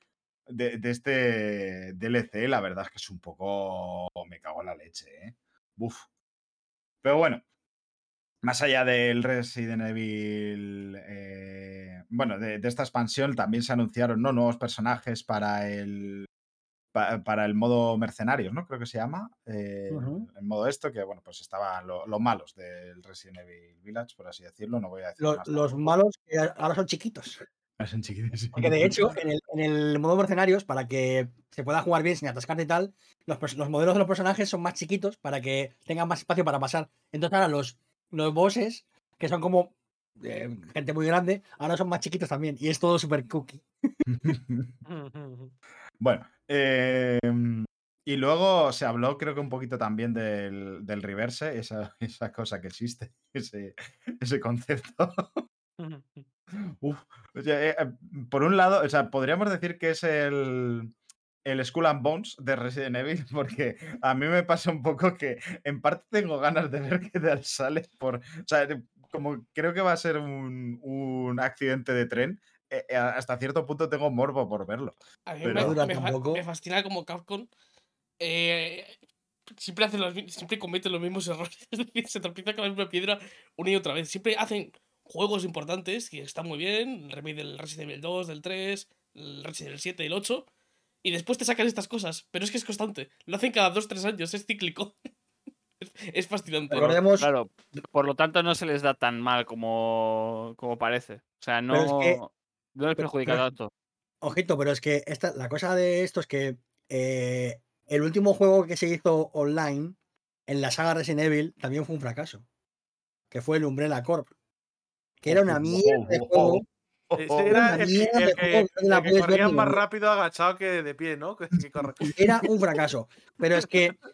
De, de este DLC, la verdad es que es un poco. Me cago en la leche, ¿eh? Uf. Pero bueno. Más allá del Resident Evil. eh, bueno, de, de esta expansión también se anunciaron ¿no? nuevos personajes para el. pa- para el modo mercenarios, ¿no? Creo que se llama. eh. El modo esto, que bueno, pues estaban lo- los malos del Resident Evil Village, por así decirlo. No voy a decir Los, más los malos que ahora son chiquitos. Son. Porque de hecho, en el, en el modo mercenarios, para que se pueda jugar bien sin atascarte y tal, los, los modelos de los personajes son más chiquitos para que tengan más espacio para pasar. Entonces ahora los, los bosses, que son como eh, gente muy grande, ahora son más chiquitos también. Y es todo súper cookie. Bueno, eh, y luego se habló, creo que un poquito también del, del reverse, esa, esa cosa que existe, ese, ese concepto. Uf, o sea, eh, eh, por un lado, o sea, podríamos decir que es el, el Skull and Bones de Resident Evil, porque a mí me pasa un poco que en parte tengo ganas de ver qué tal sale, por, o sea, como creo que va a ser un, un accidente de tren, eh, hasta cierto punto tengo morbo por verlo. A mí Pero- me, fascina como Capcom eh, siempre hace los, siempre comete los mismos errores. Es decir, se tropieza con la misma piedra una y otra vez. Siempre hacen juegos importantes que están muy bien. El remake del Resident Evil 2, del 3, el Resident Evil 7 y el 8. Y después te sacan estas cosas. Pero es que es constante. Lo hacen cada 2-3 años. Es cíclico. es, fascinante. Recordemos, Claro, por lo tanto no se les da tan mal como, como parece. O sea, no, es que- no les pero- perjudica pero- tanto. ojito, pero es que esta, la cosa de esto es que eh, el último juego que se hizo online en la saga Resident Evil también fue un fracaso. Que fue el Umbrella Corp. Que era una mierda de juego. Ese era el, mierda el de que, el que ver más rápido agachado que de pie, ¿no? Que-. Era un fracaso. Pero es que.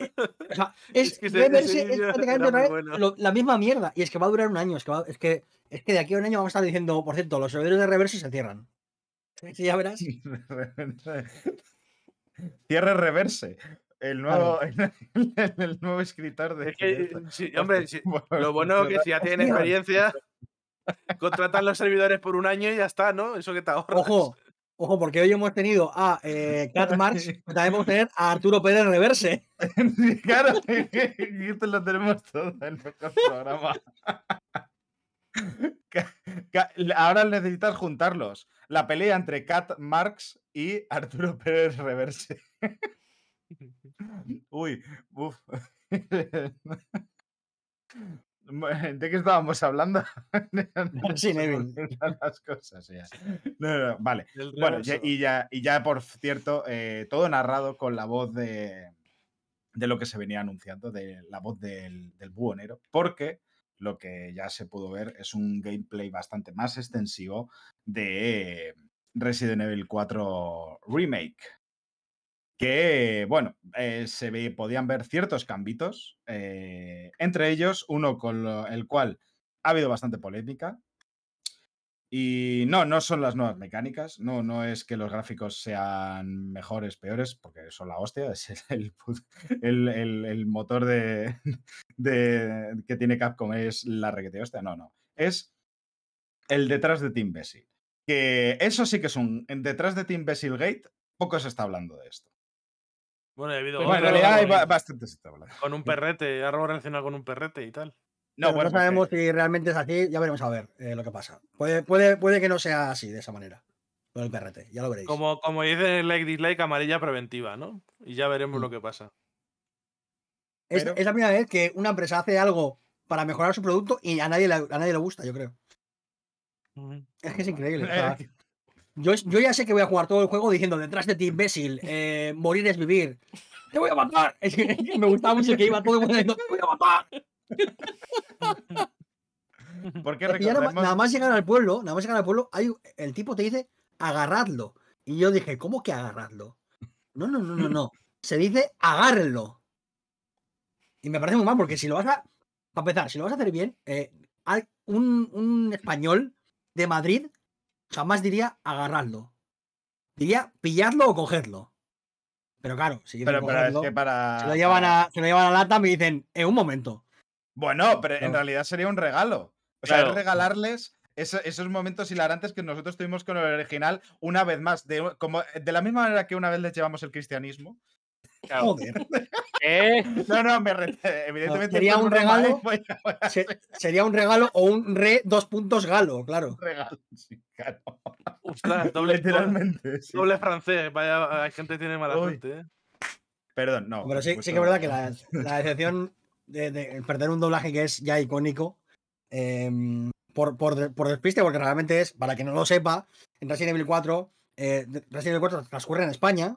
O sea, es, Es que ese es prácticamente vez bueno. lo- la misma mierda. Y es que va a durar un año. Es que, va- es que, es que de aquí a un año vamos a estar diciendo, por cierto, los servidores de reverse se cierran. Sí, ya verás. Cierre reverse. El nuevo, el, el nuevo escritor de. Es que, sí, hombre, sí, lo bueno es que si ya tienen experiencia, contratan los servidores por un año y ya está, ¿no? Eso que te ahorras. Ojo, ojo, porque hoy hemos tenido a eh, Cat Marx, pero también vamos a tener a Arturo Pérez reverse. Claro, esto lo tenemos todo en nuestro programa. Ahora necesitas juntarlos. La pelea entre Cat Marx y Arturo Pérez Reverse. Uy, uff. ¿De qué estábamos hablando? Evil. Las cosas, ya. No, no, no, vale. Bueno, ya- y, ya, y ya por cierto, eh, todo narrado con la voz de, de lo que se venía anunciando, de la voz del, del búho negro, porque lo que ya se pudo ver es un gameplay bastante más extensivo de Resident Evil 4 Remake. Que, bueno, eh, se ve- podían ver ciertos cambitos, eh, entre ellos uno con el cual ha habido bastante polémica, y no, no son las nuevas mecánicas, no, no es que los gráficos sean mejores, peores, porque son la hostia, es el, el, motor de, de- que tiene Capcom es la requete hostia, no, no, es el detrás de Team Basil. Que eso sí que es un, detrás de Team Basil Gate, poco se está hablando de esto. Bueno, ha habido Bueno, en otro realidad hay con- ba- bastante se está hablando. con un perrete, algo relacionado con un perrete y tal. No, bueno, no sabemos si realmente es así, ya veremos a ver eh, lo que pasa. Puede, puede, puede que no sea así, de esa manera. Lo del perrete, ya lo veréis. Como, como dice like dislike, amarilla preventiva, ¿no? Y ya veremos Mm. lo que pasa. Es, pero- es la primera vez que una empresa hace algo para mejorar su producto y a nadie le, a nadie le gusta, yo creo. Es que es increíble. o sea, yo, yo ya sé que voy a jugar todo el juego diciendo detrás de ti, imbécil, eh, morir es vivir. ¡Te voy a matar! Me gustaba mucho que iba todo el mundo diciendo ¡Te voy a matar! Porque recordemos- nada más llegar al pueblo, nada más llegar al pueblo, hay, el tipo te dice agarradlo. Y yo dije, ¿cómo que agarradlo? No, no, no, no, no. Se dice agárrenlo. Y me parece muy mal porque si lo vas a. Para empezar, si lo vas a hacer bien, eh, hay un, un español de Madrid jamás diría agarradlo. Diría pillarlo o cogerlo. Pero claro, si pero, pero es que para. se, lo llevan para- a, se lo llevan a lata me dicen, en un momento. Bueno, pero en realidad sería un regalo. O sea, Claro. es regalarles eso- esos momentos hilarantes que nosotros tuvimos con el original una vez más. De, como, de la misma manera que una vez les llevamos el cristianismo. Joder. ¿Qué? No, no, me re- evidentemente. sería un ¿eh? regalo. Voy a- voy a Se- hacer sería un regalo o un re dos puntos galo, claro. un regalo. Sí, claro. Ostras, doble, Literalmente. sí. doble francés. Vaya, hay gente que tiene mala Uy. suerte, ¿eh? Perdón, no. Pero sí, sí que es verdad que la, la decepción de, de perder un doblaje que es ya icónico em, por, por, por despiste, porque realmente es, para quien no lo sepa, en Resident Evil 4, eh, de- Resident Evil 4 transcurre en España,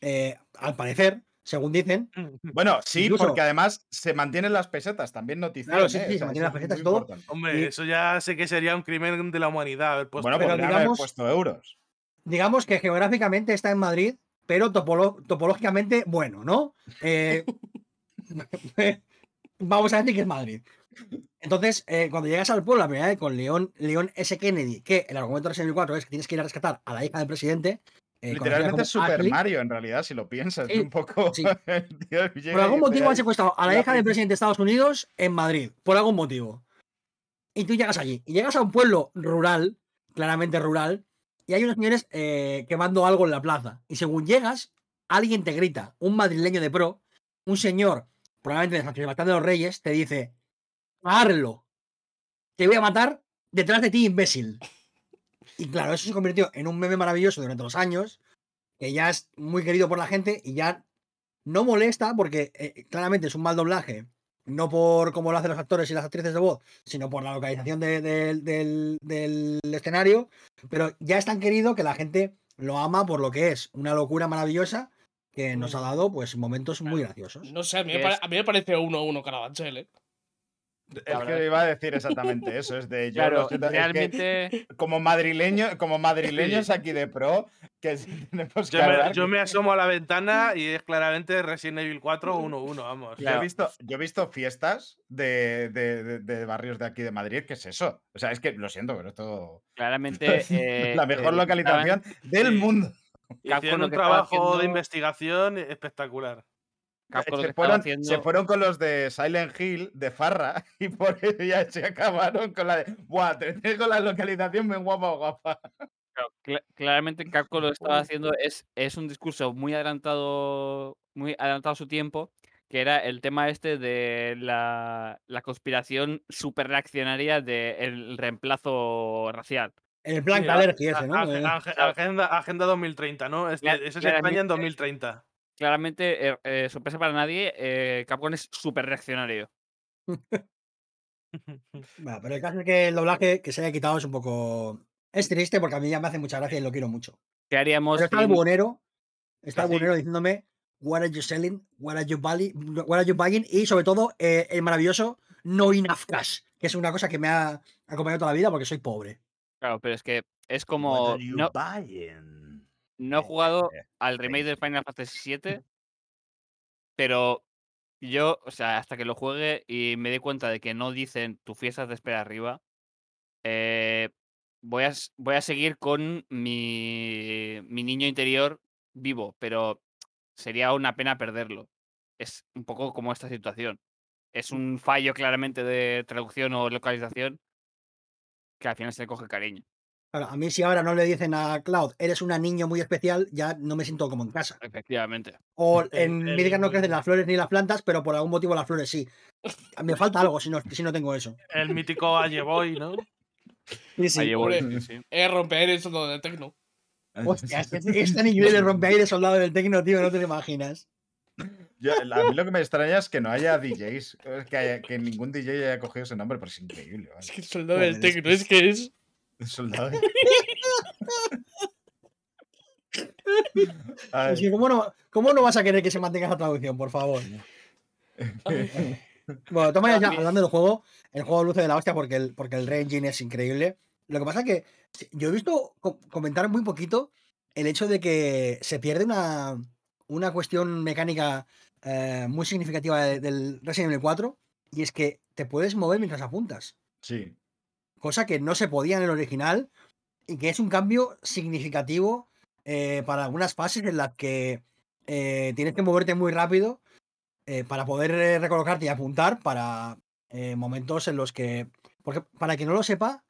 eh, al parecer, según dicen. Bueno, sí, Incluso- porque además se mantienen las pesetas, también noticias. Claro, sí, sí, se mantienen las pesetas y todo. Hombre, Y- eso ya sé que sería un crimen de la humanidad. haber puesto Bueno, Pero digamos- haber puesto euros. Digamos que geográficamente está en Madrid, pero topológicamente, bueno, ¿no? Eh, vamos a decir que es Madrid. Entonces, eh, cuando llegas al pueblo, la primera vez con León, León S. Kennedy, que el argumento de Resident Evil 4 es que tienes que ir a rescatar a la hija del presidente. Eh, Literalmente es Super Ashley. Mario, en realidad, si lo piensas. Es un poco. sí. Por algún motivo han secuestrado a la la hija del presidente de Estados Unidos en Madrid. Por algún motivo. Y tú llegas allí. Y llegas a un pueblo rural, claramente rural, y hay unos señores eh, quemando algo en la plaza. Y según llegas, alguien te grita, un madrileño de pro, un señor, probablemente de San Sebastián de los Reyes, te dice: Agárrelo. Te voy a matar detrás de ti, imbécil. Y claro, eso se convirtió en un meme maravilloso durante los años, que ya es muy querido por la gente y ya no molesta porque eh, claramente es un mal doblaje, no por cómo lo hacen los actores y las actrices de voz, sino por la localización de- de- del, del escenario, pero ya es tan querido que la gente lo ama por lo que es, una locura maravillosa que nos ha dado pues momentos muy graciosos. No sé, a mí, me, pare- a mí me parece 1-1 Carabanchel, ¿eh? Es verdad que iba a decir exactamente eso. Es de yo Claro, lo siento, es que realmente. como madrileño, como madrileños aquí de pro, que tenemos que Yo me, yo me asomo a la ventana y es claramente Resident Evil 4 1-1, vamos. Yo, he visto, yo he visto fiestas de, de- de- de barrios de aquí de Madrid, ¿qué es eso? O sea, es que lo siento, pero esto Claramente. eh, la mejor eh, localización del mundo. Hicieron un trabajo de investigación espectacular. Capcom Se fueron, haciendo. se fueron con los de Silent Hill de Farra y por eso ya se acabaron con la de. Buah, te tengo la localización bien guapa, guapa. Claro, cla- claramente Capcom lo que estaba haciendo es, es un discurso muy adelantado, muy adelantado a su tiempo, que era el tema este de la, la conspiración super reaccionaria del reemplazo racial. El plan Sí, ese, ¿no? Eh, age- agenda, agenda 2030, ¿no? Es, Cla- eso es España en claramente- 2030. Claramente, eh, eh, sorpresa para nadie, eh, Capcom es súper reaccionario. bueno, pero el caso es que el doblaje que se haya quitado es un poco. Es triste porque a mí ya me hace mucha gracia y lo quiero mucho. ¿Qué haríamos Pero está el buhonero, está el Así. buhonero diciéndome What are you selling? What are you, bali- what are you buying? Y sobre todo eh, el maravilloso No enough cash, que es una cosa que me ha acompañado toda la vida porque soy pobre. Claro, pero es que es What como... are you No, buying? No he jugado Eh, al remake del Final Fantasy VII, pero yo, o sea, hasta que lo juegue y me dé cuenta de que no dicen tu fiesta de espera arriba, eh, voy, a, voy a seguir con mi, mi niño interior vivo, pero sería una pena perderlo. Es un poco como esta situación. Es un fallo claramente de traducción o localización que al final se le coge cariño. Claro, a mí si ahora no le dicen a Cloud, eres una niño muy especial, ya no me siento como en casa. Efectivamente. O El- en el- no crecen las flores ni las plantas, pero por algún motivo las flores sí. Me falta algo si no, si no tengo eso. El mítico Aye Boy, ¿no? Sí, sí. Hombre. sí. Es romper eso todo de tecno. Hostia, este nivel de rompeaire soldado del tecno, tío, no te lo imaginas. Yo- a mí lo que me extraña es que no haya DJs, es que, haya- que ningún DJ haya cogido ese nombre, pero es increíble. vale. Es que el soldado del Joder, es tecno, que es Soldado. ¿cómo, no, ¿Cómo no vas a querer que se mantenga esa traducción, por favor? Bueno, maneras, ya hablando del juego, el juego luce de la hostia porque el, porque el re-engine es increíble. Lo que pasa es que yo he visto co- comentar muy poquito el hecho de que se pierde una, una cuestión mecánica eh, muy significativa de- del Resident Evil 4 y es que te puedes mover mientras apuntas, sí. Cosa que no se podía en el original y que es un cambio significativo eh, para algunas fases en las que eh, tienes que moverte muy rápido eh, para poder recolocarte y apuntar para momentos en los que. Porque para quien no lo sepa,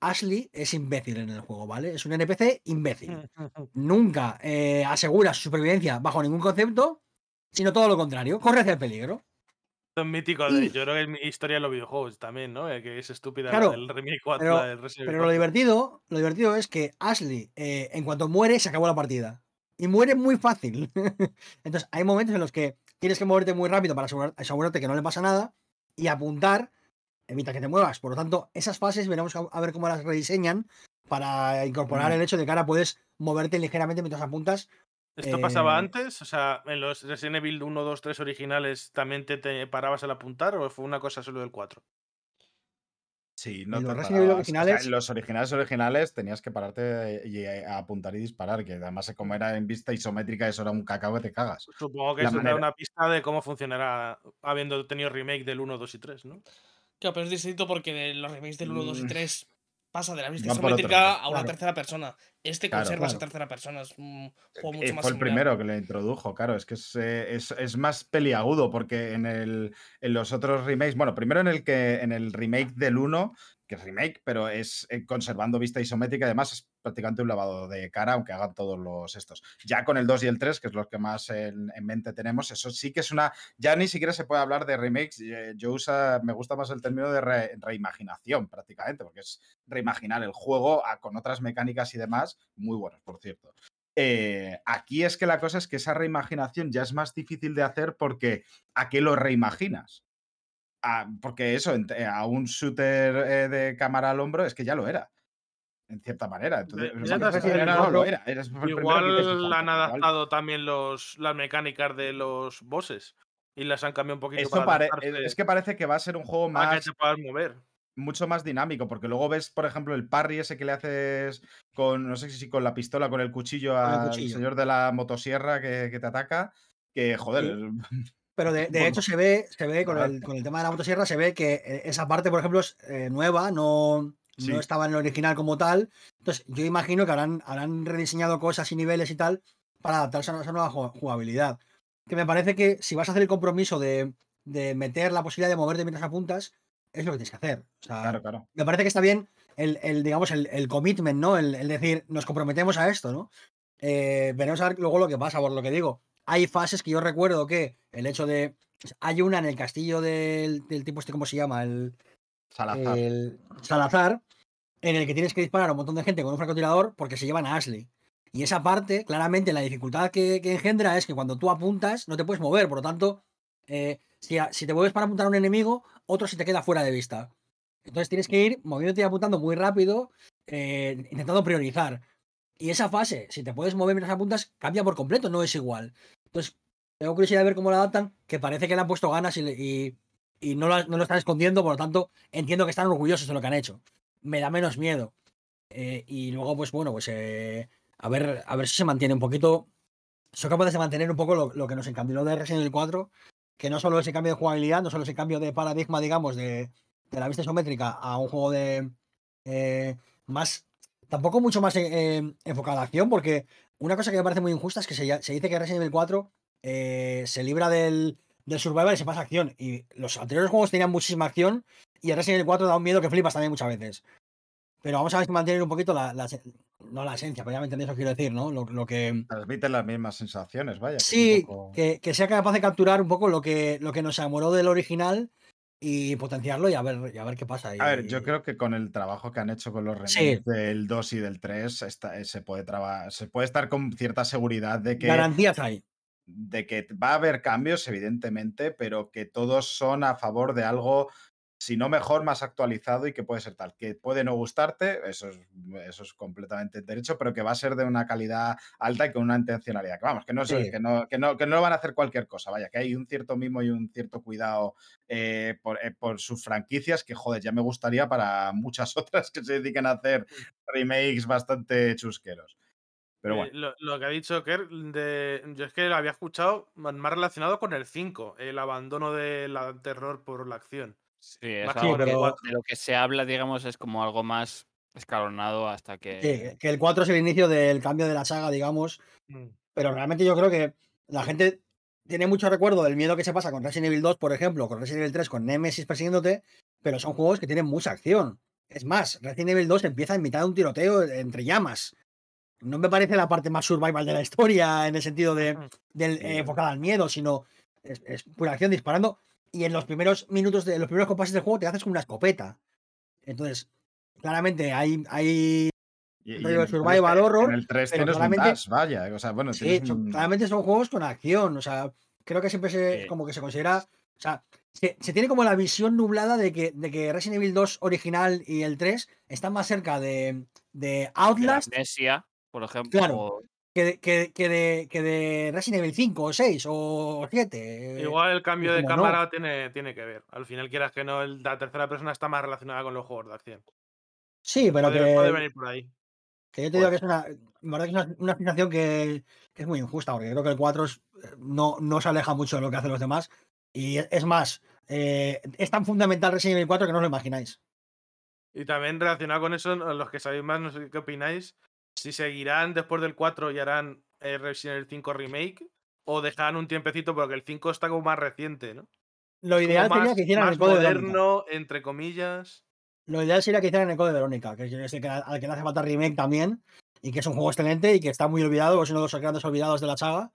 Ashley es imbécil en el juego, ¿vale? Es un NPC imbécil. Nunca asegura su supervivencia bajo ningún concepto, sino todo lo contrario, corre hacia el peligro. Esto es mítico Y- yo creo que es mi historia de los videojuegos también, ¿no? Eh, Que es estúpida Claro, la del remake 4, pero- del Resident Pero Evil lo 4. divertido, lo divertido es que Ashley, eh, en cuanto muere, se acabó la partida. Y muere muy fácil. Entonces, hay momentos en los que tienes que moverte muy rápido para asegurar- asegurarte que no le pasa nada y apuntar evita que te muevas. Por lo tanto, esas fases veremos a, a ver cómo las rediseñan para incorporar Mm. el hecho de que ahora puedes moverte ligeramente mientras apuntas. ¿Esto pasaba eh, antes? O sea, en los Resident Evil 1, 2, 3 originales también te, te parabas al apuntar o fue una cosa solo del 4? Sí, no En los te Resident Evil parabas. O sea, originales- en los originales originales tenías que pararte y eh, a apuntar y disparar, que además como era en vista isométrica, eso era un cacao que te cagas. Supongo que La eso te manera- da una pista de cómo funcionará habiendo tenido remake del 1, 2 y 3, ¿no? Claro, pero es distinto porque los remakes del 1, 2 y Mm. 3 pasa de la vista isométrica a una claro. tercera persona. Este Claro, conserva esa tercera persona. Es un juego Eh, mucho más fue el similar. primero que lo introdujo, claro, es que es, eh, es- es más peliagudo porque en, el, en los otros remakes, bueno, primero en el que en el remake del 1, que es remake, pero es eh, conservando vista isométrica, además es prácticamente un lavado de cara, aunque hagan todos los estos. Ya con el 2 y el 3, que es los que más en, en mente tenemos, eso sí que es una, ya ni siquiera se puede hablar de remakes, eh, yo usa, me gusta más el término de re- reimaginación prácticamente, porque es reimaginar el juego a- con otras mecánicas y demás, muy buenos, por cierto. Eh, aquí es que la cosa es que esa reimaginación ya es más difícil de hacer porque ¿a qué lo reimaginas? A- porque eso, ent- a un shooter eh, de cámara al hombro es que ya lo era. En cierta manera. Entonces, De- no lo era, eres Igual han adaptado también los, las mecánicas de los bosses y las han cambiado un poquito para adaptarse es que parece que va a ser un juego que más te puedas mover. mucho más dinámico, porque luego ves, por ejemplo, el parry ese que le haces con, no sé si con la pistola, con el cuchillo al señor de la motosierra que, que te ataca, que joder, Pero de, de Bueno, hecho se ve, se ve con el, con el tema de la motosierra, se ve que eh, esa parte, por ejemplo, es eh, nueva, no, Sí. no estaba en el original como tal. Entonces, yo imagino que habrán, habrán rediseñado cosas y niveles y tal para adaptarse a esa nueva ju- jugabilidad. Que me parece que si vas a hacer el compromiso de, de meter la posibilidad de moverte mientras apuntas, es lo que tienes que hacer. O sea, claro, claro. me parece que está bien el, el, digamos, el, el commitment, ¿no? El, el decir, nos comprometemos a esto, ¿no? Eh, veremos a ver luego lo que pasa, por lo que digo. Hay fases que yo recuerdo que el hecho de. Hay una en el castillo del, del tipo este, ¿cómo se llama? El, Salazar. el Salazar, en el que tienes que disparar a un montón de gente con un francotirador porque se llevan a Ashley. Y esa parte, claramente, la dificultad que, que engendra es que cuando tú apuntas no te puedes mover, por lo tanto, eh, si, si te mueves para apuntar a un enemigo, otro se te queda fuera de vista. Entonces tienes que ir moviéndote y apuntando muy rápido, eh, intentando priorizar. Y esa fase, si te puedes mover mientras apuntas, cambia por completo, no es igual. Entonces, tengo curiosidad de ver cómo la adaptan, que parece que le han puesto ganas y, y- y no, lo, no lo están escondiendo, por lo tanto, entiendo que están orgullosos de lo que han hecho. Me da menos miedo. Eh, y luego, pues bueno, pues eh, a, ver, a ver si se mantiene un poquito. Son capaces de mantener un poco lo, lo que nos encandiló de Resident Evil 4, que no solo ese cambio de jugabilidad, no solo ese cambio de paradigma, digamos, de, de la vista isométrica a un juego de eh, más. Tampoco mucho más eh, enfocado a acción, porque una cosa que me parece muy injusta es que se, se dice que Resident Evil 4 eh, se libra del, del survival y se pasa a acción. Y los anteriores juegos tenían muchísima acción y el Resident Evil 4 da un miedo que flipas también muchas veces. Pero vamos a ver si mantienen un poquito la, no la esencia, pero ya me entendéis lo que quiero decir, ¿no? Lo, lo que. Transmiten las mismas sensaciones, vaya. que Sí, poco- que, que sea capaz de capturar un poco lo que, lo que nos enamoró del original y potenciarlo y a ver, y a ver qué pasa. A ver, y- yo creo que con el trabajo que han hecho con los remakes Sí. del 2 y del 3, está- eh, se, puede traba- se puede estar con cierta seguridad de que, Garantías hay. de que va a haber cambios, evidentemente, pero que todos son a favor de algo, si no mejor, más actualizado y que puede ser tal. Que puede no gustarte, eso es, eso es completamente derecho, pero que va a ser de una calidad alta y con una intencionalidad. Que vamos, que no, Sí. que no, que no, que no van a hacer cualquier cosa, vaya, que hay un cierto mimo y un cierto cuidado eh, por, eh, por sus franquicias que, joder, ya me gustaría para muchas otras que se dediquen a hacer remakes bastante chusqueros. Pero Eh, bueno, lo, lo que ha dicho Kerr, de, yo es que lo había escuchado más relacionado con el 5, el abandono del terror por la acción. Sí, es que algo de lo que se habla, digamos, es como algo más escalonado hasta que. Sí, que el 4 es el inicio del cambio de la saga, digamos. Mm. Pero realmente yo creo que la gente tiene mucho recuerdo del miedo que se pasa con Resident Evil 2, por ejemplo, con Resident Evil 3, con Nemesis persiguiéndote, pero son juegos que tienen mucha acción. Es más, Resident Evil 2 empieza en mitad de un tiroteo entre llamas. No me parece la parte más survival de la historia en el sentido de, Ujú. del eh, enfocada al miedo, sino es, es pura acción disparando. Y en los primeros minutos, de los primeros compases del juego, te haces con una escopeta. Entonces, claramente hay, hay y- y en el tres survival te- horror, En el 3 pero tienes un claramente- dash, vaya. O sea, bueno, Sí, un- claramente son juegos con acción. O sea, creo que siempre se, Sí. como que se considera. O sea, se, se tiene como la visión nublada de que, de que Resident Evil 2 original y el 3 están más cerca de, de de la Outlast Amnesia, por ejemplo. Claro. o- que de, que, que de, que de Resident Evil 5 o 6 o 7. Igual el cambio de no. cámara tiene, tiene que ver. Al final, quieras que no, la tercera persona está más relacionada con los juegos de acción. Sí, pero puede, que, puede venir por ahí. que yo te digo que es una, verdad que es una, una que, que es muy injusta, porque creo que el 4 es- no, no se aleja mucho de lo que hacen los demás. Y es, es más, eh, es tan fundamental Resident Evil 4 que no os lo imagináis. Y también relacionado con eso, los que sabéis más, no sé qué opináis, si seguirán después del 4 y harán eh, Resident Evil 5 Remake o dejarán un tiempecito porque el 5 está como más reciente, ¿no? Lo Como ideal sería más- que hicieran más el de Verónica. moderno, entre comillas. Lo ideal sería que hicieran el code de Verónica, que es el que, al que le hace falta remake también, y que es un juego excelente y que está muy olvidado, es uno de los grandes olvidados de la saga,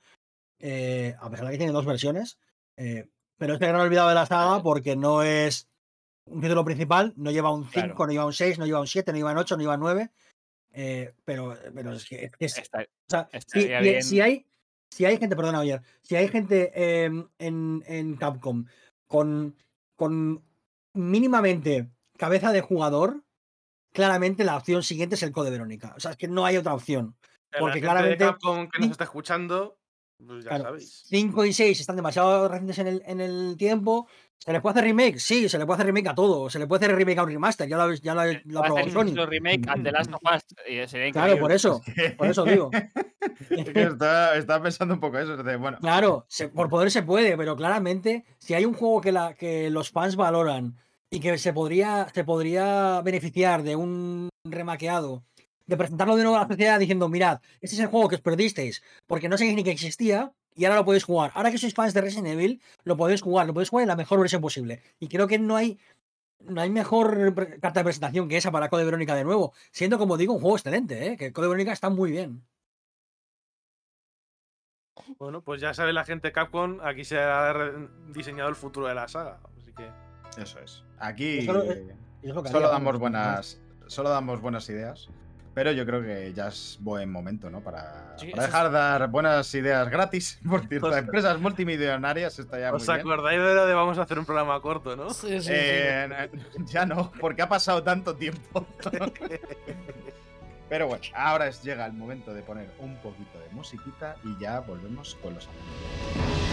eh, a pesar de que tiene dos versiones. eh, pero es el gran olvidado de la saga porque no es un título principal, no lleva un 5, Claro. no lleva un 6, no lleva un 7, no lleva un 8, no lleva un 9. Eh, pero, pero es que es, Está- o sea, si, bien. hay, si hay gente, perdona, ayer, si hay gente em, en, en Capcom con, con mínimamente cabeza de jugador, claramente la opción siguiente es el Code Verónica. O sea, es que no hay otra opción. La Porque gente claramente- de Capcom que nos está escuchando, pues ya Claro, sabéis. 5 y 6 están demasiado recientes en el, en el tiempo. ¿Se le puede hacer remake? Sí, se le puede hacer remake a todo. Se le puede hacer remake a un remaster. Ya lo, ya lo, ha- lo ha probado Sony. remake al The Last of Us. y sería Claro, por eso. Por eso digo. Es que estaba, estaba pensando un poco eso. de, bueno, Claro, se- por poder se puede, pero claramente, si hay un juego que, la, que los fans valoran y que se podría, se podría beneficiar de un remaqueado, de presentarlo de nuevo a la sociedad diciendo, mirad, este es el juego que os perdisteis porque no sabéis ni que existía y ahora lo podéis jugar. Ahora que sois fans de Resident Evil, lo podéis jugar, lo podéis jugar en la mejor versión posible. Y creo que no hay, no hay mejor carta de presentación que esa para Code Verónica de nuevo, siendo, como digo, un juego excelente, ¿eh? que Code Verónica está muy bien. Bueno, pues ya sabe la gente de Capcom, aquí se ha diseñado el futuro de la saga. Así que eso es. Aquí Solo- es lo que solo haría, damos buenas, solo damos buenas ideas. Pero yo creo que ya es buen momento, ¿no? Para, Sí, para eso dejar dar buenas ideas gratis por ciertas Os- empresas multimillonarias. Está ya muy ¿Os bien. acordáis de lo de vamos a hacer un programa corto, no? Sí, sí, sí. Eh, ya no, porque ha pasado tanto tiempo. Pero bueno, ahora es, llega el momento de poner un poquito de musiquita y ya volvemos con los anuncios.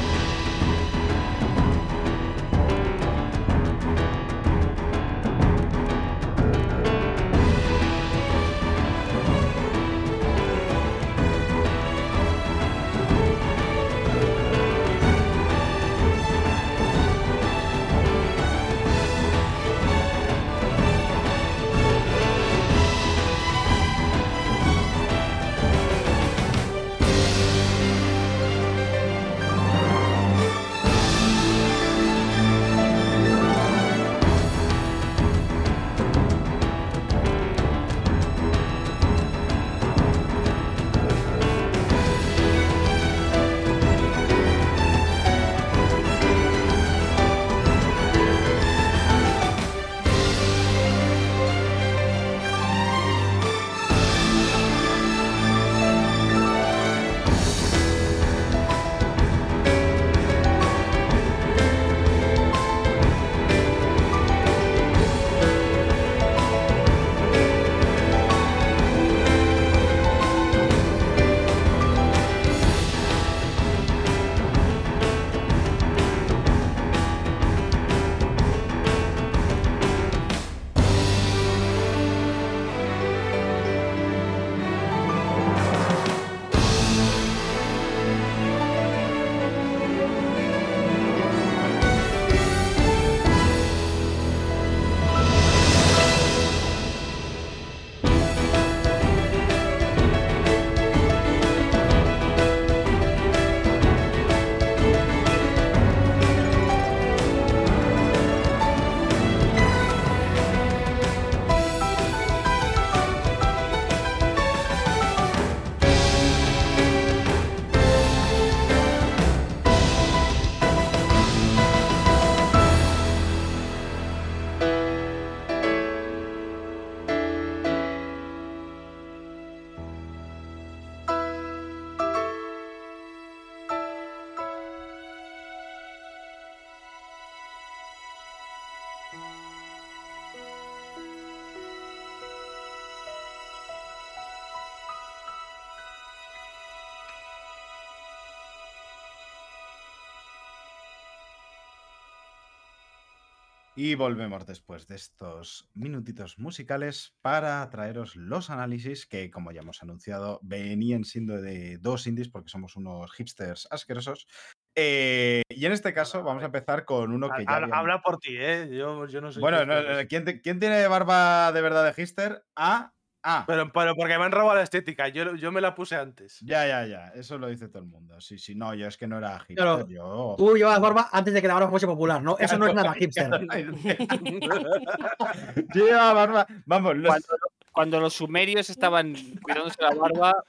Y volvemos después de estos minutitos musicales para traeros los análisis que, como ya hemos anunciado, venían siendo de dos indies porque somos unos hipsters asquerosos. Eh, y en este caso vamos a empezar con uno que ya... Habla, por ti, ¿eh? Yo, yo no soy. Bueno, no, no, ¿quién, te- quién tiene barba de verdad de hipster? Ah, ah. Pero, pero porque me han robado la estética. Yo, yo me la puse antes. Ya, ya, ya. Eso lo dice todo el mundo. Sí, sí, no, yo es que no era hipster. Claro, yo... Tú llevabas barba antes de que la barba fuese popular, ¿no? Eso no es nada hipster. Yo llevaba barba. Vamos, los- Cuando, cuando los sumerios estaban cuidándose la barba,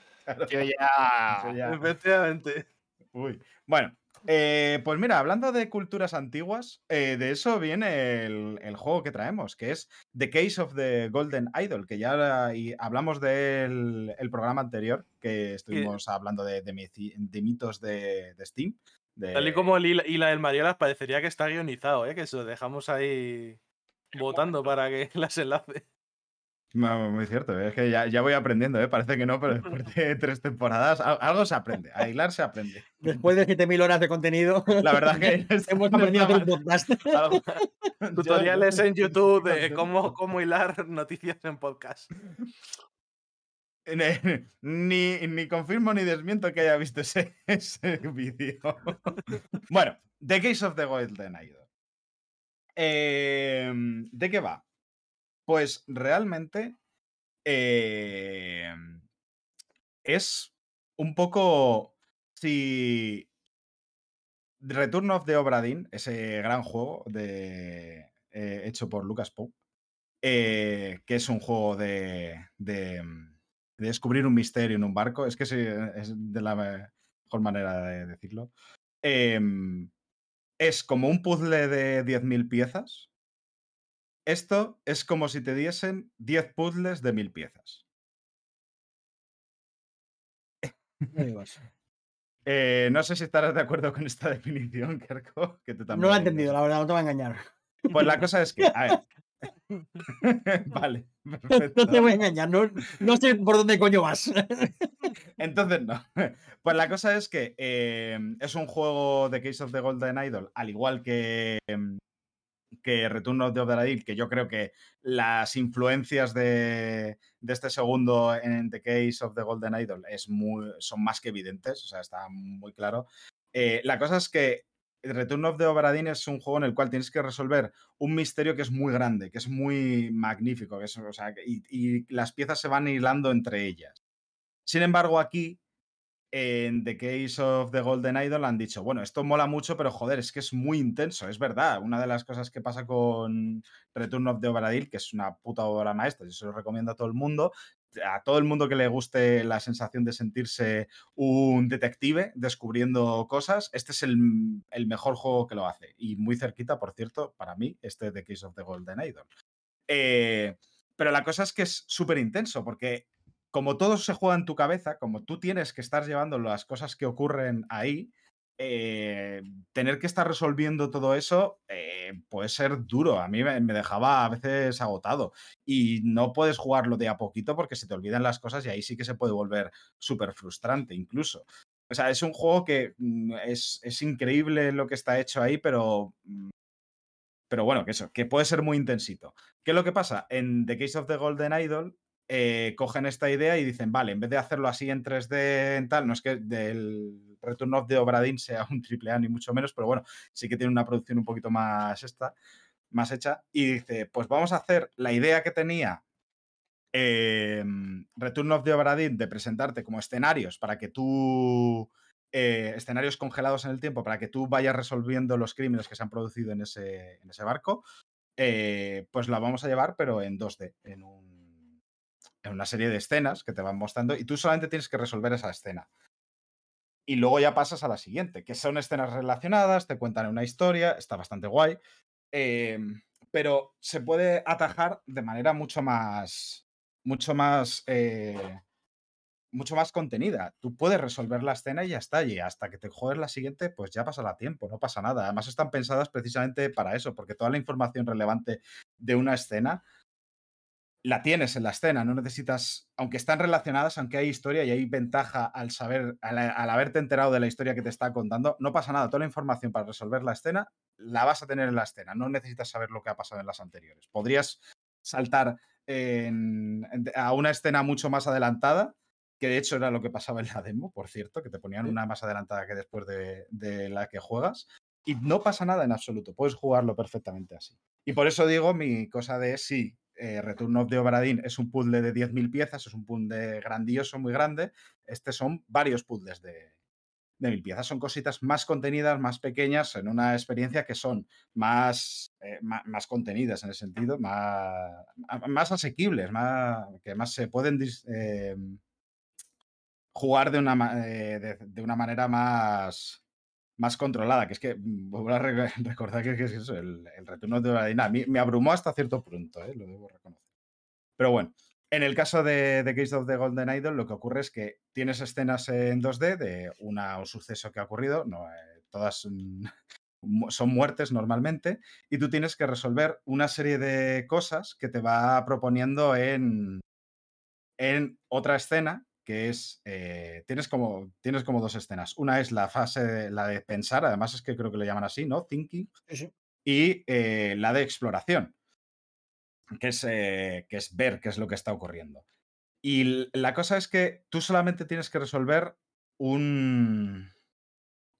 yo ya- Efectivamente. Uy. Bueno, eh, pues mira, hablando de culturas antiguas, eh, de eso viene el, el juego que traemos, que es The Case of the Golden Idol, que ya y hablamos del el programa anterior, que estuvimos hablando de, de mitos de, Steam. Tal y como el hila, del Mariolas parecería que está guionizado, ¿eh? Que se lo dejamos ahí votando para que las enlace. No, Muy cierto, es que ya, ya voy aprendiendo, ¿eh? parece que no, pero después de tres temporadas al- algo se aprende. A hilar se aprende. Después de 7.000 horas de contenido, La verdad que hemos aprendido a hacer un está podcast. Algo- Tutoriales en YouTube de cómo, cómo hilar noticias en podcast. Ni, ni confirmo ni desmiento que haya visto ese, ese vídeo. bueno, The Case of the Golden Idol. Em, ¿De qué va? Pues realmente em, es un poco si Return of the Obra Dinn, ese gran juego de, eh, hecho por Lucas Pope, eh, que es un juego de, mm, de descubrir un misterio en un barco. Es que es de la mejor manera de decirlo. Em, es como un puzzle de 10.000 piezas. Esto es como si te diesen 10 puzzles de 1.000 piezas. Eh, no sé si estarás de acuerdo con esta definición, Kerko. Que tú también No lo he entendido, la verdad, no te voy a engañar. Pues la cosa es que, a ver. vale, No te voy a engañar, no, no sé por dónde coño vas. Entonces, no. Pues la cosa es que eh, es un juego de Case of the Golden Idol, al igual que, em, que Return of the Obra Dinn, que yo creo que las influencias de, este segundo en The Case of the Golden Idol es son más que evidentes, o sea, está muy claro. Eh, la cosa es que Return of the Obra Dinn es un juego en el cual tienes que resolver un misterio que es muy grande, que es muy magnífico, que es, o sea, y las piezas se van hilando entre ellas. Sin embargo, aquí, en The Case of the Golden Idol, han dicho, bueno, esto mola mucho, pero joder, es que es muy intenso, es verdad. Una de las cosas que pasa con Return of the Obra Dinn, que es una puta obra maestra, yo se lo recomiendo a todo el mundo, a todo el mundo que le guste la sensación de sentirse un detective descubriendo cosas, este es el, el mejor juego que lo hace. Y muy cerquita, por cierto, para mí, este The Case of the Golden Idol. Eh, pero la cosa es que es súper intenso, porque como todo se juega en tu cabeza, como tú tienes que estar llevando las cosas que ocurren ahí, eh, tener que estar resolviendo todo eso eh, puede ser duro. A mí me, dejaba a veces agotado. Y no puedes jugarlo de a poquito porque se te olvidan las cosas y ahí sí que se puede volver súper frustrante incluso. O sea, es un juego que mm, es, es increíble lo que está hecho ahí, pero mm, pero bueno, que eso, que puede ser muy intensito. ¿Qué es lo que pasa? En The Case of the Golden Idol eh, cogen esta idea y dicen, vale, en vez de hacerlo así en 3D en tal, no es que del Return of the Obra Dinn sea un triple A ni mucho menos, pero bueno, sí que tiene una producción un poquito más esta, más hecha. Y dice, pues vamos a hacer la idea que tenía eh, Return of the Obra Dinn de presentarte como escenarios para que tú eh, escenarios congelados en el tiempo para que tú vayas resolviendo los crímenes que se han producido en ese, en ese barco, eh, pues la vamos a llevar, pero en 2D, en, un- en una serie de escenas que te van mostrando y tú solamente tienes que resolver esa escena. Y luego ya pasas a la siguiente, que son escenas relacionadas, te cuentan una historia, está bastante guay, eh, pero se puede atajar de manera mucho más, mucho más eh, mucho más contenida. Tú puedes resolver la escena y ya está. Y hasta que te juegues la siguiente, pues ya pasará tiempo, no pasa nada. Además, están pensadas precisamente para eso, porque toda la información relevante de una escena la tienes en la escena. No necesitas, aunque están relacionadas, aunque hay historia y hay ventaja al saber, al, al haberte enterado de la historia que te está contando, no pasa nada. Toda la información para resolver la escena la vas a tener en la escena. No necesitas saber lo que ha pasado en las anteriores. Podrías saltar en- en- a una escena mucho más adelantada que de hecho era lo que pasaba en la demo, por cierto, que te ponían una más adelantada que después de, de la que juegas. Y no pasa nada en absoluto, puedes jugarlo perfectamente así. Y por eso digo mi cosa de sí, eh, Return of the Obra Dinn es un puzzle de 10.000 piezas, es un puzzle grandioso, muy grande. Este son varios puzzles de, de mil piezas. Son cositas más contenidas, más pequeñas, en una experiencia que son más, eh, más, contenidas en el sentido, más, más asequibles, más, que más se pueden eh, jugar de una, de una manera más, más controlada. Que es que, mm, vuelvo a re- recordar que, es eso, el, el retorno de la A mí me abrumó hasta cierto punto, eh, lo debo reconocer. Pero bueno, en el caso de The Case of the Golden Idol, lo que ocurre es que tienes escenas en 2D de una, un suceso que ha ocurrido, no, eh, todas mm, son muertes normalmente, y tú tienes que resolver una serie de cosas que te va proponiendo en, en otra escena, que es, eh, tienes, como, tienes como dos escenas. Una es la fase, de- la de pensar, además es que creo que le llaman así, ¿no? Thinking, Sí, sí. y eh, la de exploración, que es, eh, que es ver qué es lo que está ocurriendo. Y la cosa es que tú solamente tienes que resolver un,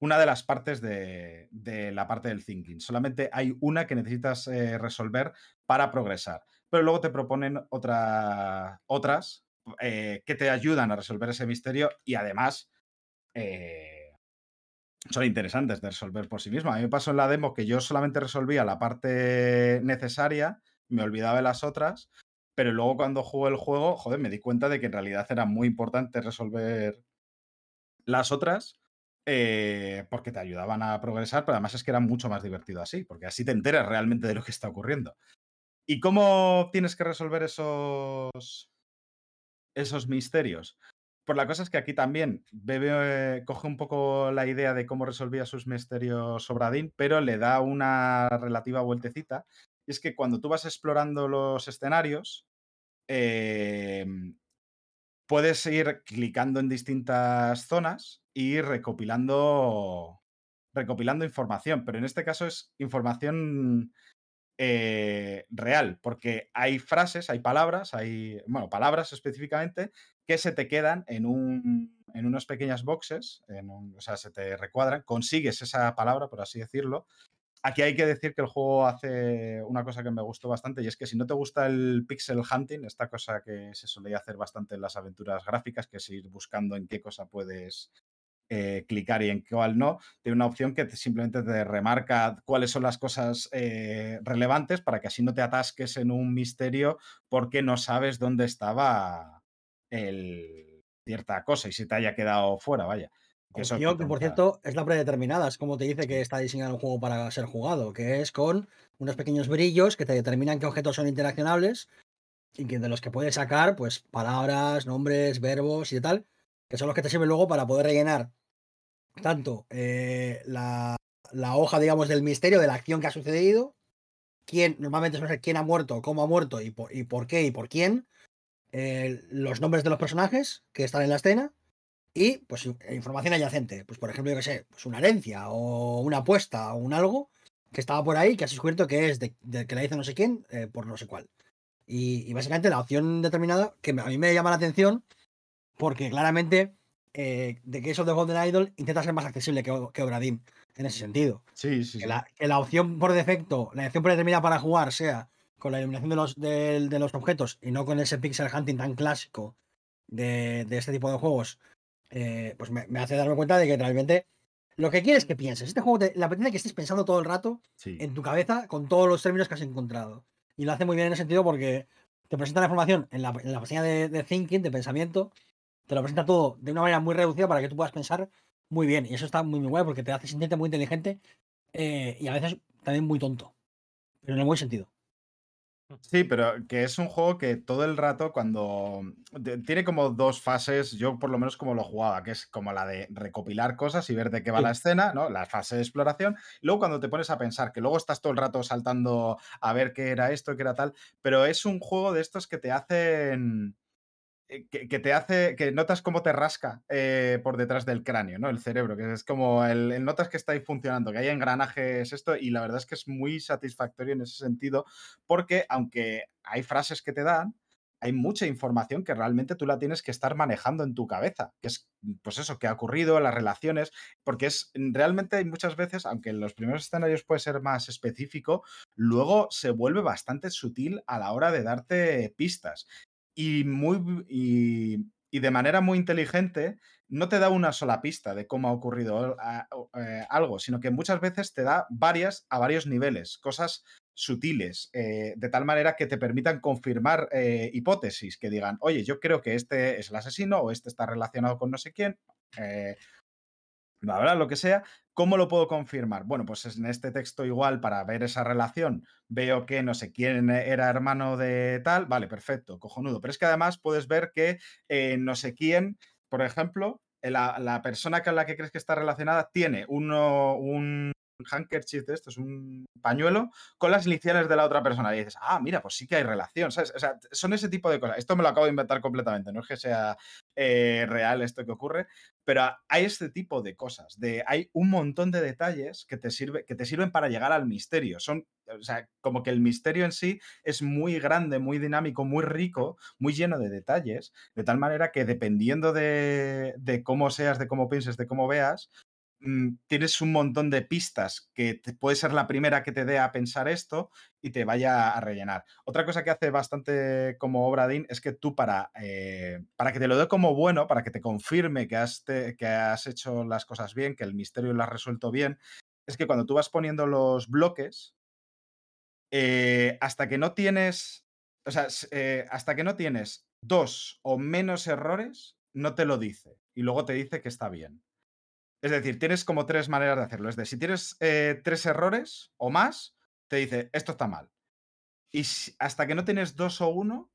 una de las partes de, de la parte del thinking. Solamente hay una que necesitas resolver para progresar. Pero luego te proponen otra- otras eh, que te ayudan a resolver ese misterio y además eh, son interesantes de resolver por sí mismas. A mí me pasó en la demo que yo solamente resolvía la parte necesaria, me olvidaba de las otras, pero luego cuando jugué el juego, joder, me di cuenta de que en realidad era muy importante resolver las otras eh, porque te ayudaban a progresar, pero además es que era mucho más divertido así, porque así te enteras realmente de lo que está ocurriendo. ¿Y cómo tienes que resolver esos, esos misterios? Pues la cosa es que aquí también Bebe eh, coge un poco la idea de cómo resolvía sus misterios Sobradín, pero le da una relativa vueltecita. Y es que cuando tú vas explorando los escenarios, eh, puedes ir clicando en distintas zonas y recopilando, recopilando información, pero en este caso es información eh, real, porque hay frases, hay palabras, hay, bueno, palabras específicamente, que se te quedan en, un, en unas pequeñas boxes, en o sea, se te recuadran, consigues esa palabra, por así decirlo. Aquí hay que decir que el juego hace una cosa que me gustó bastante y es que si no te gusta el pixel hunting, esta cosa que se solía hacer bastante en las aventuras gráficas, que es ir buscando en qué cosa puedes eh, clicar y en cuál no, tiene una opción que te- simplemente te remarca cuáles son las cosas eh, relevantes para que así no te atasques en un misterio porque no sabes dónde estaba el, cierta cosa y se te haya quedado fuera, vaya. Que Opción por cierto, es la predeterminada. Es como te dice que está diseñado el juego para ser jugado, que es con unos pequeños brillos que te determinan qué objetos son interaccionables y que de los que puedes sacar, pues, palabras, nombres, verbos y tal, que son los que te sirven luego para poder rellenar tanto eh, la, la hoja, digamos, del misterio, de la acción que ha sucedido, quién, normalmente suele ser quién ha muerto, cómo ha muerto y por, y por qué y por quién, eh, los nombres de los personajes que están en la escena y pues in- información adyacente. Pues por ejemplo, yo que sé, pues una herencia o una apuesta o un algo que estaba por ahí que has descubierto que es de, de que la hizo no sé quién eh, por no sé cuál. Y, y básicamente la opción determinada que a mí me llama la atención porque claramente eh, de que eso de Golden Idol intenta ser más accesible que, que Obradim en ese sentido. Sí, sí, Que sí. la, que la opción por defecto, la opción predeterminada para jugar sea con la iluminación de los, del- de los objetos y no con ese pixel hunting tan clásico de, de este tipo de juegos, eh, pues me, me hace darme cuenta de que realmente lo que quieres que pienses. Este juego te, le apetece que estés pensando todo el rato sí. en tu cabeza con todos los términos que has encontrado. Y lo hace muy bien en ese sentido porque te presenta la información en la, en la pestaña de, de thinking, de pensamiento, te lo presenta todo de una manera muy reducida para que tú puedas pensar muy bien. Y eso está muy, muy guay porque te hace sentirte muy inteligente eh, y a veces también muy tonto. Pero en el buen sentido. Sí, pero que es un juego que todo el rato cuando tiene como dos fases, yo por lo menos como lo jugaba, que es como la de recopilar cosas y ver de qué va Sí. la escena, ¿no? La fase de exploración. Luego cuando te pones a pensar, que luego estás todo el rato saltando a ver qué era esto, qué era tal, pero es un juego de estos que te hacen que, que te hace, que notas cómo te rasca eh, por detrás del cráneo, ¿no? El cerebro, que es como el, el notas que está ahí funcionando, que hay engranajes, esto, y la verdad es que es muy satisfactorio en ese sentido, porque aunque hay frases que te dan, hay mucha información que realmente tú la tienes que estar manejando en tu cabeza, que es, pues eso, que ha ocurrido, las relaciones, porque es, realmente hay muchas veces, aunque en los primeros escenarios puede ser más específico, luego se vuelve bastante sutil a la hora de darte pistas y, muy, y, de manera muy inteligente no te da una sola pista de cómo ha ocurrido eh, algo, sino que muchas veces te da varias a varios niveles, cosas sutiles, eh, de tal manera que te permitan confirmar eh, hipótesis, que digan, oye, yo creo que este es el asesino o este está relacionado con no sé quién. La verdad, lo que sea, ¿cómo lo puedo confirmar? Bueno, pues en este texto igual para ver esa relación veo que no sé quién era hermano de tal, vale, perfecto, cojonudo. Pero es que además puedes ver que eh, no sé quién, por ejemplo, la, la persona con la que crees que está relacionada tiene uno, un handkerchief de esto, es un pañuelo con las iniciales de la otra persona. Y dices, ah, mira, pues sí que hay relación, ¿sabes? O sea, son ese tipo de cosas. Esto me lo acabo de inventar completamente, no es que sea eh, real esto que ocurre, pero hay este tipo de cosas. Hay un montón de detalles que te, sirve, que te sirven para llegar al misterio. Son, o sea, como que el misterio en sí es muy grande, muy dinámico, muy rico, muy lleno de detalles, de tal manera que dependiendo de, cómo seas, de cómo pienses, de cómo veas, tienes un montón de pistas que te- puede ser la primera que te dé a pensar esto y te vaya a rellenar. Otra cosa que hace bastante como Obradín es que tú para, eh, para que te lo dé como bueno, para que te confirme que has, que has hecho las cosas bien, que el misterio lo has resuelto bien, es que cuando tú vas poniendo los bloques, eh, hasta que no tienes, o sea, eh, hasta que no tienes dos o menos errores, no te lo dice. Y luego te dice que está bien. Es decir, tienes como tres maneras de hacerlo. Es decir, si tienes eh, tres errores o más, te dice, esto está mal. Y hasta que no tienes dos o uno,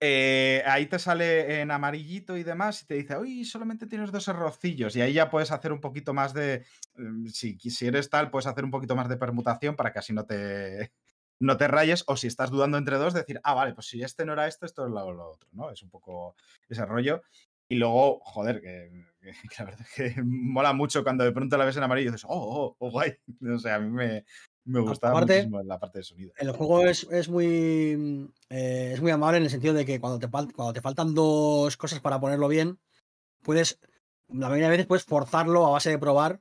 eh, ahí te sale en amarillito y demás y te dice, uy, solamente tienes dos errorcillos. Y ahí ya puedes hacer un poquito más de, mm, si, si eres tal, puedes hacer un poquito más de permutación para que así no te, no te rayes. O si estás dudando entre dos, decir, ah, vale, pues si este no era esto, esto es lo, lo otro, ¿no? Es un poco ese rollo. Y luego, joder, que, que- la verdad es que mola mucho cuando de pronto la ves en amarillo y dices, oh, oh, oh, guay. O sea, a mí me, me gustaba Aparte, muchísimo la parte de sonido. El juego es, es muy eh, es muy amable en el sentido de que cuando te, cuando te faltan dos cosas para ponerlo bien, puedes, la mayoría de veces puedes forzarlo a base de probar,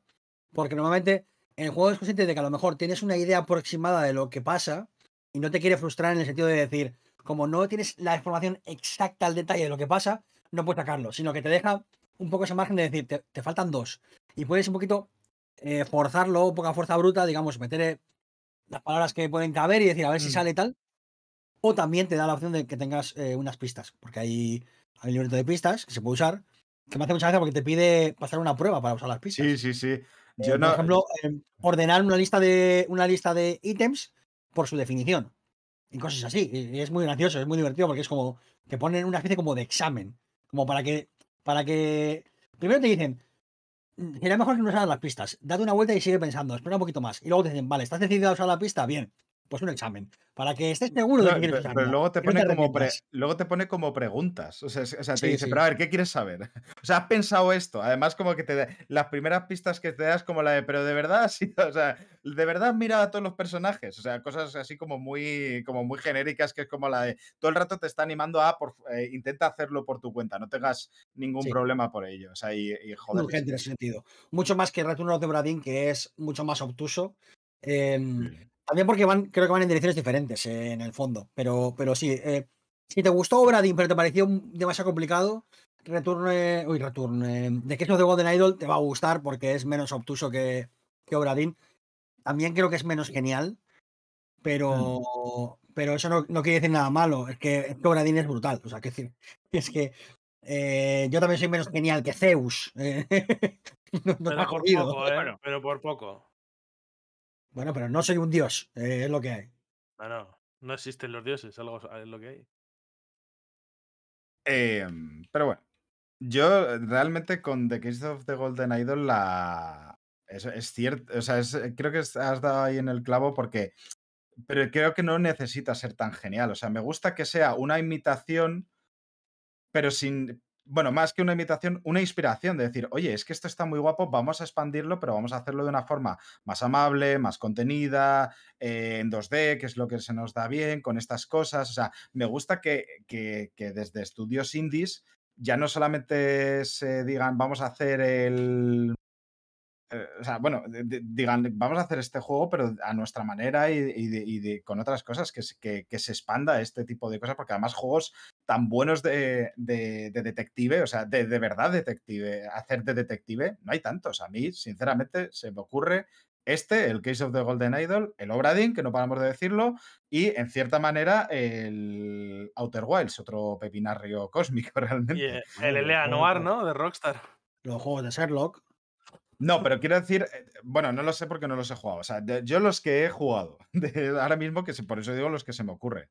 porque normalmente el juego es consciente de que a lo mejor tienes una idea aproximada de lo que pasa y no te quiere frustrar en el sentido de decir, como no tienes la información exacta al detalle de lo que pasa, no puedes sacarlo, sino que te deja un poco ese margen de decir, te, te faltan dos. Y puedes un poquito eh, forzarlo, poca fuerza bruta, digamos, meter eh, las palabras que pueden caber y decir a ver si Mm. sale tal. O también te da la opción de que tengas eh, unas pistas, porque hay, hay un libreto de pistas que se puede usar, que me hace mucha gracia porque te pide pasar una prueba para usar las pistas. Sí, sí, sí. Eh, por ejemplo, eh, ordenar una lista de una lista de ítems por su definición y cosas así. Y es muy gracioso, es muy divertido porque es como te ponen una especie como de examen, como para que para que primero te dicen "Mm, sería mejor que no usaras las pistas. Date una vuelta y sigue pensando, espera un poquito más. Y luego te dicen, vale, ¿estás decidido a usar la pista? Bien, pues un examen. Para que estés seguro de que quieres pe- usarla. pero luego te no pone como pre- luego te pone como preguntas. O sea, es- o sea, te Sí, dice, sí. pero a ver, ¿qué quieres saber? O sea, has pensado esto. Además, como que te da- las primeras pistas que te das como la de, pero de verdad, sí, o sea, de verdad mira a todos los personajes. O sea, cosas así como muy, como muy genéricas, que es como la de todo el rato te está animando a por, eh, intenta hacerlo por tu cuenta, no tengas ningún problema por ello. O sea, y, joder. urgente en ese sentido. Mucho más que Return of the Bradin, que es mucho más obtuso. Em. También porque van, creo que van en direcciones diferentes eh, en el fondo. Pero, pero sí, eh, si te gustó Bradin, pero te pareció demasiado complicado, Return, eh, uy, Return, eh, The Case of the Golden Idol te va a gustar porque es menos obtuso que, que Obradin. También creo que es menos genial, pero, pero eso no, no quiere decir nada malo. Es que, es que Obradin es brutal. O sea, que decir, es que eh, yo también soy menos genial que Zeus. eh, no- no Pero por poco, ¿eh? Pero por poco. Bueno, pero no soy un dios, eh, es lo que hay. No, no. No existen los dioses, algo es lo que hay. Em, pero bueno, yo eh, realmente con The Case of the Golden Idol la... Es, es cierto, o sea, es- creo que has dado ahí en el clavo porque... Pero creo que no necesita ser tan genial. O sea, me gusta que sea una imitación, pero sin... Bueno, más que una imitación, una inspiración de decir, oye, es que esto está muy guapo, vamos a expandirlo, pero vamos a hacerlo de una forma más amable, más contenida, eh, en 2D, que es lo que se nos da bien, con estas cosas. O sea, me gusta que, que- que desde estudios indies ya no solamente se digan, vamos a hacer el. Eh, o sea, bueno, de- de- digan, vamos a hacer este juego, pero a nuestra manera y, y de- y de- con otras cosas, que, se- que, que se expanda este tipo de cosas, porque además juegos tan buenos de, de- de detective, o sea, de, de verdad detective, hacer de detective, no hay tantos. A mí, sinceramente, se me ocurre este, el Case of the Golden Idol, el Obradin, que no paramos de decirlo, y en cierta manera el Outer Wilds, otro pepinarrio cósmico realmente. Y el Elea juegos, Noir. ¿no? De Rockstar. Los juegos de Sherlock. No, pero quiero decir, eh, bueno, no lo sé porque no los he jugado. O sea, yo los que he jugado, ahora mismo, que por eso digo los que se me ocurre,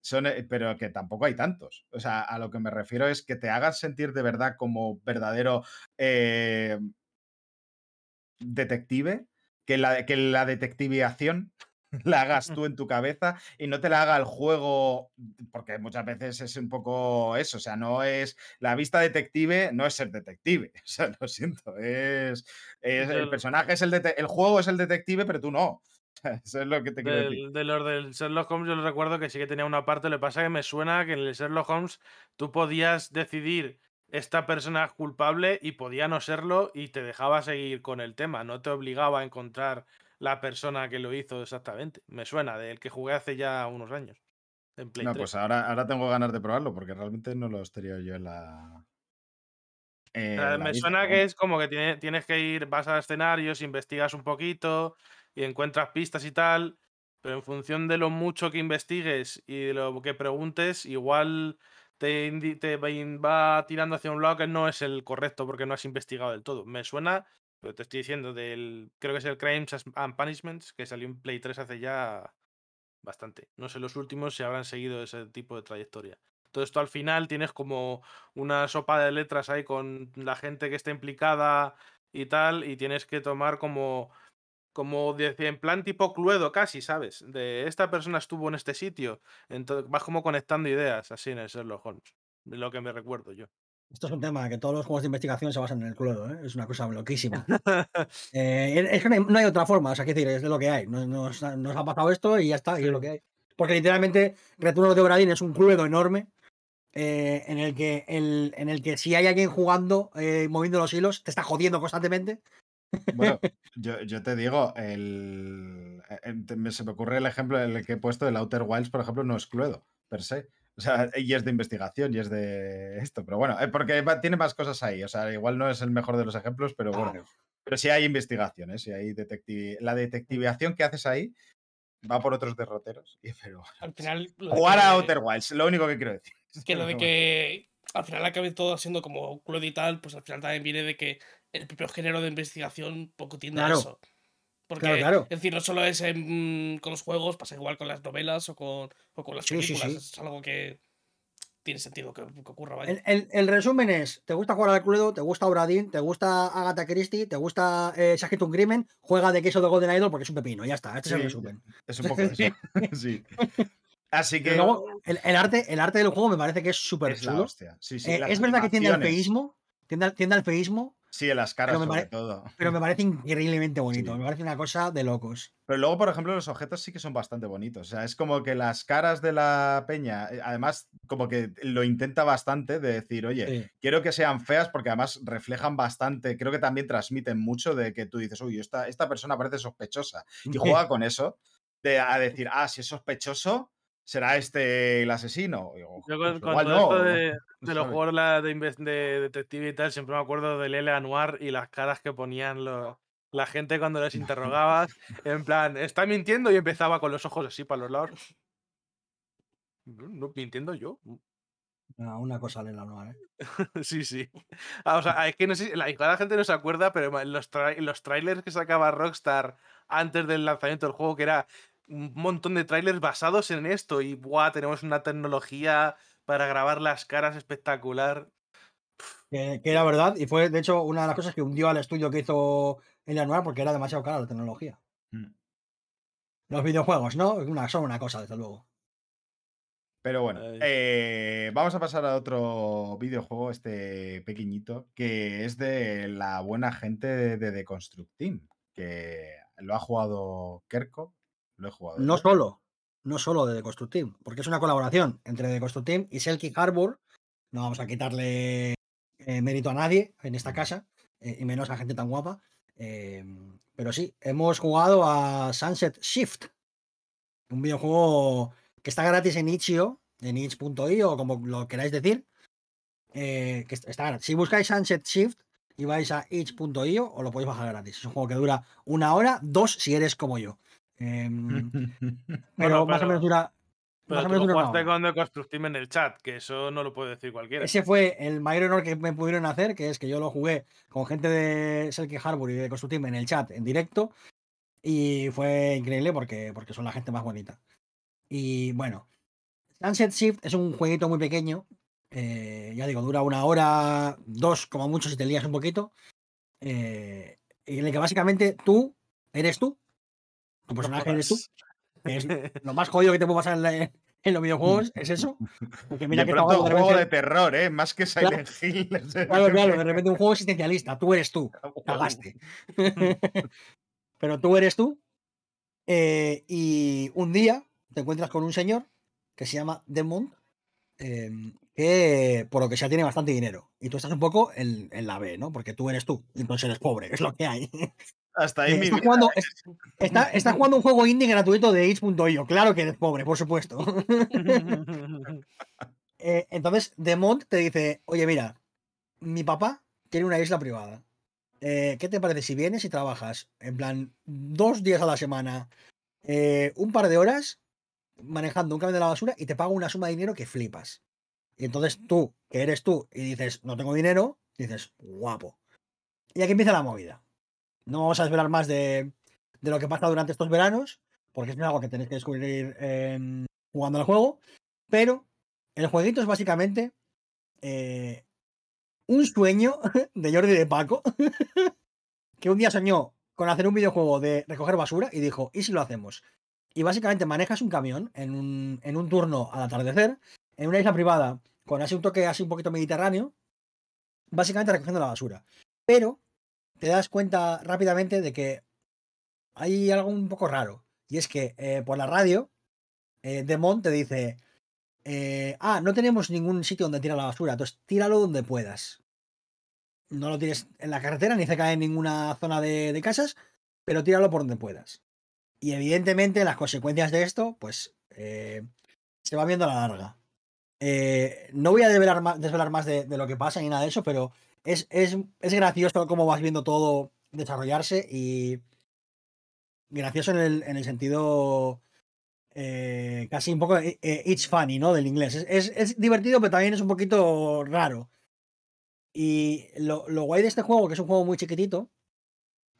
son, eh, pero que tampoco hay tantos. O sea, a lo que me refiero es que te hagan sentir de verdad como verdadero eh, detective. que la, que la detectivación la hagas tú en tu cabeza y no te la haga el juego, porque muchas veces es un poco eso, o sea, no es la vista detective, no es ser detective, o sea, lo siento, es, es- el personaje es el el juego es el detective, pero tú no. Eso es lo que te quiero decir. De los del Sherlock Holmes yo lo recuerdo que sí que tenía una parte, lo que pasa que me suena que en el Sherlock Holmes tú podías decidir esta persona es culpable y podía no serlo y te dejaba seguir con el tema, no te obligaba a encontrar la persona que lo hizo exactamente. Me suena del que jugué hace ya unos años. En Play No, 3. pues ahora, ahora tengo ganas de probarlo porque realmente no lo estaría yo en la. en O sea, la me suena que es como que tiene- tienes que ir, vas a escenarios, investigas un poquito y encuentras pistas y tal, pero en función de lo mucho que investigues y de lo que preguntes, igual te, te va tirando hacia un lado que no es el correcto porque no has investigado del todo. Me suena, pero te estoy diciendo, del creo que es el Crimes and Punishments, que salió en Play 3 hace ya bastante. No sé los últimos si habrán seguido ese tipo de trayectoria. Todo esto al final tienes como una sopa de letras ahí con la gente que está implicada y tal, y tienes que tomar como, como en plan tipo Cluedo casi, ¿sabes? De esta persona estuvo en este sitio. Entonces vas como conectando ideas así en el Sherlock Holmes. de Lo que me recuerdo yo. Esto es un tema que todos los juegos de investigación se basan en el Cluedo, ¿eh? es una cosa loquísima. Eh, es que no hay, no hay otra forma, o sea, quiero decir, es de lo que hay. Nos, nos ha nos ha pasado esto y ya está, y es lo que hay. Porque literalmente Retorno de Obradín es un Cluedo enorme eh, en, el que el, en el que si hay alguien jugando, eh, moviendo los hilos, te está jodiendo constantemente. Bueno, yo, yo te digo, el, se me ocurre el ejemplo el que he puesto el Outer Wilds, por ejemplo, no es Cluedo, per se. O sea, y es de investigación y es de esto. Pero bueno, eh, porque tiene más cosas ahí. O sea, igual no es el mejor de los ejemplos, pero bueno. Claro. Pero sí hay investigaciones, sí hay detective. La detectivación que haces ahí va por otros derroteros. y- Pero Al final. jugar que- a Outer Wilds, lo único que quiero decir. que lo de bueno. que al final acabe todo siendo como Cluedo y tal, pues al final también viene de que el propio género de investigación poco tiende Claro. a eso. Porque, Claro, claro. es decir, no solo es en- con los juegos, pasa igual con las novelas o con, o con las Sí, sí, películas. sí. Es algo que tiene sentido que, que ocurra, vaya. El, el- el resumen es: ¿te gusta jugar al Cluedo? ¿Te gusta Obradín? ¿Te gusta Agatha Christie? ¿Te gusta eh, Se un crimen? Juega de queso de Golden Idol porque es un pepino, ya está. Este es el resumen. Es un poco eso. sí. Así que luego, el, el arte, el arte del juego me parece que es súper chulo. hostia. Sí, sí, Eh, es verdad que tiende al feísmo, tiende al, tiende al feísmo, Sí, en las caras Pero sobre pare- todo. pero me parece increíblemente bonito. Sí. Me parece una cosa de locos. Pero luego, por ejemplo, los objetos sí que son bastante bonitos. O sea, es como que las caras de la peña, eh, además, como que lo intenta bastante de decir, oye, Sí. quiero que sean feas porque además reflejan bastante, creo que también transmiten mucho de que tú dices, uy, esta, esta persona parece sospechosa. Y juega con eso, de, a decir, ah, si es sospechoso, será este el asesino. Yo "Pues con, todo no", esto de, de los juegos de, de detective y tal, siempre me acuerdo del L.A. Noir y las caras que ponían los- la gente cuando les interrogabas. En plan, ¿está mintiendo? Y empezaba con los ojos así para los lados. No, no, mintiendo yo. Ah, una cosa de la nueva, ¿eh? Sí, sí. Ah, o sea, es que no sé, la, la gente no se acuerda, pero los, tra- los trailers que sacaba Rockstar antes del lanzamiento del juego, que era un montón de trailers basados en esto, y ¡buah! Tenemos una tecnología para grabar las caras espectacular. Que, que era verdad, y fue de hecho una de las cosas que hundió al estudio que hizo el anual porque era demasiado cara la tecnología. Mm. Los videojuegos, ¿no? Una, son una cosa, desde luego. Pero bueno, eh, vamos a pasar a otro videojuego, este pequeñito, que es de la buena gente de, de The Construct Team, que lo ha jugado Kerko, lo he jugado. No solo, no solo de The Construct Team, porque es una colaboración entre The Construct Team y Selkie Harbour. No vamos a quitarle eh, mérito a nadie en esta casa, eh, y menos a gente tan guapa. Eh, pero sí, hemos jugado a Sunset Shift, un videojuego que está gratis en itch.io, en itch.io, o como lo queráis decir. eh, que está gratis. Si buscáis Sunset Shift y vais a itch.io, os lo podéis bajar gratis. Es un juego que dura una hora, dos si eres como yo. Em, pero, más o menos dura. Pero más o menos lo dura una jugaste hora. con The Constructive en el chat, que eso no lo puede decir cualquiera. Ese fue el mayor honor que me pudieron hacer, que es que yo lo jugué con gente de Selkie Harbour y de Constructive en el chat en directo. Y fue increíble porque, porque son la gente más bonita. Y bueno, Sunset Shift es un jueguito muy pequeño. eh, ya digo, dura una hora, dos como mucho si te lías un poquito. eh, y en el que básicamente tú eres tú. Tu personaje eres tú. es lo más jodido que te puede pasar en, la- en los videojuegos, es eso. Porque mira de que pronto un juego de repente- terror, ¿eh? Más que Silent Hill. Claro, claro, de repente un juego existencialista, tú eres tú, cagaste. Pero tú eres tú. eh, y un día te encuentras con un señor que se llama Demont, em, que por lo que sea tiene bastante dinero. Y tú estás un poco en, en la B, ¿no? Porque tú eres tú, y entonces eres pobre, es lo que hay. Hasta ahí Eh, mi jugando, está- estás jugando un juego indie gratuito de itch.io. Claro que eres pobre, por supuesto. Eh, entonces, Demont te dice, oye, mira, mi papá tiene una isla privada. Eh, ¿Qué te parece si vienes y trabajas en plan dos días a la semana, eh, un par de horas manejando un camión de la basura y te pago una suma de dinero que flipas? Y entonces tú, que eres tú, y dices, no tengo dinero, dices, guapo. Y aquí empieza la movida. No vamos a desvelar más de, de lo que pasa durante estos veranos, porque es algo que tenéis que descubrir em, jugando al juego, pero el jueguito es básicamente eh, un sueño de Jordi de Paco, que un día soñó con hacer un videojuego de recoger basura y dijo, ¿y si lo hacemos? Y básicamente manejas un camión en un, en un turno al atardecer, en una isla privada, con así un toque así un poquito mediterráneo, básicamente recogiendo la basura. Pero te das cuenta rápidamente de que hay algo un poco raro. Y es que eh, por la radio, eh, Demont te dice, eh, ah, no tenemos ningún sitio donde tirar la basura, entonces tíralo donde puedas. No lo tires en la carretera ni cerca de ninguna zona de, de casas, pero tíralo por donde puedas. Y evidentemente las consecuencias de esto, pues eh, se va viendo a la larga. No voy a desvelar más, de lo que pasa ni nada de eso, pero es, es, es gracioso cómo vas viendo todo desarrollarse y gracioso en el, en el sentido eh, casi un poco eh, eh, it's funny, ¿no? Del inglés. Es, es- divertido, pero también es un poquito raro. Y lo, lo guay de este juego, que es un juego muy chiquitito,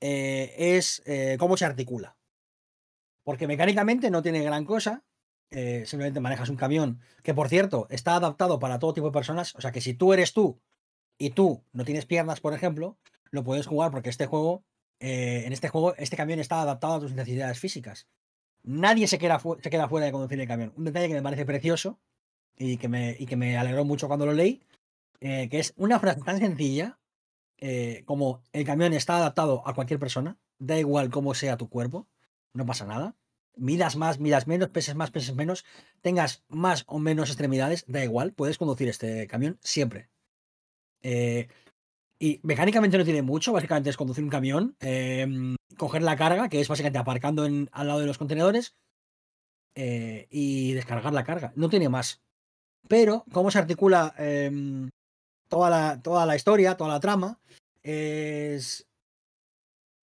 es cómo se articula. Porque mecánicamente no tiene gran cosa. simplemente manejas un camión que, por cierto, está adaptado para todo tipo de personas. O sea que si tú eres tú y tú no tienes piernas, por ejemplo, lo puedes jugar porque este juego, eh, en este juego, este camión está adaptado a tus necesidades físicas. Nadie se queda, se queda fuera de conducir el camión. Un detalle que me parece precioso y que me, y que me alegró mucho cuando lo leí, eh, que es una frase tan sencilla eh, como el camión está adaptado a cualquier persona, da igual cómo sea tu cuerpo, no pasa nada. Midas más, midas menos, peses más, peses menos, tengas más o menos extremidades, da igual, puedes conducir este camión siempre. Eh, y mecánicamente no tiene mucho, básicamente es conducir un camión, em, coger la carga, que es básicamente aparcando al lado de los contenedores, eh, y descargar la carga. No tiene más. Pero, ¿cómo se articula em, toda, la, historia, toda la trama? Es,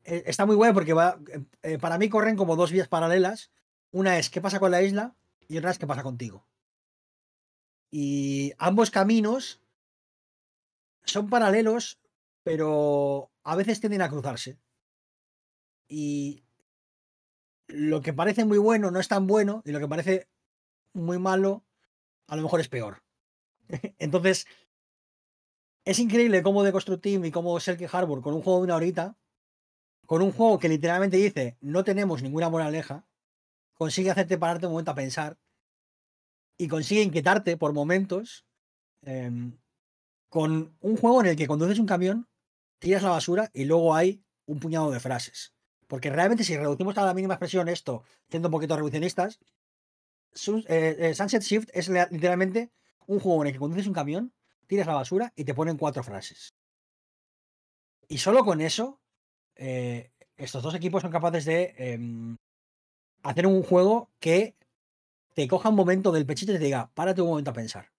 e- está muy bueno porque va, eh, eh, para mí corren como dos vías paralelas. Una es qué pasa con la isla y otra es qué pasa contigo. Y ambos caminos son paralelos, pero a veces tienden a cruzarse. Y lo que parece muy bueno no es tan bueno y lo que parece muy malo a lo mejor es peor. Entonces, es increíble cómo The Construct Team y cómo Selkie Harbour con un juego de una horita, con un juego que literalmente dice no tenemos ninguna moraleja, consigue hacerte pararte un momento a pensar y consigue inquietarte por momentos em, con un juego en el que conduces un camión, tiras la basura y luego hay un puñado de frases. Porque realmente si reducimos a la mínima expresión esto, siendo un poquito revolucionistas, eh, eh, Sunset Shift es literalmente un juego en el que conduces un camión, tiras la basura y te ponen cuatro frases. Y solo con eso, eh, estos dos equipos son capaces de em, hacer un juego que te coja un momento del pechito y te diga, párate un momento a pensar.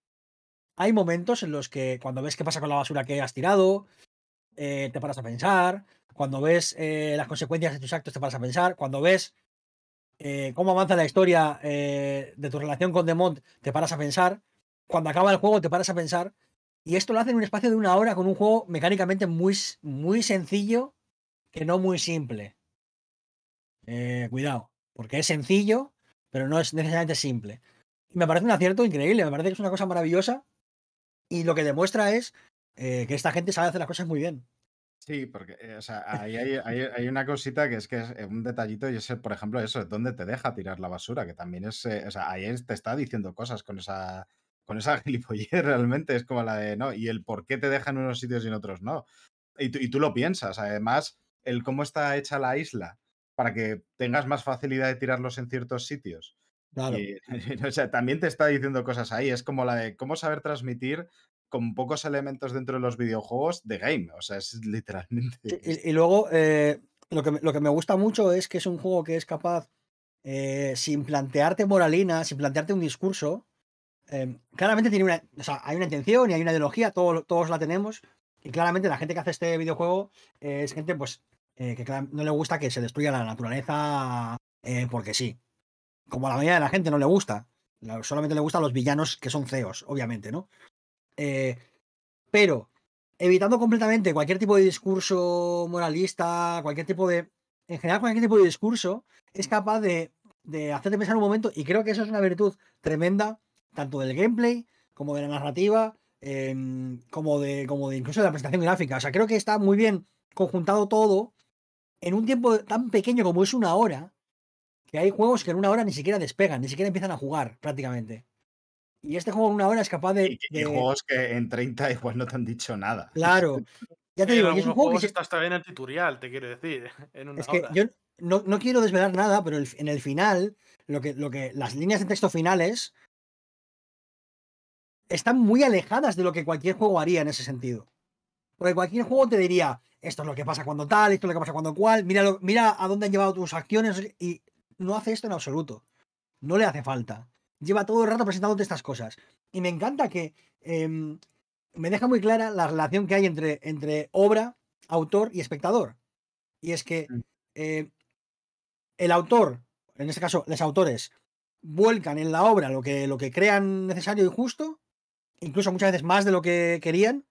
Hay momentos en los que cuando ves qué pasa con la basura que has tirado, eh, te paras a pensar. Cuando ves eh, las consecuencias de tus actos, te paras a pensar. Cuando ves eh, cómo avanza la historia de tu relación con Demont, te paras a pensar. Cuando acaba el juego, te paras a pensar. Y esto lo hacen en un espacio de una hora con un juego mecánicamente muy, muy sencillo, que no muy simple. Cuidado, porque es sencillo, pero no es necesariamente simple. Me parece un acierto increíble, me parece que es una cosa maravillosa. Y lo que demuestra es eh, que esta gente sabe hacer las cosas muy bien. Sí, porque eh, o sea, ahí hay, hay- hay una cosita que es que es eh, un detallito y es, por ejemplo, eso, dónde te deja tirar la basura, que también es, o sea, ahí es- te está diciendo cosas con esa, con esa gilipollez realmente, es como la de, no, y el por qué te dejan en unos sitios y en otros no. Y y tú lo piensas, además, el cómo está hecha la isla para que tengas más facilidad de tirarlos en ciertos sitios. Claro. Y, o sea, también te está diciendo cosas ahí. Es como la de cómo saber transmitir con pocos elementos dentro de los videojuegos de game. O sea, es literalmente. Y, y luego, eh, lo, que, me- lo que me gusta mucho es que es un juego que es capaz, eh, sin plantearte moralina, sin plantearte un discurso, eh, claramente tiene una, o sea, hay una intención y hay una ideología, todo- todos la tenemos, y claramente la gente que hace este videojuego eh, es gente pues eh, que no le gusta que se destruya la naturaleza eh, porque sí. Como a la mayoría de la gente no le gusta. La- Solamente le gustan los villanos que son feos, obviamente, ¿no? Eh, pero evitando completamente cualquier tipo de discurso moralista, cualquier tipo de. En general, cualquier tipo de discurso, es capaz de, de hacerte pensar un momento, y creo que eso es una virtud tremenda, tanto del gameplay, como de la narrativa, em, como, de, como de incluso de la presentación gráfica. O sea, creo que está muy bien conjuntado todo en un tiempo tan pequeño como es una hora, que hay juegos que en una hora ni siquiera despegan, ni siquiera empiezan a jugar prácticamente. Y este juego en una hora es capaz de. Y, y de- juegos que en 30 igual no te han dicho nada. Claro. Ya te digo, y es un juego que juegos se- está hasta bien el tutorial, te quiero decir. En una Es que yo no, no quiero desvelar nada, pero el- en el final, lo que, lo que, las líneas de texto finales están muy alejadas de lo que cualquier juego haría en ese sentido. Porque cualquier juego te diría, esto es lo que pasa cuando tal, esto es lo que pasa cuando cual, mira, lo- mira a dónde han llevado tus acciones y no hace esto en absoluto. No le hace falta. Lleva todo el rato presentándote estas cosas. Y me encanta que em, me deja muy clara la relación que hay entre, entre obra, autor y espectador. Y es que Mm. eh, el autor, en este caso los autores, vuelcan en la obra lo que, lo que crean necesario y justo, incluso muchas veces más de lo que querían,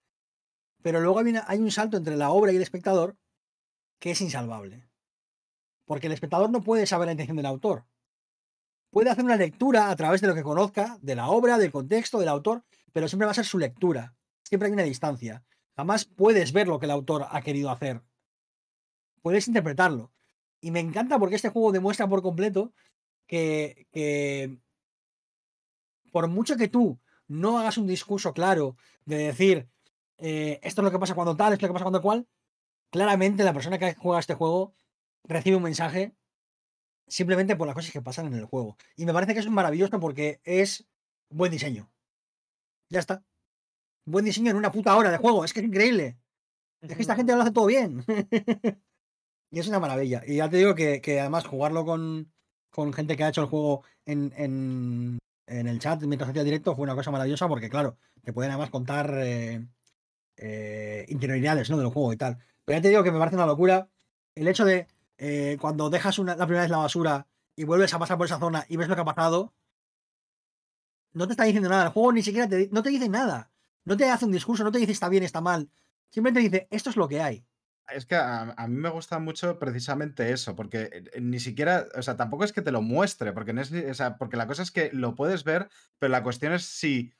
pero luego hay, una- hay un salto entre la obra y el espectador que es insalvable. Porque el espectador no puede saber la intención del autor. Puede hacer una lectura a través de lo que conozca, de la obra, del contexto, del autor, pero siempre va a ser su lectura. Siempre hay una distancia. Jamás puedes ver lo que el autor ha querido hacer. Puedes interpretarlo. Y me encanta porque este juego demuestra por completo que, por mucho que tú no hagas un discurso claro de decir eh, esto es lo que pasa cuando tal, esto es lo que pasa cuando cual, claramente la persona que juega este juego recibe un mensaje simplemente por las cosas que pasan en el juego. Y me parece que eso es maravilloso porque es buen diseño. Ya está. Buen diseño en una puta hora de juego. Es que es increíble. Es que esta gente lo hace todo bien. y es una maravilla. Y ya te digo que, que además jugarlo con, con gente que ha hecho el juego en, en, en el chat mientras hacía directo fue una cosa maravillosa porque, claro, te pueden además contar eh, eh, interioridades ¿no? del juego y tal. Pero ya te digo que me parece una locura el hecho de eh, cuando dejas una- la primera vez la basura y vuelves a pasar por esa zona y ves lo que ha pasado, no te está diciendo nada. El juego ni siquiera te, no te dice nada. No te hace un discurso, no te dice está bien, está mal. Simplemente dice esto es lo que hay. Es que a, mí me gusta mucho precisamente eso, porque eh, ni siquiera, o sea, tampoco es que te lo muestre, porque, no es, o sea, porque la cosa es que lo puedes ver, pero la cuestión es si,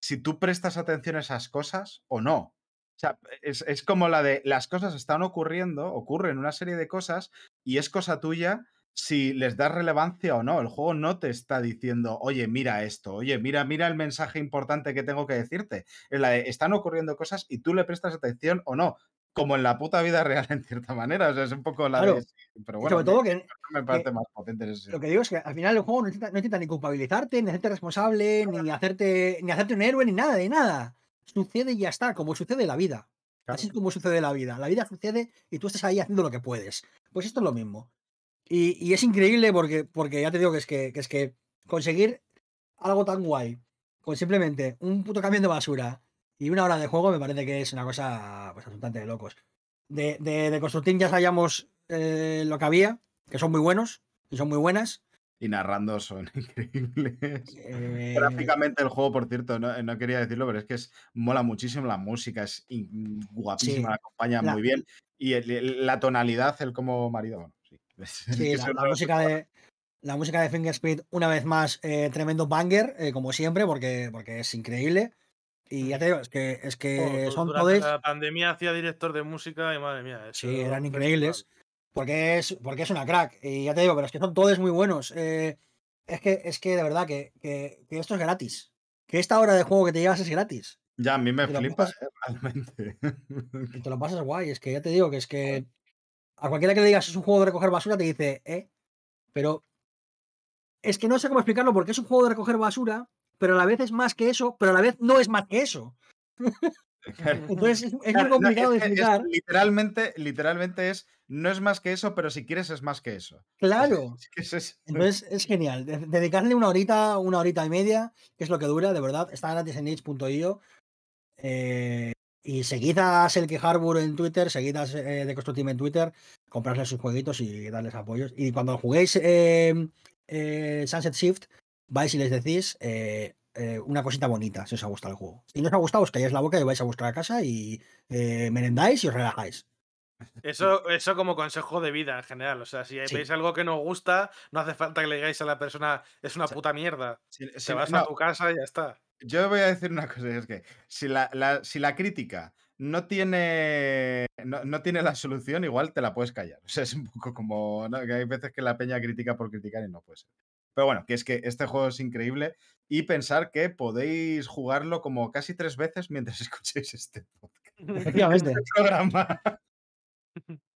si tú prestas atención a esas cosas o no. O sea, es, es como la de las cosas están ocurriendo, ocurren una serie de cosas y es cosa tuya si les das relevancia o no. El juego no te está diciendo, oye, mira esto, oye, mira, mira el mensaje importante que tengo que decirte. Es la de, están ocurriendo cosas y tú le prestas atención o no. Como en la puta vida real, en cierta manera. O sea, es un poco la Claro. de. Pero bueno, sobre todo me, que me parece más potente en ese lo que digo es que al final el juego no intenta, no intenta ni culpabilizarte, ni hacerte responsable, ni hacerte, ni hacerte un héroe, ni nada, de nada. Sucede y ya está, como sucede en la vida. Así es como sucede la vida. La vida sucede y tú estás ahí haciendo lo que puedes. Pues esto es lo mismo. Y, y es increíble porque, porque ya te digo que es que, que es que conseguir algo tan guay con simplemente un puto camión de basura y una hora de juego me parece que es una cosa pues absolutamente de locos. De, de, de Constructing ya sabíamos eh, lo que había, que son muy buenos y son muy buenas. Y narrando son increíbles. Eh, Gráficamente el juego, por cierto, no, no quería decirlo, pero es que es mola muchísimo la música, es in- guapísima, Sí. acompaña La- muy bien. Y el- el- la tonalidad, el como marido, bueno, sí. La, la música de la música de Fingerspeed, una vez más, eh, tremendo banger, eh, como siempre, porque, porque es increíble. Y ya te digo, es que, es que son todos. la pandemia hacía director de música y madre mía. Sí, eran increíbles. Porque es, porque es una crack. Y ya te digo, pero es que son todos muy buenos. Eh, es, que, es que de verdad que, que- que esto es gratis. Que esta hora de juego que te llevas es gratis. Ya, a mí me Y lo flipa, pasas- eh, realmente. Y te lo pasas guay. Es que ya te digo que es que a cualquiera que le digas es un juego de recoger basura te dice, eh. Pero es que no sé cómo explicarlo porque es un juego de recoger basura, pero a la vez es más que eso, pero a la vez no es más que eso. Entonces es, es muy no, complicado de es- explicar. literalmente, literalmente es, no es más que eso, pero si quieres es más que eso. Claro. Es que es eso. Entonces es genial. de- Dedicarle una horita, una horita y media, que es lo que dura, de verdad. Está gratis en itch.io. Eh, y seguid a Selke Harbour en Twitter, seguid a eh, The Construct Team en Twitter, comprarle sus jueguitos y darles apoyos. Y cuando juguéis eh, eh, Sunset Shift, vais y les decís eh, eh, una cosita bonita, si os ha gustado el juego. Si no os ha gustado, os calláis la boca y vais a vuestra casa y eh, merendáis y os relajáis. Eso, eso como consejo de vida en general. O sea, si Sí. veis algo que no os gusta, no hace falta que le digáis a la persona, es una sea, puta mierda. Si- Te si- vas no, a tu casa y ya está. Yo voy a decir una cosa, es que si la, la- si la crítica no tiene, no, no tiene la solución, igual te la puedes callar. O sea, es un poco como ¿no? que hay veces que la peña critica por criticar y no puede ser. Pero bueno, que es que este juego es increíble y pensar que podéis jugarlo como casi tres veces mientras escuchéis este podcast. Efectivamente, Este programa.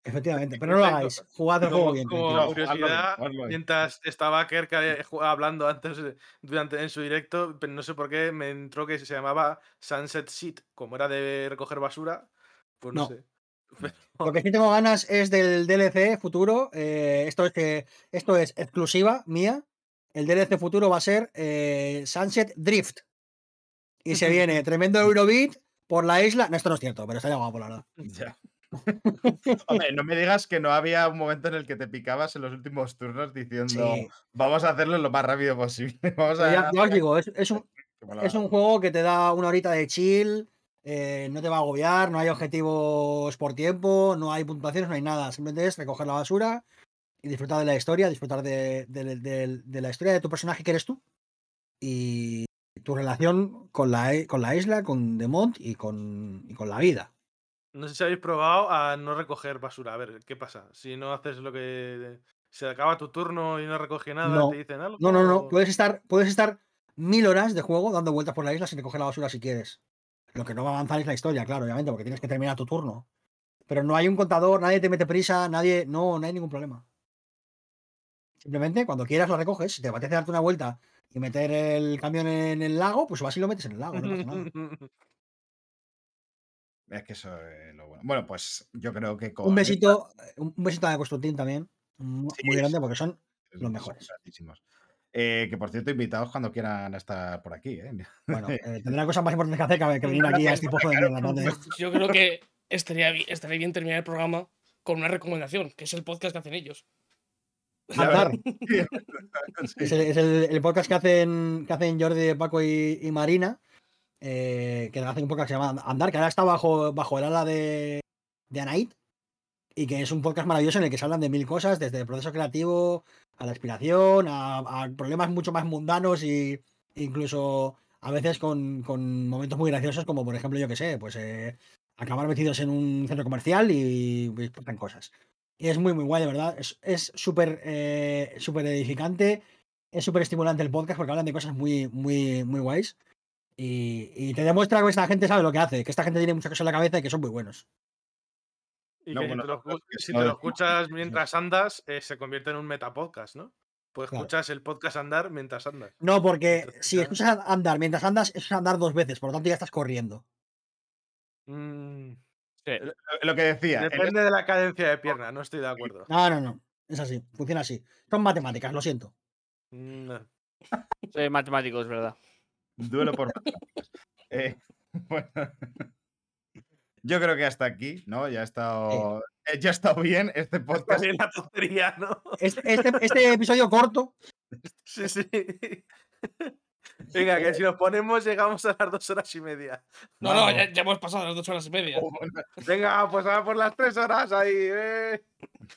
efectivamente. Pero no lo hagáis. Jugad el juego Como, bien. como tranquilos. jugadlo bien, curiosidad, jugadlo bien. mientras estaba Kerk eh, hablando antes eh, durante en su directo, pero no sé por qué me entró que se llamaba Sunset Seat, como era de recoger basura, pues no, No. sé. Lo que sí tengo ganas es del DLC futuro. eh, esto, es que, esto es exclusiva mía. El DLC futuro va a ser eh, Sunset Drift. Y se viene tremendo Eurobeat por la isla. No, esto no es cierto, pero está guapo, la verdad. Ya. Hombre, no me digas que no había un momento en el que te picabas en los últimos turnos diciendo Sí. vamos a hacerlo lo más rápido posible. Vamos Pero a. ya, ya os digo, es, es un, que mola. es un juego que te da una horita de chill. eh, no te va a agobiar, no hay objetivos por tiempo, no hay puntuaciones, no hay nada. Simplemente es recoger la basura y disfrutar de la historia, disfrutar de, de- de- de la historia de tu personaje que eres tú y tu relación con la, i- con la isla, con Demont y con, y con la vida. No sé si habéis probado a no recoger basura. A ver, ¿qué pasa? Si no haces lo que. Se acaba tu turno y no recoge nada, No. te dicen algo. No, no, no. o- Puedes estar, puedes estar mil horas de juego dando vueltas por la isla sin recoger la basura si quieres. Lo que no va a avanzar es la historia, claro, obviamente, porque tienes que terminar tu turno. Pero no hay un contador, nadie te mete prisa, nadie. No, no hay ningún problema. Simplemente cuando quieras lo recoges. Si te apetece darte una vuelta y meter el camión en el lago, pues vas y lo metes en el lago. No pasa nada. Es que eso es lo bueno. Bueno, pues yo creo que con Un besito, un besito a Constructín también. Muy Sí, muy grande porque son los mejores. Eh, que por cierto, invitados cuando quieran estar por aquí. ¿eh? Bueno, eh, tendrán cosas más importantes que hacer que, que venir aquí a este pozo de Yo creo que estaría, estaría bien terminar el programa con una recomendación, que es el podcast que hacen ellos. Andar. Es, el, es el- el podcast que hacen, que hacen Jordi, Paco y, y Marina, eh, que hacen un podcast que se llama Andar, que ahora está bajo, bajo el ala de, de Anait, y que es un podcast maravilloso en el que se hablan de mil cosas, desde el proceso creativo a la inspiración, a, a problemas mucho más mundanos y incluso a veces con, con momentos muy graciosos, como por ejemplo, yo que sé, pues eh, acabar metidos en un centro comercial y pasan cosas. Y es muy, muy guay, de verdad. Es- súper eh, súper edificante. Es súper estimulante el podcast porque hablan de cosas muy, muy, muy guays. Y, y te demuestra que esta gente sabe lo que hace, que esta gente tiene muchas cosas en la cabeza y que son muy buenos. Y No, que bueno, si te lo, si te escuchas mientras andas, eh, se convierte en un metapodcast, ¿no? Pues Claro. escuchas el podcast andar mientras andas. No, porque Entonces, si escuchas andar mientras andas, es andar dos veces, por lo tanto ya estás corriendo. Mm, Sí. Lo- que decía. en depende de la cadencia de pierna, no estoy de acuerdo. No, no, no. Es así, funciona así. Son matemáticas, lo siento. Mm, no. Soy matemático, es verdad. Duelo por matemáticas. Eh, bueno. Yo creo que hasta aquí, ¿no? Ya ha estado, eh, ya ha estado bien este podcast. También la tontería, ¿no? Este, este, este episodio corto, Sí, sí. Venga, que si nos ponemos llegamos a las dos horas y media. No, no, ya, ya hemos pasado las dos horas y media. Venga, pues a por las tres horas ahí. eh.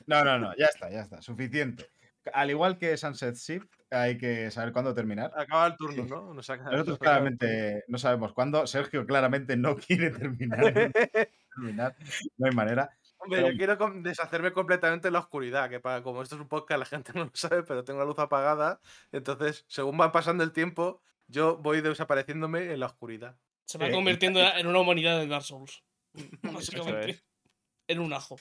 No, no, no, ya está, ya está, suficiente. Al igual que Sunset Shift, hay que saber cuándo terminar. Acaba el turno, ¿no? Nos Nosotros acaba turno. claramente no sabemos cuándo. Sergio claramente no quiere terminar. terminar. No hay manera. Hombre, Pero- yo quiero deshacerme completamente en la oscuridad, que para, como esto es un podcast, la gente no lo sabe, pero tengo la luz apagada. Entonces, según va pasando el tiempo, yo voy desapareciéndome en la oscuridad. Se va Eh, convirtiendo en una humanidad de Dark Souls. Básicamente. es. En un ajo.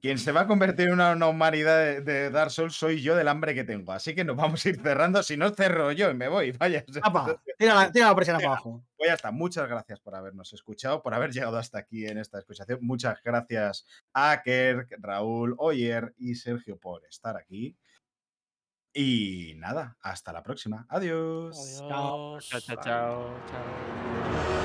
Quien se va a convertir en una, una humanidad de, de Dark Souls soy yo del hambre que tengo. Así que nos vamos a ir cerrando. Si no, cerro yo y me voy. Vaya. ¡Apa! Tira la, tira la presión para abajo. Pues ya está. Muchas gracias por habernos escuchado, por haber llegado hasta aquí en esta escuchación. Muchas gracias a Kerk, Raúl, Oyer y Sergio por estar aquí. Y nada, hasta la próxima. Adiós. Adiós. Chao, chao, chao. chao.